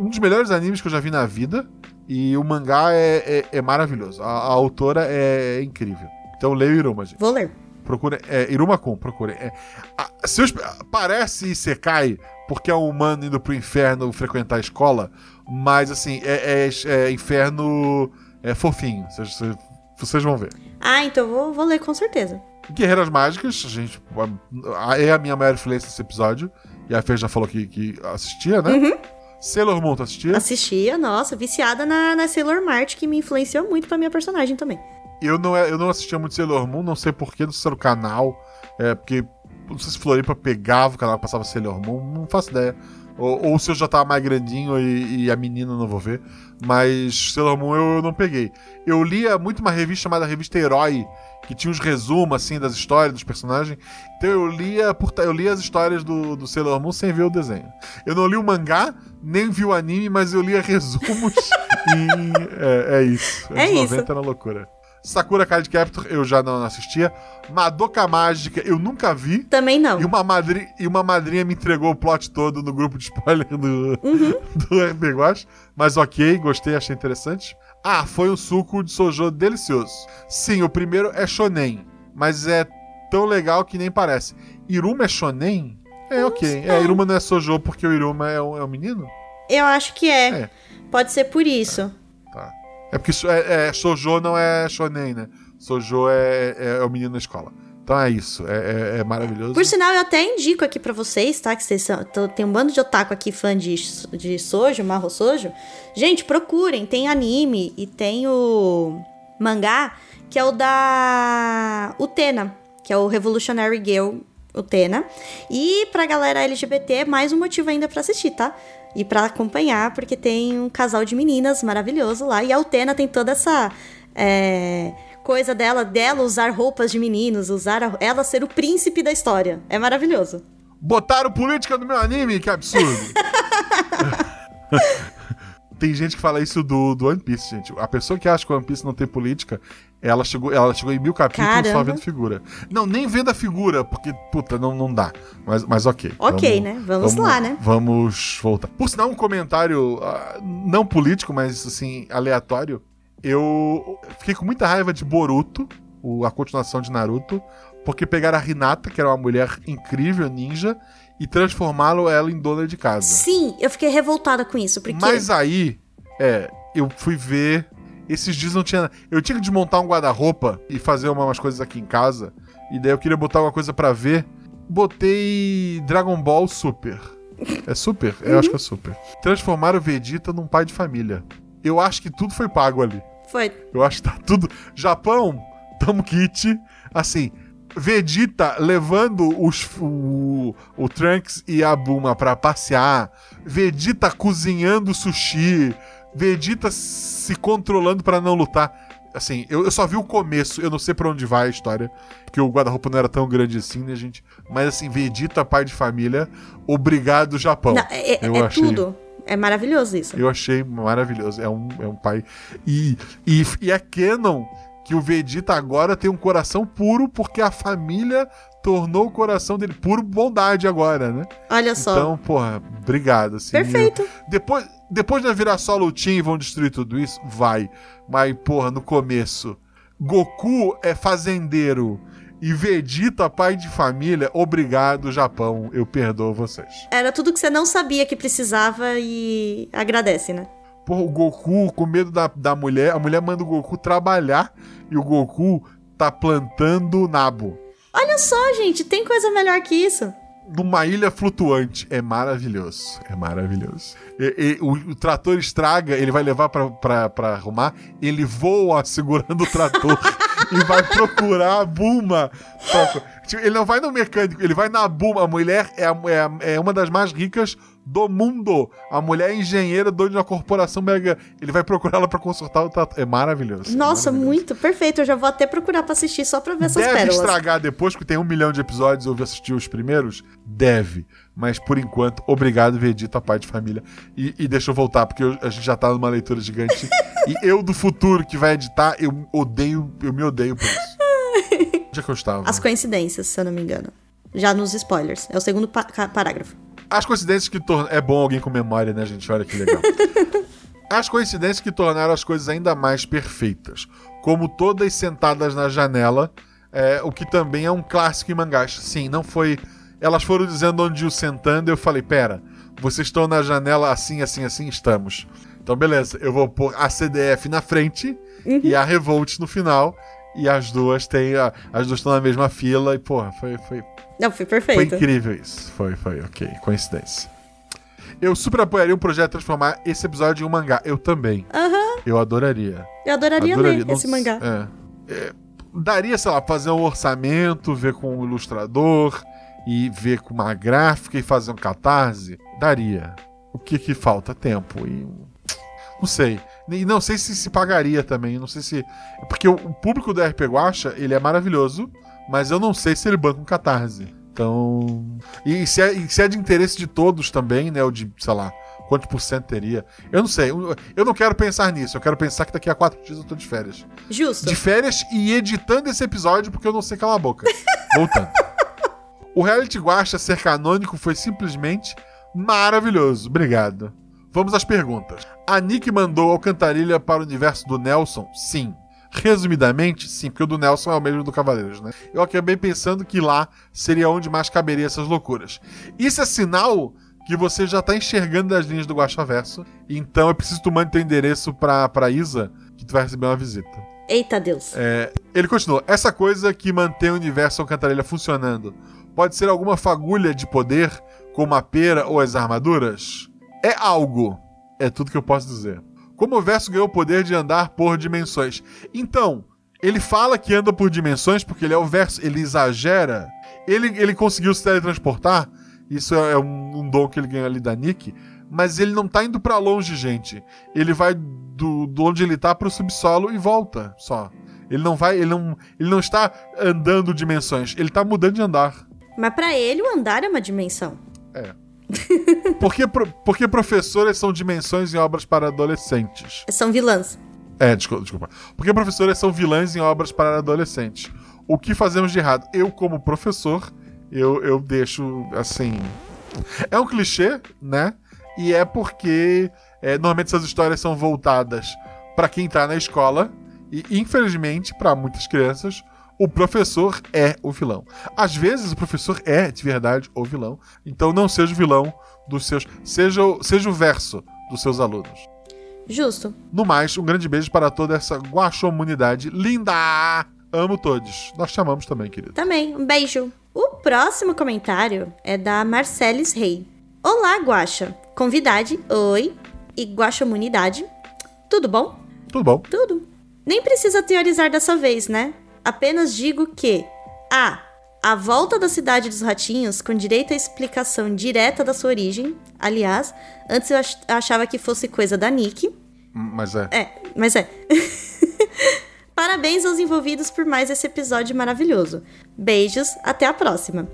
um dos melhores animes que eu já vi na vida. E o mangá é, é- é maravilhoso. A, a autora é incrível. Então leia Iruma, gente. Vou ler. Procure. É, Iruma-kun, procure. É, a- se os- parece Isekai, porque é um humano indo pro inferno frequentar a escola, mas assim, é, é- é inferno é fofinho. Vocês, vocês- vão ver. Ah, então vou, vou ler com certeza. Guerreiras Mágicas, a gente. a- É a minha maior influência nesse episódio. E a Fê já falou que, que assistia, né? Sailor Moon, tu assistia? Assistia, nossa, viciada na, na Sailor Mart, que me influenciou muito pra minha personagem também. Eu não, eu não assistia muito Sailor Moon, não sei porquê, não sei se era o canal. É, porque. Não sei se Floripa pegava o canal que passava Sailor Moon, não faço ideia. Ou, ou se eu já tava mais grandinho e, e a menina não vou ver. Mas Sailor Moon eu, não peguei. Eu lia muito uma revista chamada Revista Herói, que tinha uns resumos assim das histórias dos personagens. Então eu lia, por, eu lia as histórias do, do Sailor Moon sem ver o desenho. Eu não li o mangá, nem vi o anime, mas eu lia resumos e é, é isso. É Anos isso. 90 era loucura. Sakura Card Captor eu já não assistia. Madoka Mágica eu nunca vi. Também não. E uma, madri e uma madrinha me entregou o plot todo no grupo de spoiler do, do RP Guache. Mas ok, gostei, achei interessante. Ah, foi um suco de sojo delicioso. Sim, o primeiro é shonen, mas é tão legal que nem parece. Iruma é shonen? É ok. É, Iruma não é sojo porque o Iruma é um, é um menino? Eu acho que é. É. Pode ser por isso. Tá. É porque é, é, Sojo não é shonen, né? Sojo é, é, é o menino na escola. Então é isso. É, é- é maravilhoso. Por sinal, eu até indico aqui pra vocês, tá? Que vocês são, tô- tem um bando de otaku aqui fã de, de sojo, marro sojo. Gente, procurem. Tem anime e tem o mangá, que é o da Utena, que é o Revolutionary Girl Utena. E pra galera LGBT, mais um motivo ainda pra assistir, tá? E pra acompanhar, porque tem um casal de meninas maravilhoso lá. E a Utena tem toda essa é, coisa dela, dela usar roupas de meninos, usar a- ela ser o príncipe da história. É maravilhoso. Botaram política no meu anime, que absurdo. tem gente que fala isso do, do One Piece, gente. A pessoa que acha que o One Piece não tem política, ela chegou, ela chegou em mil capítulos só Caramba. vendo figura. Não, nem vendo a figura, porque, puta, não, não dá. Mas, mas ok. Ok, né? Vamos lá, né? Vamos voltar. Por sinal, um comentário ah, não político, mas assim, aleatório. Eu fiquei com muita raiva de Boruto, o- a continuação de Naruto, porque pegaram a Hinata, que era uma mulher incrível, ninja, e transformaram ela em dona de casa. Sim, eu fiquei revoltada com isso, porque. Mas aí, é, eu fui ver. Esses dias não tinha. Eu tinha que desmontar um guarda-roupa e fazer uma- umas coisas aqui em casa. E daí eu queria botar alguma coisa pra ver. Botei Dragon Ball Super. É Super? Eu acho que é Super. Transformaram o Vegeta num pai de família. Eu acho que tudo foi pago ali. Foi. Eu acho que tá tudo. Japão, tamo kit. Assim, Vegeta levando os, o, o Trunks e a Buma pra passear. Vegeta cozinhando sushi. Vegeta se controlando pra não lutar. Assim, eu, eu só vi o começo, eu não sei pra onde vai a história, porque o guarda-roupa não era tão grande assim, né, gente? Mas assim, Vegeta, pai de família, obrigado, Japão. Não, é Eu é achei- tudo. É maravilhoso isso. eu achei maravilhoso. É um, é um pai. E, e, e é canon que o Vegeta agora tem um coração puro porque a família tornou o coração dele puro bondade agora, né? Olha só. Então, porra, obrigado. Assim, Perfeito. eu- depois, depois de virar só lutinha e vão destruir tudo isso, vai. Mas, porra, no começo, Goku é fazendeiro E Vegeta, pai de família, obrigado, Japão. Eu perdoo vocês. Era tudo que você não sabia que precisava e agradece, né? Porra, o Goku com medo da, da mulher, a mulher manda o Goku trabalhar e o Goku tá plantando nabo. Olha só, gente, tem coisa melhor que isso. Numa ilha flutuante. É maravilhoso. É maravilhoso. E- e o, o trator estraga, ele vai levar pra, pra, pra arrumar, ele voa segurando o trator e vai procurar a Bulma. pra- tipo, ele não vai no mecânico, ele vai na Bulma. A mulher é, a- é, a- é uma das mais ricas do mundo. A mulher é engenheira, dona de uma corporação mega. Ele vai procurar ela pra consertar o trator. É maravilhoso. é Nossa, maravilhoso. muito perfeito. Eu já vou até procurar pra assistir só pra ver essas Deve pérolas. estragar depois, porque tem um milhão de episódios, eu assistir os primeiros? Deve. Mas por enquanto, obrigado, Vegeta, pai de família. E, e deixa eu voltar, porque eu- a gente já tá numa leitura gigante. e eu do futuro que vai editar, eu odeio, eu me odeio por isso. Onde é que eu estava? As coincidências, se eu não me engano. Já nos spoilers. É o segundo pa- parágrafo. As coincidências que tornam. É bom alguém com memória, né, gente? Olha que legal. as coincidências que tornaram as coisas ainda mais perfeitas. Como todas sentadas na janela, é, o que também é um clássico em mangás. Sim, não foi. Elas foram dizendo onde o sentando, eu falei: pera, vocês estão na janela assim, assim, assim? Estamos. Então, beleza, eu vou pôr a CDF na frente e a Revolt no final. E as duas têm. a- As duas estão na mesma fila e, porra, foi, foi, Não, foi foi perfeito. incrível isso. Foi, foi, ok. Coincidência. Eu super apoiaria um projeto transformar esse episódio em um mangá. Eu também. Aham, Eu adoraria. eu adoraria, ler Não esse mangá. É. É, daria, sei lá, fazer um orçamento, ver com o ilustrador e ver com uma gráfica e fazer um catarse. Daria. O que que falta? Tempo. E. Não sei. E não sei se se pagaria também. Não sei se. Porque o, público do RP Guacha, ele é maravilhoso, mas eu não sei se ele banca um catarse. Então. E se é, e se é de interesse de todos também, né? O de, sei lá, quantos por cento teria. Eu não sei. Eu eu não quero pensar nisso. Eu quero pensar que daqui a quatro dias eu tô de férias. Justo. De férias e editando esse episódio porque eu não sei calar a boca. Voltando. O reality Guacha ser canônico foi simplesmente maravilhoso. Obrigado. Vamos às perguntas. A Nick mandou Alcantarilha para o universo do Nelson? Sim. Resumidamente, sim, porque o do Nelson é o mesmo do Cavaleiros, né? Eu acabei pensando que lá seria onde mais caberia essas loucuras. Isso é sinal que você já tá enxergando as linhas do Guaxaverso. Então eu preciso que tu mande teu endereço pra, pra Isa, que tu vai receber uma visita. Eita Deus. É, ele continua. Essa coisa que mantém o universo Alcantarilha funcionando pode ser alguma fagulha de poder, como a pera ou as armaduras? É algo. É tudo que eu posso dizer. Como o verso ganhou o poder de andar por dimensões? Então, ele fala que anda por dimensões porque ele é o verso, ele exagera. Ele, ele conseguiu se teletransportar. Isso é um, um dom que ele ganhou ali da Nick. Mas ele não tá indo pra longe, gente. Ele vai do, do onde ele tá pro subsolo e volta só. Ele não vai, ele não, ele não está andando dimensões, ele tá mudando de andar. Mas pra ele, o andar é uma dimensão. Porque, pro- porque professores são dimensões em obras para adolescentes. São vilãs. É, desculpa, desculpa. Porque professores são vilãs em obras para adolescentes. O que fazemos de errado? Eu, como professor, eu, eu deixo assim. É um clichê, né? E é porque é, normalmente essas histórias são voltadas para quem tá na escola. E, infelizmente, para muitas crianças, o professor é o vilão. Às vezes, o professor é, de verdade, o vilão. Então, não seja o vilão dos seus. Seja, o- seja o verso dos seus alunos. Justo. No mais, um grande beijo para toda essa guaxomunidade linda! Amo todos. Nós te amamos também, querido. Também, um beijo. O próximo comentário é da Marcelis Rei. Olá, Guaxa. Convidade, oi. E Guaxamunidade. Tudo bom? Tudo bom? Tudo. Nem precisa teorizar dessa vez, né? Apenas digo que A. A volta da cidade dos ratinhos com direito à explicação direta da sua origem. Aliás, antes eu ach- achava que fosse coisa da Nick. Hum, Mas é. É, mas é. Parabéns aos envolvidos por mais esse episódio maravilhoso. Beijos, até a próxima.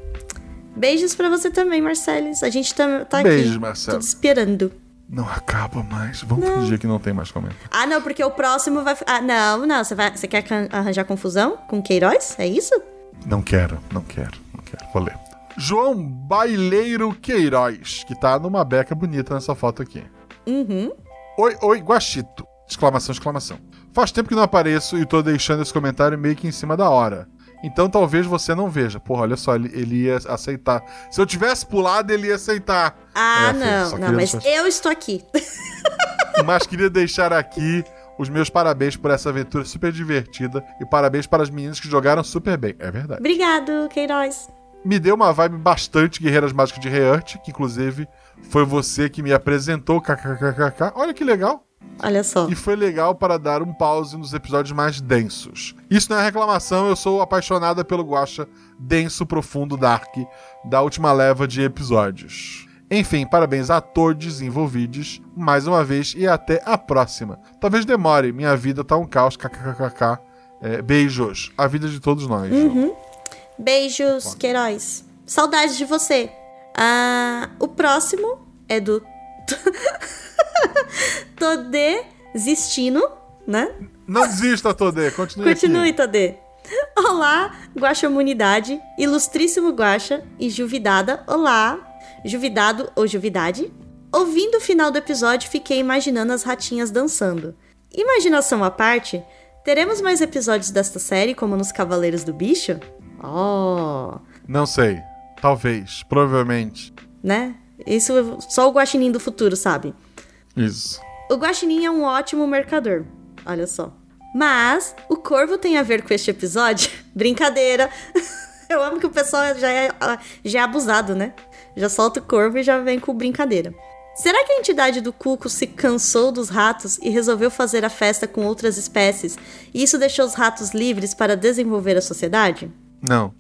Beijos pra você também, Marcelis. A gente tá, tá Beijos, aqui. Marcelo. Tudo esperando. Não acaba mais. Vamos fingir que não tem mais comentário. Ah, não, porque o próximo vai. Ah, não, não. Você, vai... você quer arranjar confusão com Queiroz? É isso? Não quero, não quero, não quero. Vou ler. João Baileiro Queiroz, que tá numa beca bonita nessa foto aqui. Uhum. Oi, oi, Guaxito. Exclamação, exclamação. Faz tempo que não apareço e tô deixando esse comentário meio que em cima da hora. Então talvez você não veja. Porra, olha só, ele, ele ia aceitar. Se eu tivesse pulado, ele ia aceitar. Ah, É, não, não, mas deixar- eu estou aqui. Mas queria deixar aqui os meus parabéns por essa aventura super divertida e parabéns para as meninas que jogaram super bem. É verdade. Obrigado, Queiroz. Me deu uma vibe bastante Guerreiras Mágicas de Reurt, que inclusive foi você que me apresentou, kkkk. Olha que legal. Olha só. E foi legal para dar um pause nos episódios mais densos. Isso não é reclamação, eu sou apaixonada pelo Guacha denso, profundo, dark da última leva de episódios. Enfim, parabéns a todos envolvidos, mais uma vez, e até a próxima. Talvez demore, minha vida tá um caos, kkkk. É, beijos. A vida de todos nós. Uhum. Beijos, Queiroz. Saudades de você. Ah, o próximo é do Todê Zistino, né? Não desista, Todê. Continue, Continue, aqui. Todê. Olá, Guaxamunidade, ilustríssimo Guaxa e Juvidada. Olá, Juvidado ou Juvidade. Ouvindo o final do episódio, fiquei imaginando as ratinhas dançando. Imaginação à parte, teremos mais episódios desta série, como nos Cavaleiros do Bicho? Oh, Não sei. Talvez. Provavelmente. né? Isso só o Guaxinim do futuro sabe. Isso. O guaxinim é um ótimo mercador. Olha só. Mas o corvo tem a ver com este episódio? Brincadeira. Eu amo que o pessoal já é, já é abusado, né? Já solta o corvo e já vem com brincadeira. Será que a entidade do Cuco se cansou dos ratos e resolveu fazer a festa com outras espécies? E isso deixou os ratos livres para desenvolver a sociedade? Não.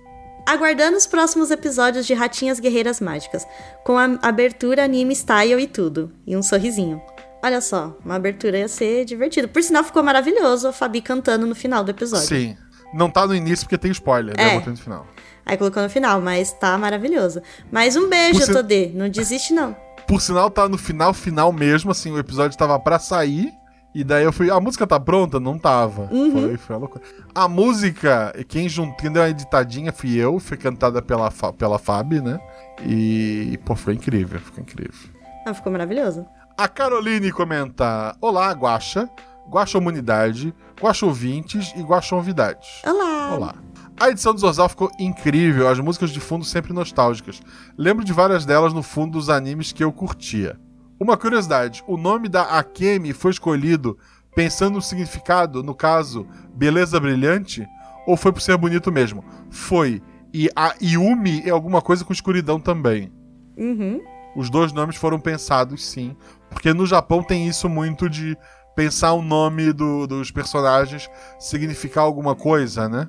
Aguardando os próximos episódios de Ratinhas Guerreiras Mágicas, com a abertura anime style e tudo, e um sorrisinho. Olha só, uma abertura ia ser divertida. Por sinal, ficou maravilhoso a Fabi cantando no final do episódio. Sim. Não tá no início porque tem spoiler, né? É. Botei no final. Aí colocou no final, mas tá maravilhoso. Mais um beijo, Por si- Todê. Não desiste, não. Por sinal, tá no final, final mesmo, assim, o episódio tava pra sair. E daí eu fui. A música tá pronta? Não tava. Uhum. Foi, foi uma loucura. A música, quem, jun... quem deu uma editadinha fui eu, foi cantada pela, pela Fábio, né? E, pô, foi incrível, ficou incrível. Ah, ficou maravilhoso. A Caroline comenta: Olá, Guaxa, Guaxa Humanidade, Guaxa Ouvintes e Guaxa Novidades. Olá. Olá. A edição do Zorzal ficou incrível, as músicas de fundo sempre nostálgicas. Lembro de várias delas no fundo dos animes que eu curtia. Uma curiosidade: o nome da Akemi foi escolhido pensando no significado, no caso, beleza brilhante, ou foi por ser bonito mesmo? Foi. E a Yumi é alguma coisa com escuridão também. Uhum. Os dois nomes foram pensados, sim. Porque no Japão tem isso muito de pensar o nome do- dos personagens significar alguma coisa, né?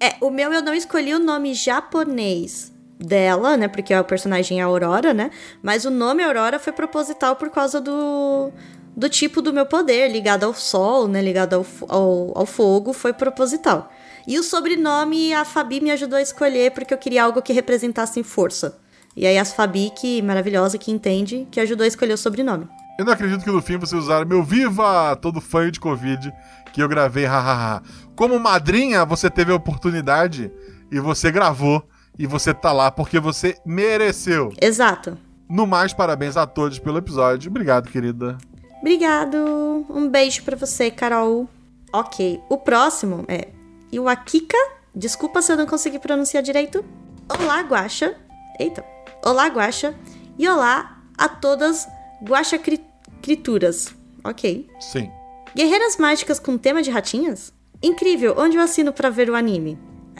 É, o meu eu não escolhi o nome japonês dela, né? Porque o personagem é Aurora, né? Mas o nome Aurora foi proposital por causa do, do tipo do meu poder, ligado ao sol, né? Ligado ao, ao, ao fogo, foi proposital. E o sobrenome a Fabi me ajudou a escolher porque eu queria algo que representasse força. E aí a Fabi, que maravilhosa, que entende, que ajudou a escolher o sobrenome. Eu não acredito que no fim vocês usaram meu Viva todo fã de Covid que eu gravei, hahaha. Como madrinha, você teve a oportunidade e você gravou e você tá lá porque você mereceu. Exato. No mais, parabéns a todos pelo episódio. Obrigado, querida. Obrigado. Um beijo pra você, Carol. Ok, o próximo é Iwakika. Desculpa se eu não consegui pronunciar direito. Olá, Guaxa. Eita. Olá, Guaxa. E olá a todas Guaxa cri- Crituras. Ok. Sim. Guerreiras mágicas com tema de ratinhas? Incrível. Onde eu assino pra ver o anime?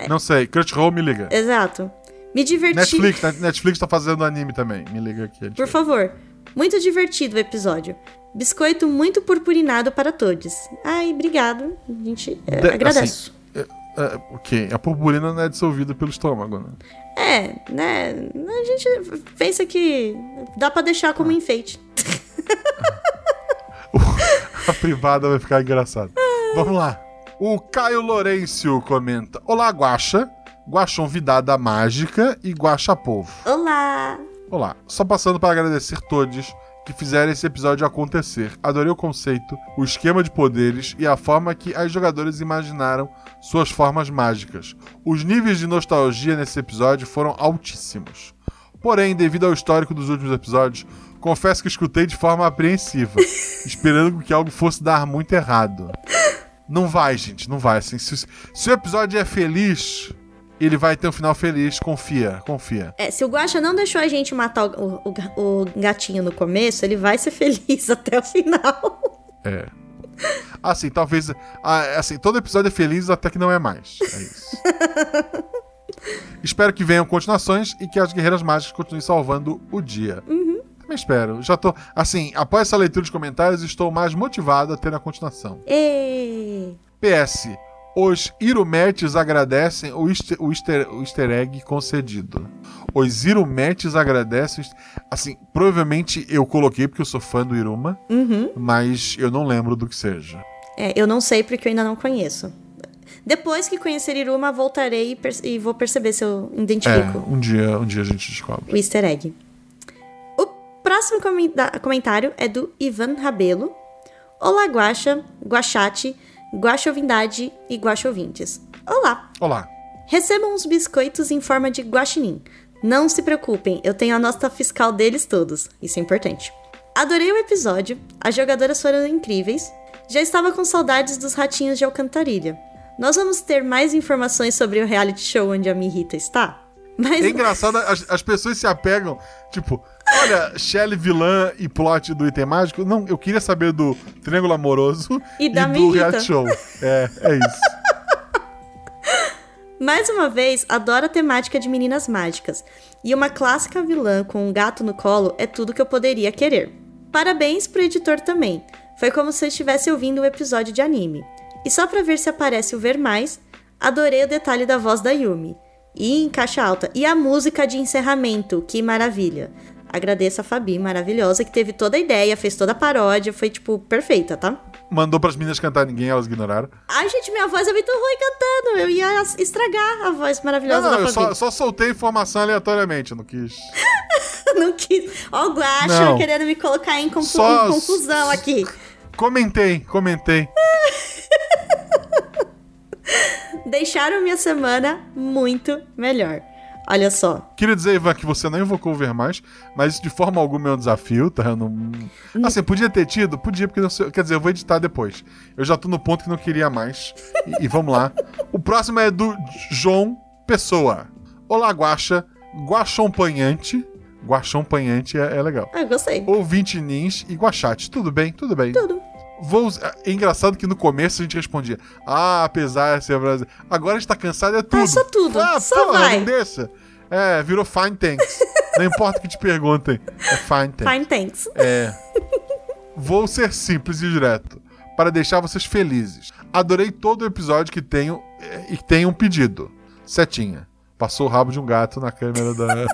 Não sei, Crunchyroll me liga. Exato. Me diverti. Netflix, né? Netflix tá fazendo anime também. Me liga aqui. Por favor. Muito divertido o episódio. Biscoito muito purpurinado para todos. Ai, obrigado. A gente é, De- agradeço. assim, é, é, ok, a purpurina não é dissolvida pelo estômago, né? É, né? A gente pensa que dá pra deixar como enfeite. A privada vai ficar engraçada. Vamos lá. O Caio Lourenço comenta: Olá, Guaxa, Guaxon Vidada Mágica e Guaxa Povo. Olá! Olá, só passando para agradecer todos que fizeram esse episódio acontecer. Adorei o conceito, o esquema de poderes e a forma que as jogadoras imaginaram suas formas mágicas. Os níveis de nostalgia nesse episódio foram altíssimos. Porém, devido ao histórico dos últimos episódios, confesso que escutei de forma apreensiva, esperando que algo fosse dar muito errado. Não vai, gente, não vai. Assim, se, se o episódio é feliz, ele vai ter um final feliz, confia, confia. É, se o Guaxa não deixou a gente matar o, o- o gatinho no começo, ele vai ser feliz até o final. É. Assim, talvez. ah, Assim, todo episódio é feliz até que não é mais. É isso. espero que venham continuações e que as Guerreiras Mágicas continuem salvando o dia. Também espero. Já tô. Assim, após essa leitura de comentários, estou mais motivado a ter a continuação. Ê! PS. Os Irumetes agradecem o easter, o, easter, o easter egg concedido. Os Irumetes agradecem. Assim, provavelmente eu coloquei porque eu sou fã do Iruma, Uhum. mas eu não lembro do que seja. É, eu não sei porque eu ainda não conheço. Depois que conhecer Iruma, voltarei e, e vou perceber se eu É, identifico um dia, um dia a gente descobre. o easter egg. O próximo comentário é do Ivan Rabelo. Olá, Guaxa, Guachate, Guaxovindade e Guaxovintes. Olá! Olá. Recebam uns biscoitos em forma de guaxinim. Não se preocupem, eu tenho a nota fiscal deles todos. Isso é importante. Adorei o episódio, as jogadoras foram incríveis. Já estava com saudades dos ratinhos de Alcantarilha. Nós vamos ter mais informações sobre o reality show onde a Mirrita está? Mas É engraçado, as, as pessoas se apegam, tipo, olha, Shelly vilã e plot do item mágico. Não, eu queria saber do Triângulo Amoroso E da do reality show. É, é isso. Mais uma vez, adoro a temática de meninas mágicas. E uma clássica vilã com um gato no colo é tudo que eu poderia querer. Parabéns pro editor também. Foi como se eu estivesse ouvindo um episódio de anime. E só pra ver se aparece o ver mais, adorei o detalhe da voz da Yumi. E em caixa alta. E a música de encerramento, que maravilha. Agradeço a Fabi, maravilhosa, que teve toda a ideia, fez toda a paródia, foi tipo perfeita, tá? Mandou pras meninas cantar ninguém, elas ignoraram. Ai, gente, minha voz é muito ruim cantando. Eu ia estragar a voz Não, maravilhosa não, da eu Fabi. só, só soltei informação aleatoriamente, eu não quis. Não quis. Ó, o Não. querendo me colocar em, confu- Só- em confusão aqui. Comentei, comentei. Deixaram minha semana muito melhor. Olha só. Queria dizer, Ivan, que você não invocou o ver mais, mas isso de forma alguma é um desafio, tá? Eu não... Assim, podia ter tido? Podia, porque não sei... Quer dizer, eu vou editar depois. Eu já tô no ponto que não queria mais. E, e vamos lá. O próximo é do João Pessoa. Olá, Guaxa. Guaxompanhante. Guaxompanhante é, é legal. Ah, gostei. Ouvinte Nins e Guachate. Tudo bem? Tudo bem. Tudo. Vou... É engraçado que no começo a gente respondia. Ah, apesar de ser brasileiro. Agora a gente tá cansado, é tudo. só tudo. Ah, Só porra, vai. Não deixa. É, virou fine thanks. não importa o que te perguntem. É fine thanks. Fine thanks. É. Vou ser simples e direto. Para deixar vocês felizes. Adorei todo o episódio que tenho eh, e que tem um pedido. Setinha. Passou o rabo de um gato na câmera da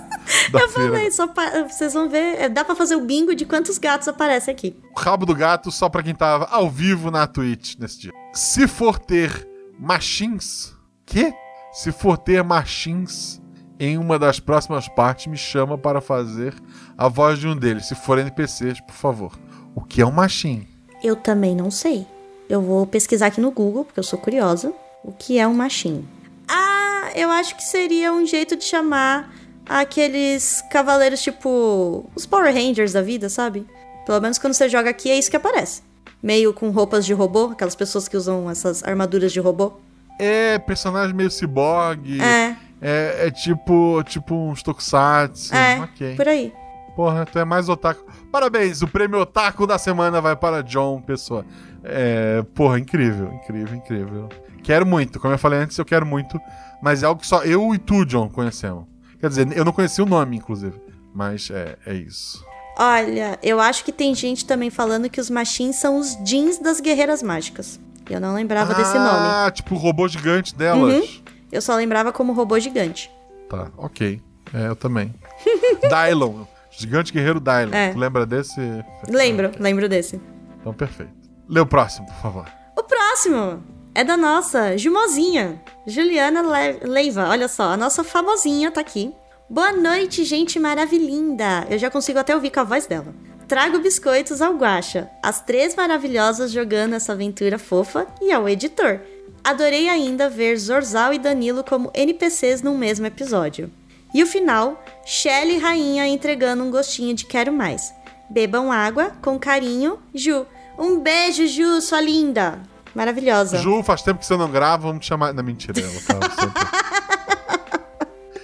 Eu feira. falei, só pa- vocês vão ver. é, Dá pra fazer o bingo de quantos gatos aparecem aqui. O rabo do gato só pra quem tava ao vivo na Twitch nesse dia. Se for ter machins. Quê? Se for ter machins em uma das próximas partes, me chama para fazer a voz de um deles. Se for NPCs, por favor. O que é um machin? Eu também não sei. Eu vou pesquisar aqui no Google, porque eu sou curiosa. O que é um machinho? Ah, eu acho que seria um jeito de chamar aqueles cavaleiros tipo. os Power Rangers da vida, sabe? Pelo menos quando você joga aqui é isso que aparece. Meio com roupas de robô, aquelas pessoas que usam essas armaduras de robô. É personagem meio ciborgue. É, É, é tipo, tipo uns tokusatsu. é, ok. por aí. Porra, tu é mais otaku. Parabéns, o prêmio otaku da semana vai para John Pessoa. É, porra, incrível, incrível, incrível. Quero muito, como eu falei antes, eu quero muito, mas é algo que só eu e tu, John, conhecemos. Quer dizer, eu não conheci o nome, inclusive, mas é, é isso. Olha, eu acho que tem gente também falando que os machins são os jeans das guerreiras mágicas. Eu não lembrava desse nome. Ah, tipo o robô gigante delas. Eu só lembrava como robô gigante. Tá, ok. É, eu também. Dylon, gigante guerreiro Dylon. É. Tu lembra desse? Lembro, lembro desse. Então, perfeito. Lê o próximo, por favor. O próximo é da nossa Jumozinha, Juliana Le- Leiva. Olha só, a nossa famosinha tá aqui. Boa noite, gente maravilhinda. Eu já consigo até ouvir com a voz dela. Trago biscoitos ao Guaxa, as três maravilhosas jogando essa aventura fofa e ao editor. Adorei ainda ver Zorzal e Danilo como NPCs num mesmo episódio. E o final, Shelly Rainha entregando um gostinho de quero mais. Bebam água, com carinho, Ju. Um beijo, Ju, sua linda. Maravilhosa. Ju, faz tempo que você não grava, vamos te chamar. Não, mentira, ela tá sempre.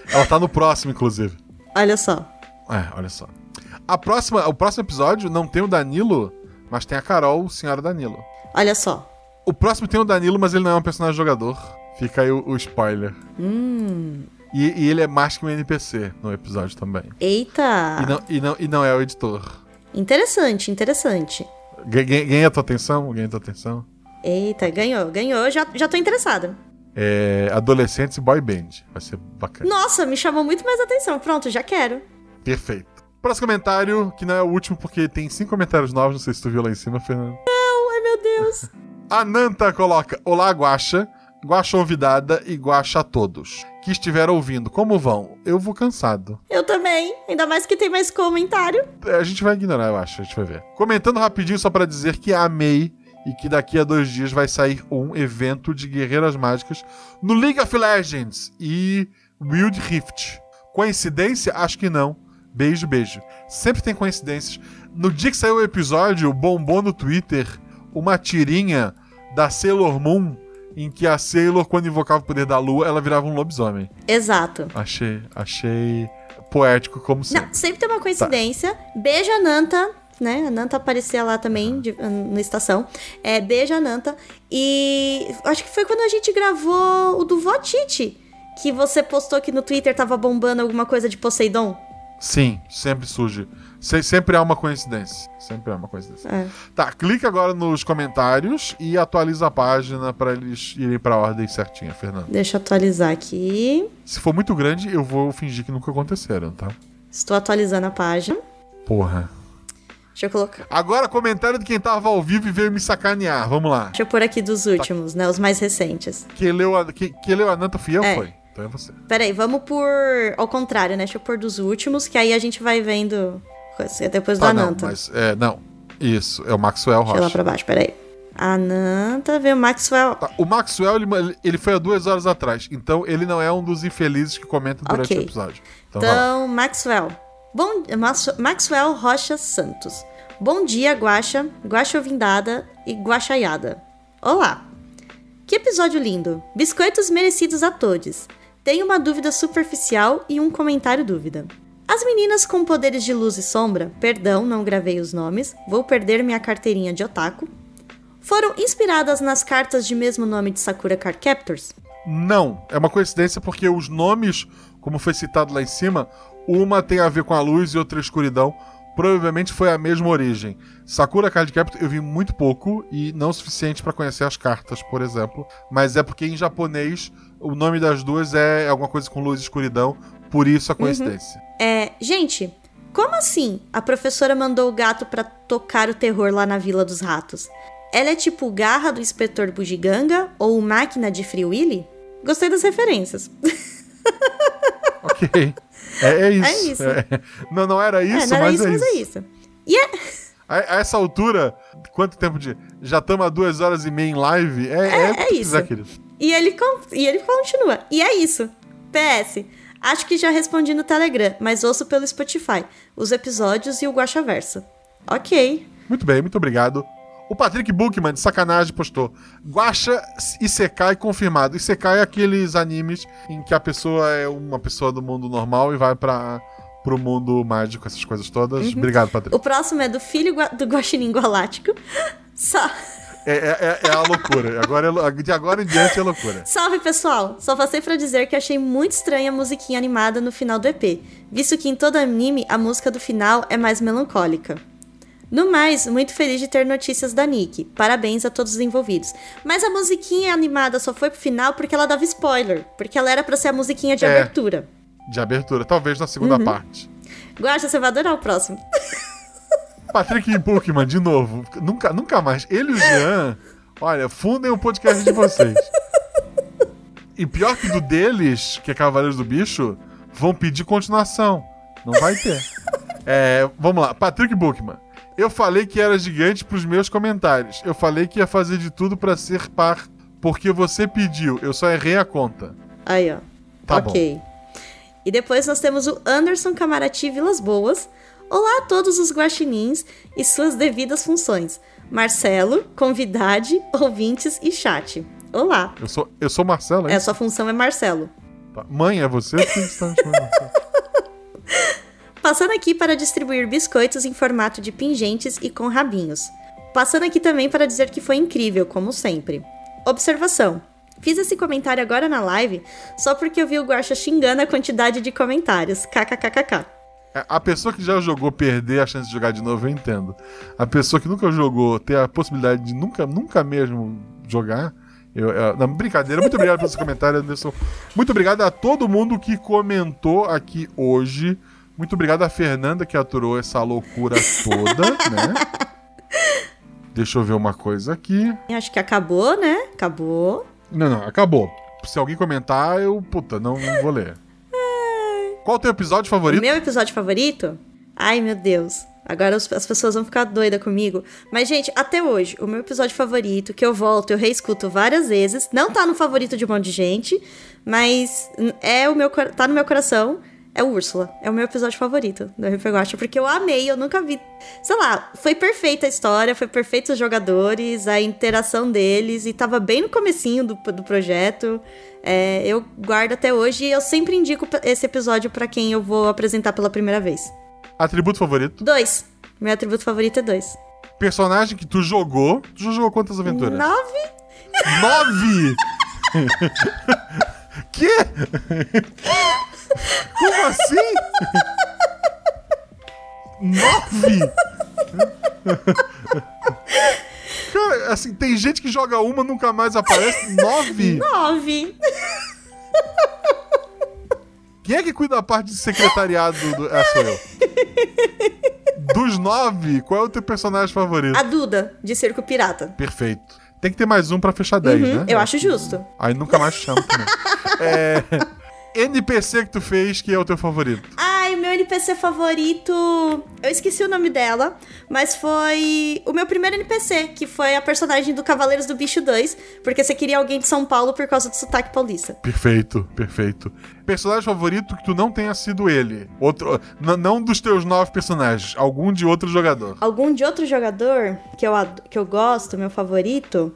Ela tá no próximo, inclusive. Olha só. É, olha só. A próxima, o próximo episódio não tem o Danilo, mas tem a Carol, senhora Danilo. Olha só. O próximo tem o Danilo, mas ele não é um personagem jogador. Fica aí o, o spoiler. Hum. E, e ele é mais que um NPC no episódio também. Eita. E, não, e, não, e não é o editor. Interessante, interessante. Ganha, ganha a tua atenção? Ganha a tua atenção? Eita, ganhou, ganhou. Já, já tô interessada. É, adolescentes e boy band. Vai ser bacana. Nossa, me chamou muito mais atenção. Pronto, já quero. Perfeito. Próximo comentário, que não é o último, porque tem cinco comentários novos. Não sei se tu viu lá em cima, Fernando. Não, ai meu Deus. A Nanta coloca: Olá, Guaxa, Guaxa Ouvidada e Guaxa a todos que estiveram ouvindo. Como vão? Eu vou cansado. Eu também. Ainda mais que tem mais comentário. É, A gente vai ignorar, eu acho. A gente vai ver. Comentando rapidinho só pra dizer que amei e que daqui a dois dias vai sair um evento de guerreiras mágicas no League of Legends e Wild Rift. Coincidência? Acho que não. Beijo, beijo. Sempre tem coincidências. No dia que saiu o episódio, bombou no Twitter uma tirinha da Sailor Moon em que a Sailor, quando invocava o poder da lua, ela virava um lobisomem. Exato. Achei, achei poético como sempre. Não, sempre tem uma coincidência. Beijo a Nanta, né? A Nanta aparecia lá também de- na estação. É, beijo a Nanta. E acho que foi quando a gente gravou o do Votite. Que você postou que no Twitter tava bombando alguma coisa de Poseidon. Sim, sempre surge. Se- sempre há uma coincidência. Sempre há uma coincidência. É. Tá, clica agora nos comentários e atualiza a página pra eles irem pra ordem certinha, Fernando. Deixa eu atualizar aqui. Se for muito grande, eu vou fingir que nunca aconteceram, tá? Estou atualizando a página. Porra. Deixa eu colocar. Agora, comentário de quem tava ao vivo e veio me sacanear. Vamos lá. Deixa eu pôr aqui dos últimos, né? Os mais recentes. Quem leu a, quem, quem leu a Nanta fui eu, É. foi. Então é você. Peraí, vamos por. Ao contrário, né? Deixa eu pôr dos últimos, que aí a gente vai vendo. coisa- Depois do Ah, não, Ananta. mas. É, não. Isso, é o Maxwell Deixa eu lá Rocha. pra baixo, peraí. Ananta, veio o Maxwell. Tá, O Maxwell, ele, ele foi há duas horas atrás. Então ele não é um dos infelizes que comenta durante Ok. o episódio. Então. Então, Maxwell. Bom, Max- Maxwell Rocha Santos. Bom dia, Guaxa, Ovindada e Guaxaiada. Olá. Que episódio lindo. Biscoitos merecidos a todos. Tenho uma dúvida superficial e um comentário dúvida. As meninas com poderes de luz e sombra, perdão, não gravei os nomes, vou perder minha carteirinha de otaku, foram inspiradas nas cartas de mesmo nome de Sakura Card Captors? Não, é uma coincidência porque os nomes, como foi citado lá em cima, uma tem a ver com a luz e outra escuridão. Provavelmente foi a mesma origem. Sakura Card Captor eu vi muito pouco e não o suficiente para conhecer as cartas, por exemplo. Mas é porque em japonês o nome das duas é alguma coisa com luz e escuridão, por isso a coincidência. É, gente, como assim a professora mandou o gato pra tocar o terror lá na Vila dos Ratos? Ela é tipo garra do inspetor Bugiganga ou máquina de Free Willy? Gostei das referências. Ok. É, é isso. É isso. É. Não, não era isso, é, não era mas isso, é mas isso. é isso. E é, A, a essa altura, quanto tempo de. Já estamos há duas horas e meia em live? É, é, é tu isso. quiser, e, ele, e ele continua. E é isso. PS. Acho que já respondi no Telegram, mas ouço pelo Spotify. Os episódios e o Guaxaverso. Ok. Muito bem, muito obrigado. O Patrick Bookman, de sacanagem, postou. Guacha Isekai confirmado. Isekai é aqueles animes em que a pessoa é uma pessoa do mundo normal e vai para pro mundo mágico, essas coisas todas. Uhum. Obrigado, Patrick. O próximo é do filho do Guaxinim Galáctico. Só. É, é, é- é a loucura. Agora, é de agora em diante é loucura. Salve pessoal! Só passei pra dizer que achei muito estranha a musiquinha animada no final do EP, visto que em todo anime a música do final é mais melancólica. No mais, muito feliz de ter notícias da Nick. Parabéns a todos os envolvidos. Mas a musiquinha animada só foi pro final porque ela dava spoiler, porque ela era pra ser a musiquinha de É. abertura. De abertura, talvez na segunda Uhum. parte. Guarda, você vai adorar o próximo. Patrick Bookman, de novo. Nunca, nunca mais. Ele e o Jean, olha, fundem o podcast de vocês. E pior que do deles, que é Cavaleiros do Bicho, vão pedir continuação. Não vai ter. É, vamos lá, Patrick Bookman. Eu falei que era gigante pros meus comentários. Eu falei que ia fazer de tudo pra ser par, porque você pediu. Eu só errei a conta. Aí, ó. Tá ok. E depois nós temos o Anderson Camarati Vilas Boas. Olá a todos os guaxinins e suas devidas funções. Marcelo, convidade, ouvintes e chat. Olá. Eu sou, eu sou Marcelo, hein? É, sua função é Marcelo. Tá. Mãe, é você Passando aqui para distribuir biscoitos em formato de pingentes e com rabinhos. Passando aqui também para dizer que foi incrível, como sempre. Observação. Fiz esse comentário agora na live só porque eu vi o Guaxa xingando a quantidade de comentários. KKKKK. É, A pessoa que já jogou perder a chance de jogar de novo, eu entendo. A pessoa que nunca jogou ter a possibilidade de nunca, nunca mesmo jogar. Eu, eu- não, brincadeira, muito obrigado pelo seu comentário, Anderson. Muito obrigado a todo mundo que comentou aqui hoje. Muito obrigado a Fernanda que aturou essa loucura toda, né? Deixa eu ver uma coisa aqui. Acho que acabou, né? Acabou. Não, não, acabou. Se alguém comentar, eu, puta, não, não vou ler. Qual o teu episódio O favorito? meu episódio favorito? Ai, meu Deus. Agora as pessoas vão ficar doidas comigo. Mas, gente, até hoje, o meu episódio favorito, que eu volto, eu reescuto várias vezes, não tá no favorito de um monte de gente, mas é o meu, tá no meu coração, é o Úrsula. É o meu episódio favorito do RP Guacha, porque eu amei, eu nunca vi. Sei lá, foi perfeita a história, foi perfeito os jogadores, a interação deles, e tava bem no comecinho do, do projeto. É, eu guardo até hoje e eu sempre indico esse episódio pra quem eu vou apresentar pela primeira vez. Atributo favorito? Dois. Meu atributo favorito é dois. Personagem que tu jogou. Tu já jogou quantas aventuras? Nove? Nove! Quê? Como assim? Nove? Cara, assim, tem gente que joga uma nunca mais aparece. Nove? Nove. Quem é que cuida da parte de secretariado do. É, sou eu. Dos nove, qual é o teu personagem favorito? A Duda, de Circo Pirata. Perfeito. Tem que ter mais um pra fechar 10, Uhum, né? Eu acho justo. Aí nunca mais chamo também. é, NPC que tu fez que é o teu favorito. Ai, o meu NPC favorito. Eu esqueci o nome dela, mas foi o meu primeiro NPC, que foi a personagem do Cavaleiros do Bicho 2, porque você queria alguém de São Paulo por causa do sotaque paulista. Perfeito, perfeito. Personagem favorito que tu não tenha sido ele. Outro, não dos teus nove personagens, algum de outro jogador. Algum de outro jogador que eu, que eu gosto, meu favorito,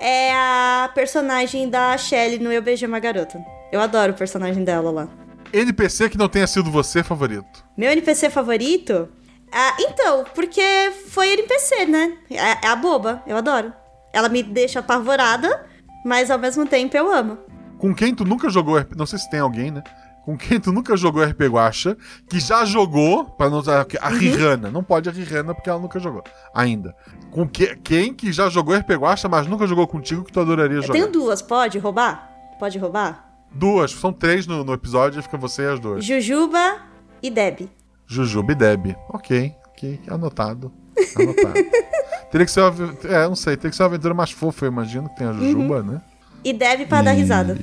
é a personagem da Shelly no Eu Beijei Uma Garota. Eu adoro o personagem dela lá. NPC que não tenha sido você favorito. Meu NPC favorito? Ah, então, porque foi NPC, né? É, é a boba, eu adoro. Ela me deixa apavorada, mas ao mesmo tempo eu amo. Com quem tu nunca jogou. Não sei se tem alguém, né? Com quem tu nunca jogou RP Guacha, que já jogou, pra não usar a Uhum. Rihana. Não pode a Rihana porque ela nunca jogou. Ainda. Com que, quem que já jogou RP Guacha, mas nunca jogou contigo que tu adoraria Eu jogar? tenho duas, pode roubar? Pode roubar? Duas, são três no, no episódio, fica você e as duas. Jujuba e Deb. Jujuba e Deb. Ok, ok, anotado. Anotado. teria que ser uma. É, não sei, teria que ser uma aventura mais fofa, eu imagino, que tem a Jujuba, né? E Deb pra dar risada.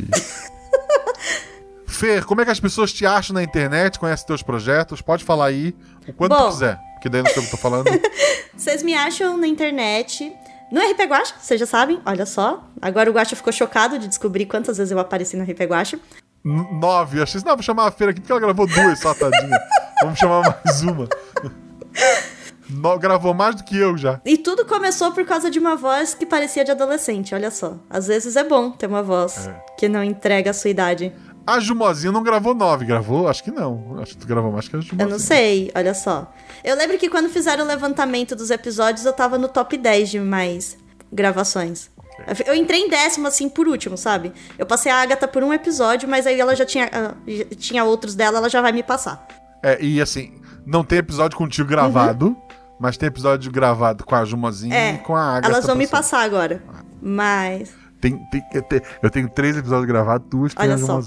Fer, como é que as pessoas te acham na internet, conhecem teus projetos? Pode falar aí o quanto Bom. tu quiser, porque daí não sei o que eu tô falando. Vocês me acham na internet. No RP Guacha, vocês já sabem, olha só. Agora o Guacha ficou chocado de descobrir quantas vezes eu apareci no RP Guacha. Nove. Achei assim, não, vou chamar a Fer aqui porque ela gravou duas só, tadinha. Vamos chamar mais uma. No- gravou mais do que eu já. E tudo começou por causa de uma voz que parecia de adolescente, olha só. Às vezes é bom ter uma voz É. que não entrega a sua idade. A Jumozinha não gravou nove, gravou? Acho que não. Acho que tu gravou mais que a Jumozinha. Eu não sei, olha só. Eu lembro que quando fizeram o levantamento dos episódios, eu tava no top 10 de mais gravações. Eu entrei em décimo, assim, por último, sabe? Eu passei a Agatha por um episódio, mas aí ela já tinha, ah, já tinha outros dela, ela já vai me passar. É, e assim, não tem episódio contigo gravado, mas tem episódio gravado com a Jumozinha Uhum. É, e com a Agatha. elas vão me passar agora. Mas. Tem, tem- eu, te- eu tenho três episódios gravados, duas tem Olha a só.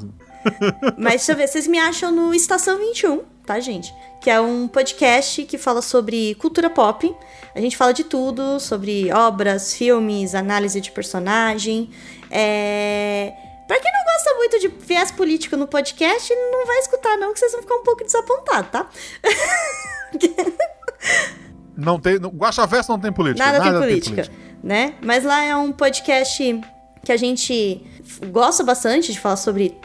Mas deixa eu ver, vocês me acham no Estação 21, tá, gente? Que é um podcast que fala sobre cultura pop. A gente fala de tudo, sobre obras, filmes, análise de personagem. É... Pra quem não gosta muito de viés político no podcast, não vai escutar não, que vocês vão ficar um pouco desapontados, tá? Não tem. No, Guaxaverso não tem política. Nada, Nada, tem, política, né? Mas lá é um podcast que a gente gosta bastante de falar sobre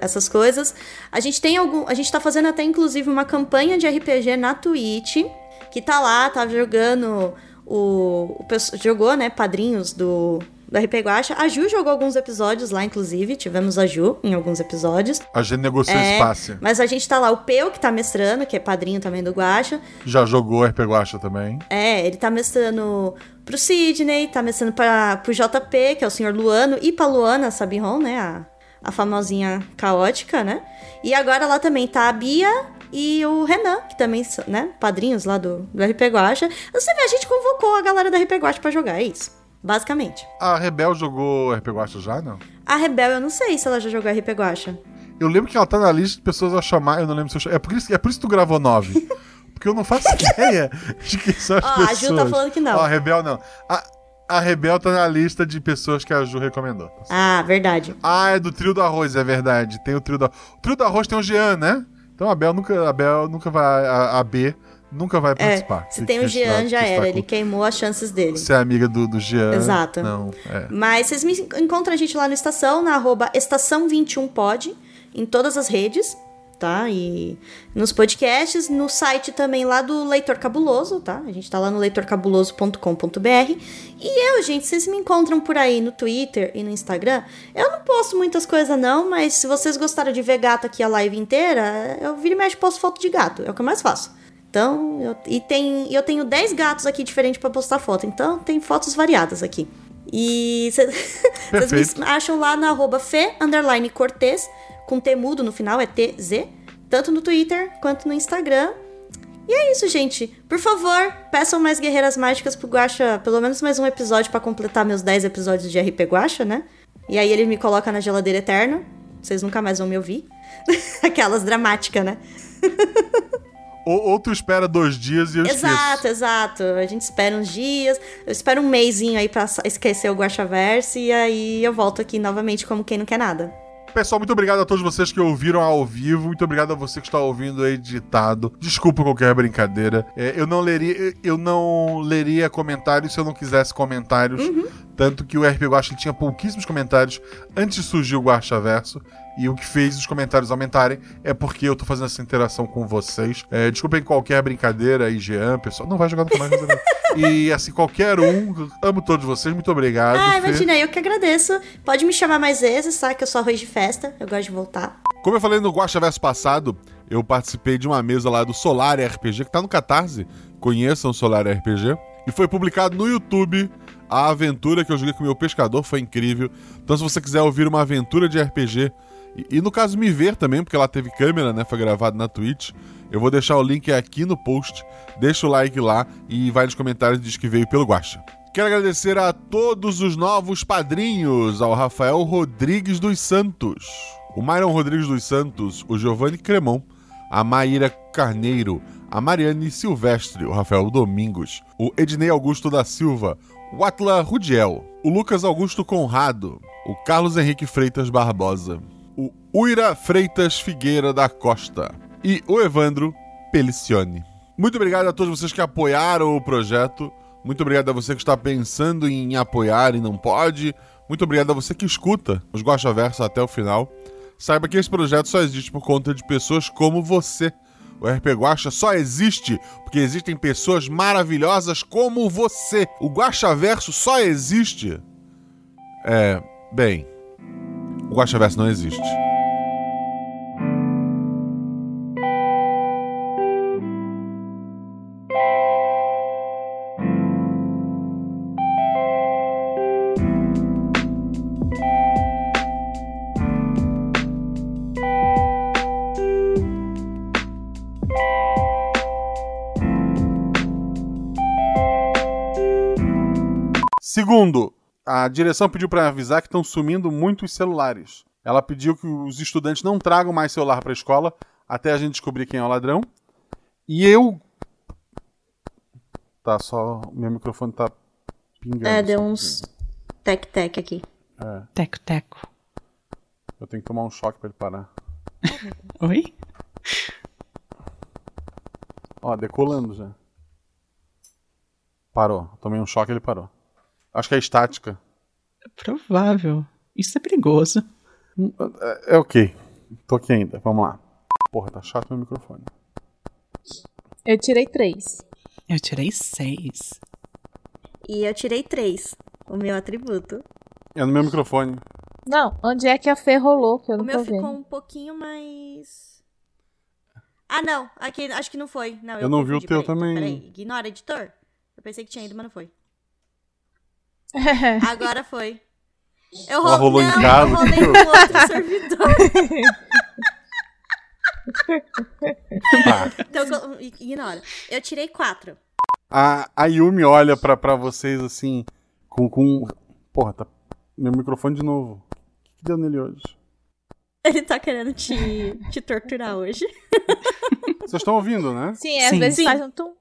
essas coisas. A gente tem algum, a gente tá fazendo até inclusive uma campanha de RPG na Twitch, que tá lá, tá jogando o, o jogou, né, padrinhos do do RP Guacha. A Ju jogou alguns episódios lá, inclusive. Tivemos a Ju em alguns episódios. A gente negociou É, espaço. Mas a gente tá lá, o Peu, que tá mestrando, que é padrinho também do Guacha. Já jogou RP Guacha também. É, ele tá mestrando pro Sidney, tá mestrando pra, pro JP, que é o senhor Luano, e pra Luana Sabiron, né? A, a famosinha caótica, né? E agora lá também tá a Bia e o Renan, que também são, né? Padrinhos lá do, do RP Guacha. Você vê, a gente convocou a galera da RP Guacha pra jogar, é isso. Basicamente. A Rebel jogou RP Guacha já, não? A Rebel, eu não sei se ela já jogou RP Guacha. Eu lembro que ela tá na lista de pessoas a chamar, eu não lembro se eu. É por isso, é por isso que tu gravou nove. Porque eu não faço ideia de quem são as Ó, a pessoas. Ju tá falando que não. Ó, a Rebel não. A, a Rebel tá na lista de pessoas que a Ju recomendou. Ah, verdade. Ah, é do trio do arroz, é verdade. Tem o trio do O trio do arroz tem o Jean, né? Então a Bel nunca, a Bel nunca vai. A, a B nunca vai É, participar. se tem o Jean, já era. Ele queimou as chances dele. Você é amiga do, do Jean. Exato. Não, é. Mas vocês me encontram a gente lá no Estação, na arroba estação21pod, em todas as redes, tá? E nos podcasts, no site também lá do Leitor Cabuloso, tá? A gente tá lá no leitorcabuloso.com.br. E eu, gente, vocês me encontram por aí no Twitter e no Instagram. Eu não posto muitas coisas não, mas se vocês gostaram de ver gato aqui a live inteira, eu viro e mexe posto foto de gato, é o que eu mais faço. Então, eu, e tem, eu tenho 10 gatos aqui diferentes pra postar foto. Então, tem fotos variadas aqui. E vocês me acham lá na arroba Fê underline Cortez, com T mudo no final, é TZ, tanto no Twitter quanto no Instagram. E é isso, gente. Por favor, peçam mais Guerreiras Mágicas pro Guaxa, pelo menos mais um episódio pra completar meus 10 episódios de RP Guaxa, né? E aí ele me coloca na geladeira eterna. Vocês nunca mais vão me ouvir. Aquelas dramáticas, né? Ou, ou tu espera dois dias e eu Exato, esqueço. exato. A gente espera uns dias. Eu espero um mêsinho aí pra esquecer o Guaxaverse. E aí eu volto aqui novamente como quem não quer nada. Pessoal, muito obrigado a todos vocês que ouviram ao vivo. Muito obrigado a você que está ouvindo editado. Desculpa qualquer brincadeira. É, eu não leria, eu não leria comentários se eu não quisesse comentários. Tanto que o RP Guacha tinha pouquíssimos comentários antes de surgir o Guacha Verso. E o que fez os comentários aumentarem é porque eu tô fazendo essa interação com vocês. É, desculpem qualquer brincadeira aí, Jean, pessoal. Não vai jogar mas eu- E assim, qualquer um. Amo todos vocês. Muito obrigado. Ah, Fê. imagina, eu que agradeço. Pode me chamar mais vezes, tá? Que eu sou arroz de festa. Eu gosto de voltar. Como eu falei no Guacha Verso passado, eu participei de uma mesa lá do Solar RPG, que tá no Catarse. Conheçam o Solar RPG. E foi publicado no YouTube a aventura que eu joguei com o meu pescador, foi incrível. Então, se você quiser ouvir uma aventura de RPG, e, e no caso me ver também, porque ela teve câmera, né? Foi gravado na Twitch. Eu vou deixar o link aqui no post. Deixa o like lá e vai nos comentários e diz que veio pelo Guacha. Quero agradecer a todos os novos padrinhos, ao Rafael Rodrigues dos Santos, o Myron Rodrigues dos Santos, o Giovanni Cremon, a Maíra Carneiro, a Mariane Silvestre, o Rafael Domingos, o Ednei Augusto da Silva, o Atla Rudiel, o Lucas Augusto Conrado, o Carlos Henrique Freitas Barbosa, Uira Freitas Figueira da Costa e o Evandro Pelicione. Muito obrigado a todos vocês que apoiaram o projeto. Muito obrigado a você que está pensando em apoiar e não pode. Muito obrigado a você que escuta os Guaxa Verso até o final. Saiba que esse projeto só existe por conta de pessoas como você. O RP Guacha só existe porque existem pessoas maravilhosas como você. O Guaxa Verso só existe. É, bem, o Guaxa Verso não existe. Segundo, a direção pediu para avisar que estão sumindo muitos celulares. Ela pediu que os estudantes não tragam mais celular para a escola até a gente descobrir quem é o ladrão. E eu. Tá, só. Meu microfone tá pingando. É, deu uns tec-tec aqui. É, Teco, teco. eu tenho que tomar um choque para ele parar. Oi? Ó, decolando já. Parou. Tomei um choque e ele parou. Acho que é estática. Provável. Isso é perigoso. É, é ok. Tô aqui ainda. Vamos lá. Porra, tá chato meu microfone. Eu tirei três. Eu tirei seis. E eu tirei três. O meu atributo. É no meu microfone. Não, onde é que a Fê rolou? Que eu O não meu tô ficou vendo. um pouquinho mais. Ah, não. Aqui, acho que não foi. Não, Eu não vi o teu peraí, também. Peraí, ignora, editor. Eu pensei que tinha ido, mas não foi. Agora foi. Eu rolou em não, casa. Eu rolei no outro servidor. Tá. Então, ignora. Eu tirei quatro. A, a Yumi olha pra, pra vocês assim, com, com. Porra, tá. Meu microfone de novo. O que deu nele hoje? Ele tá querendo te, te torturar hoje. Vocês estão ouvindo, né? Sim, às Sim. vezes Sim. faz um tum.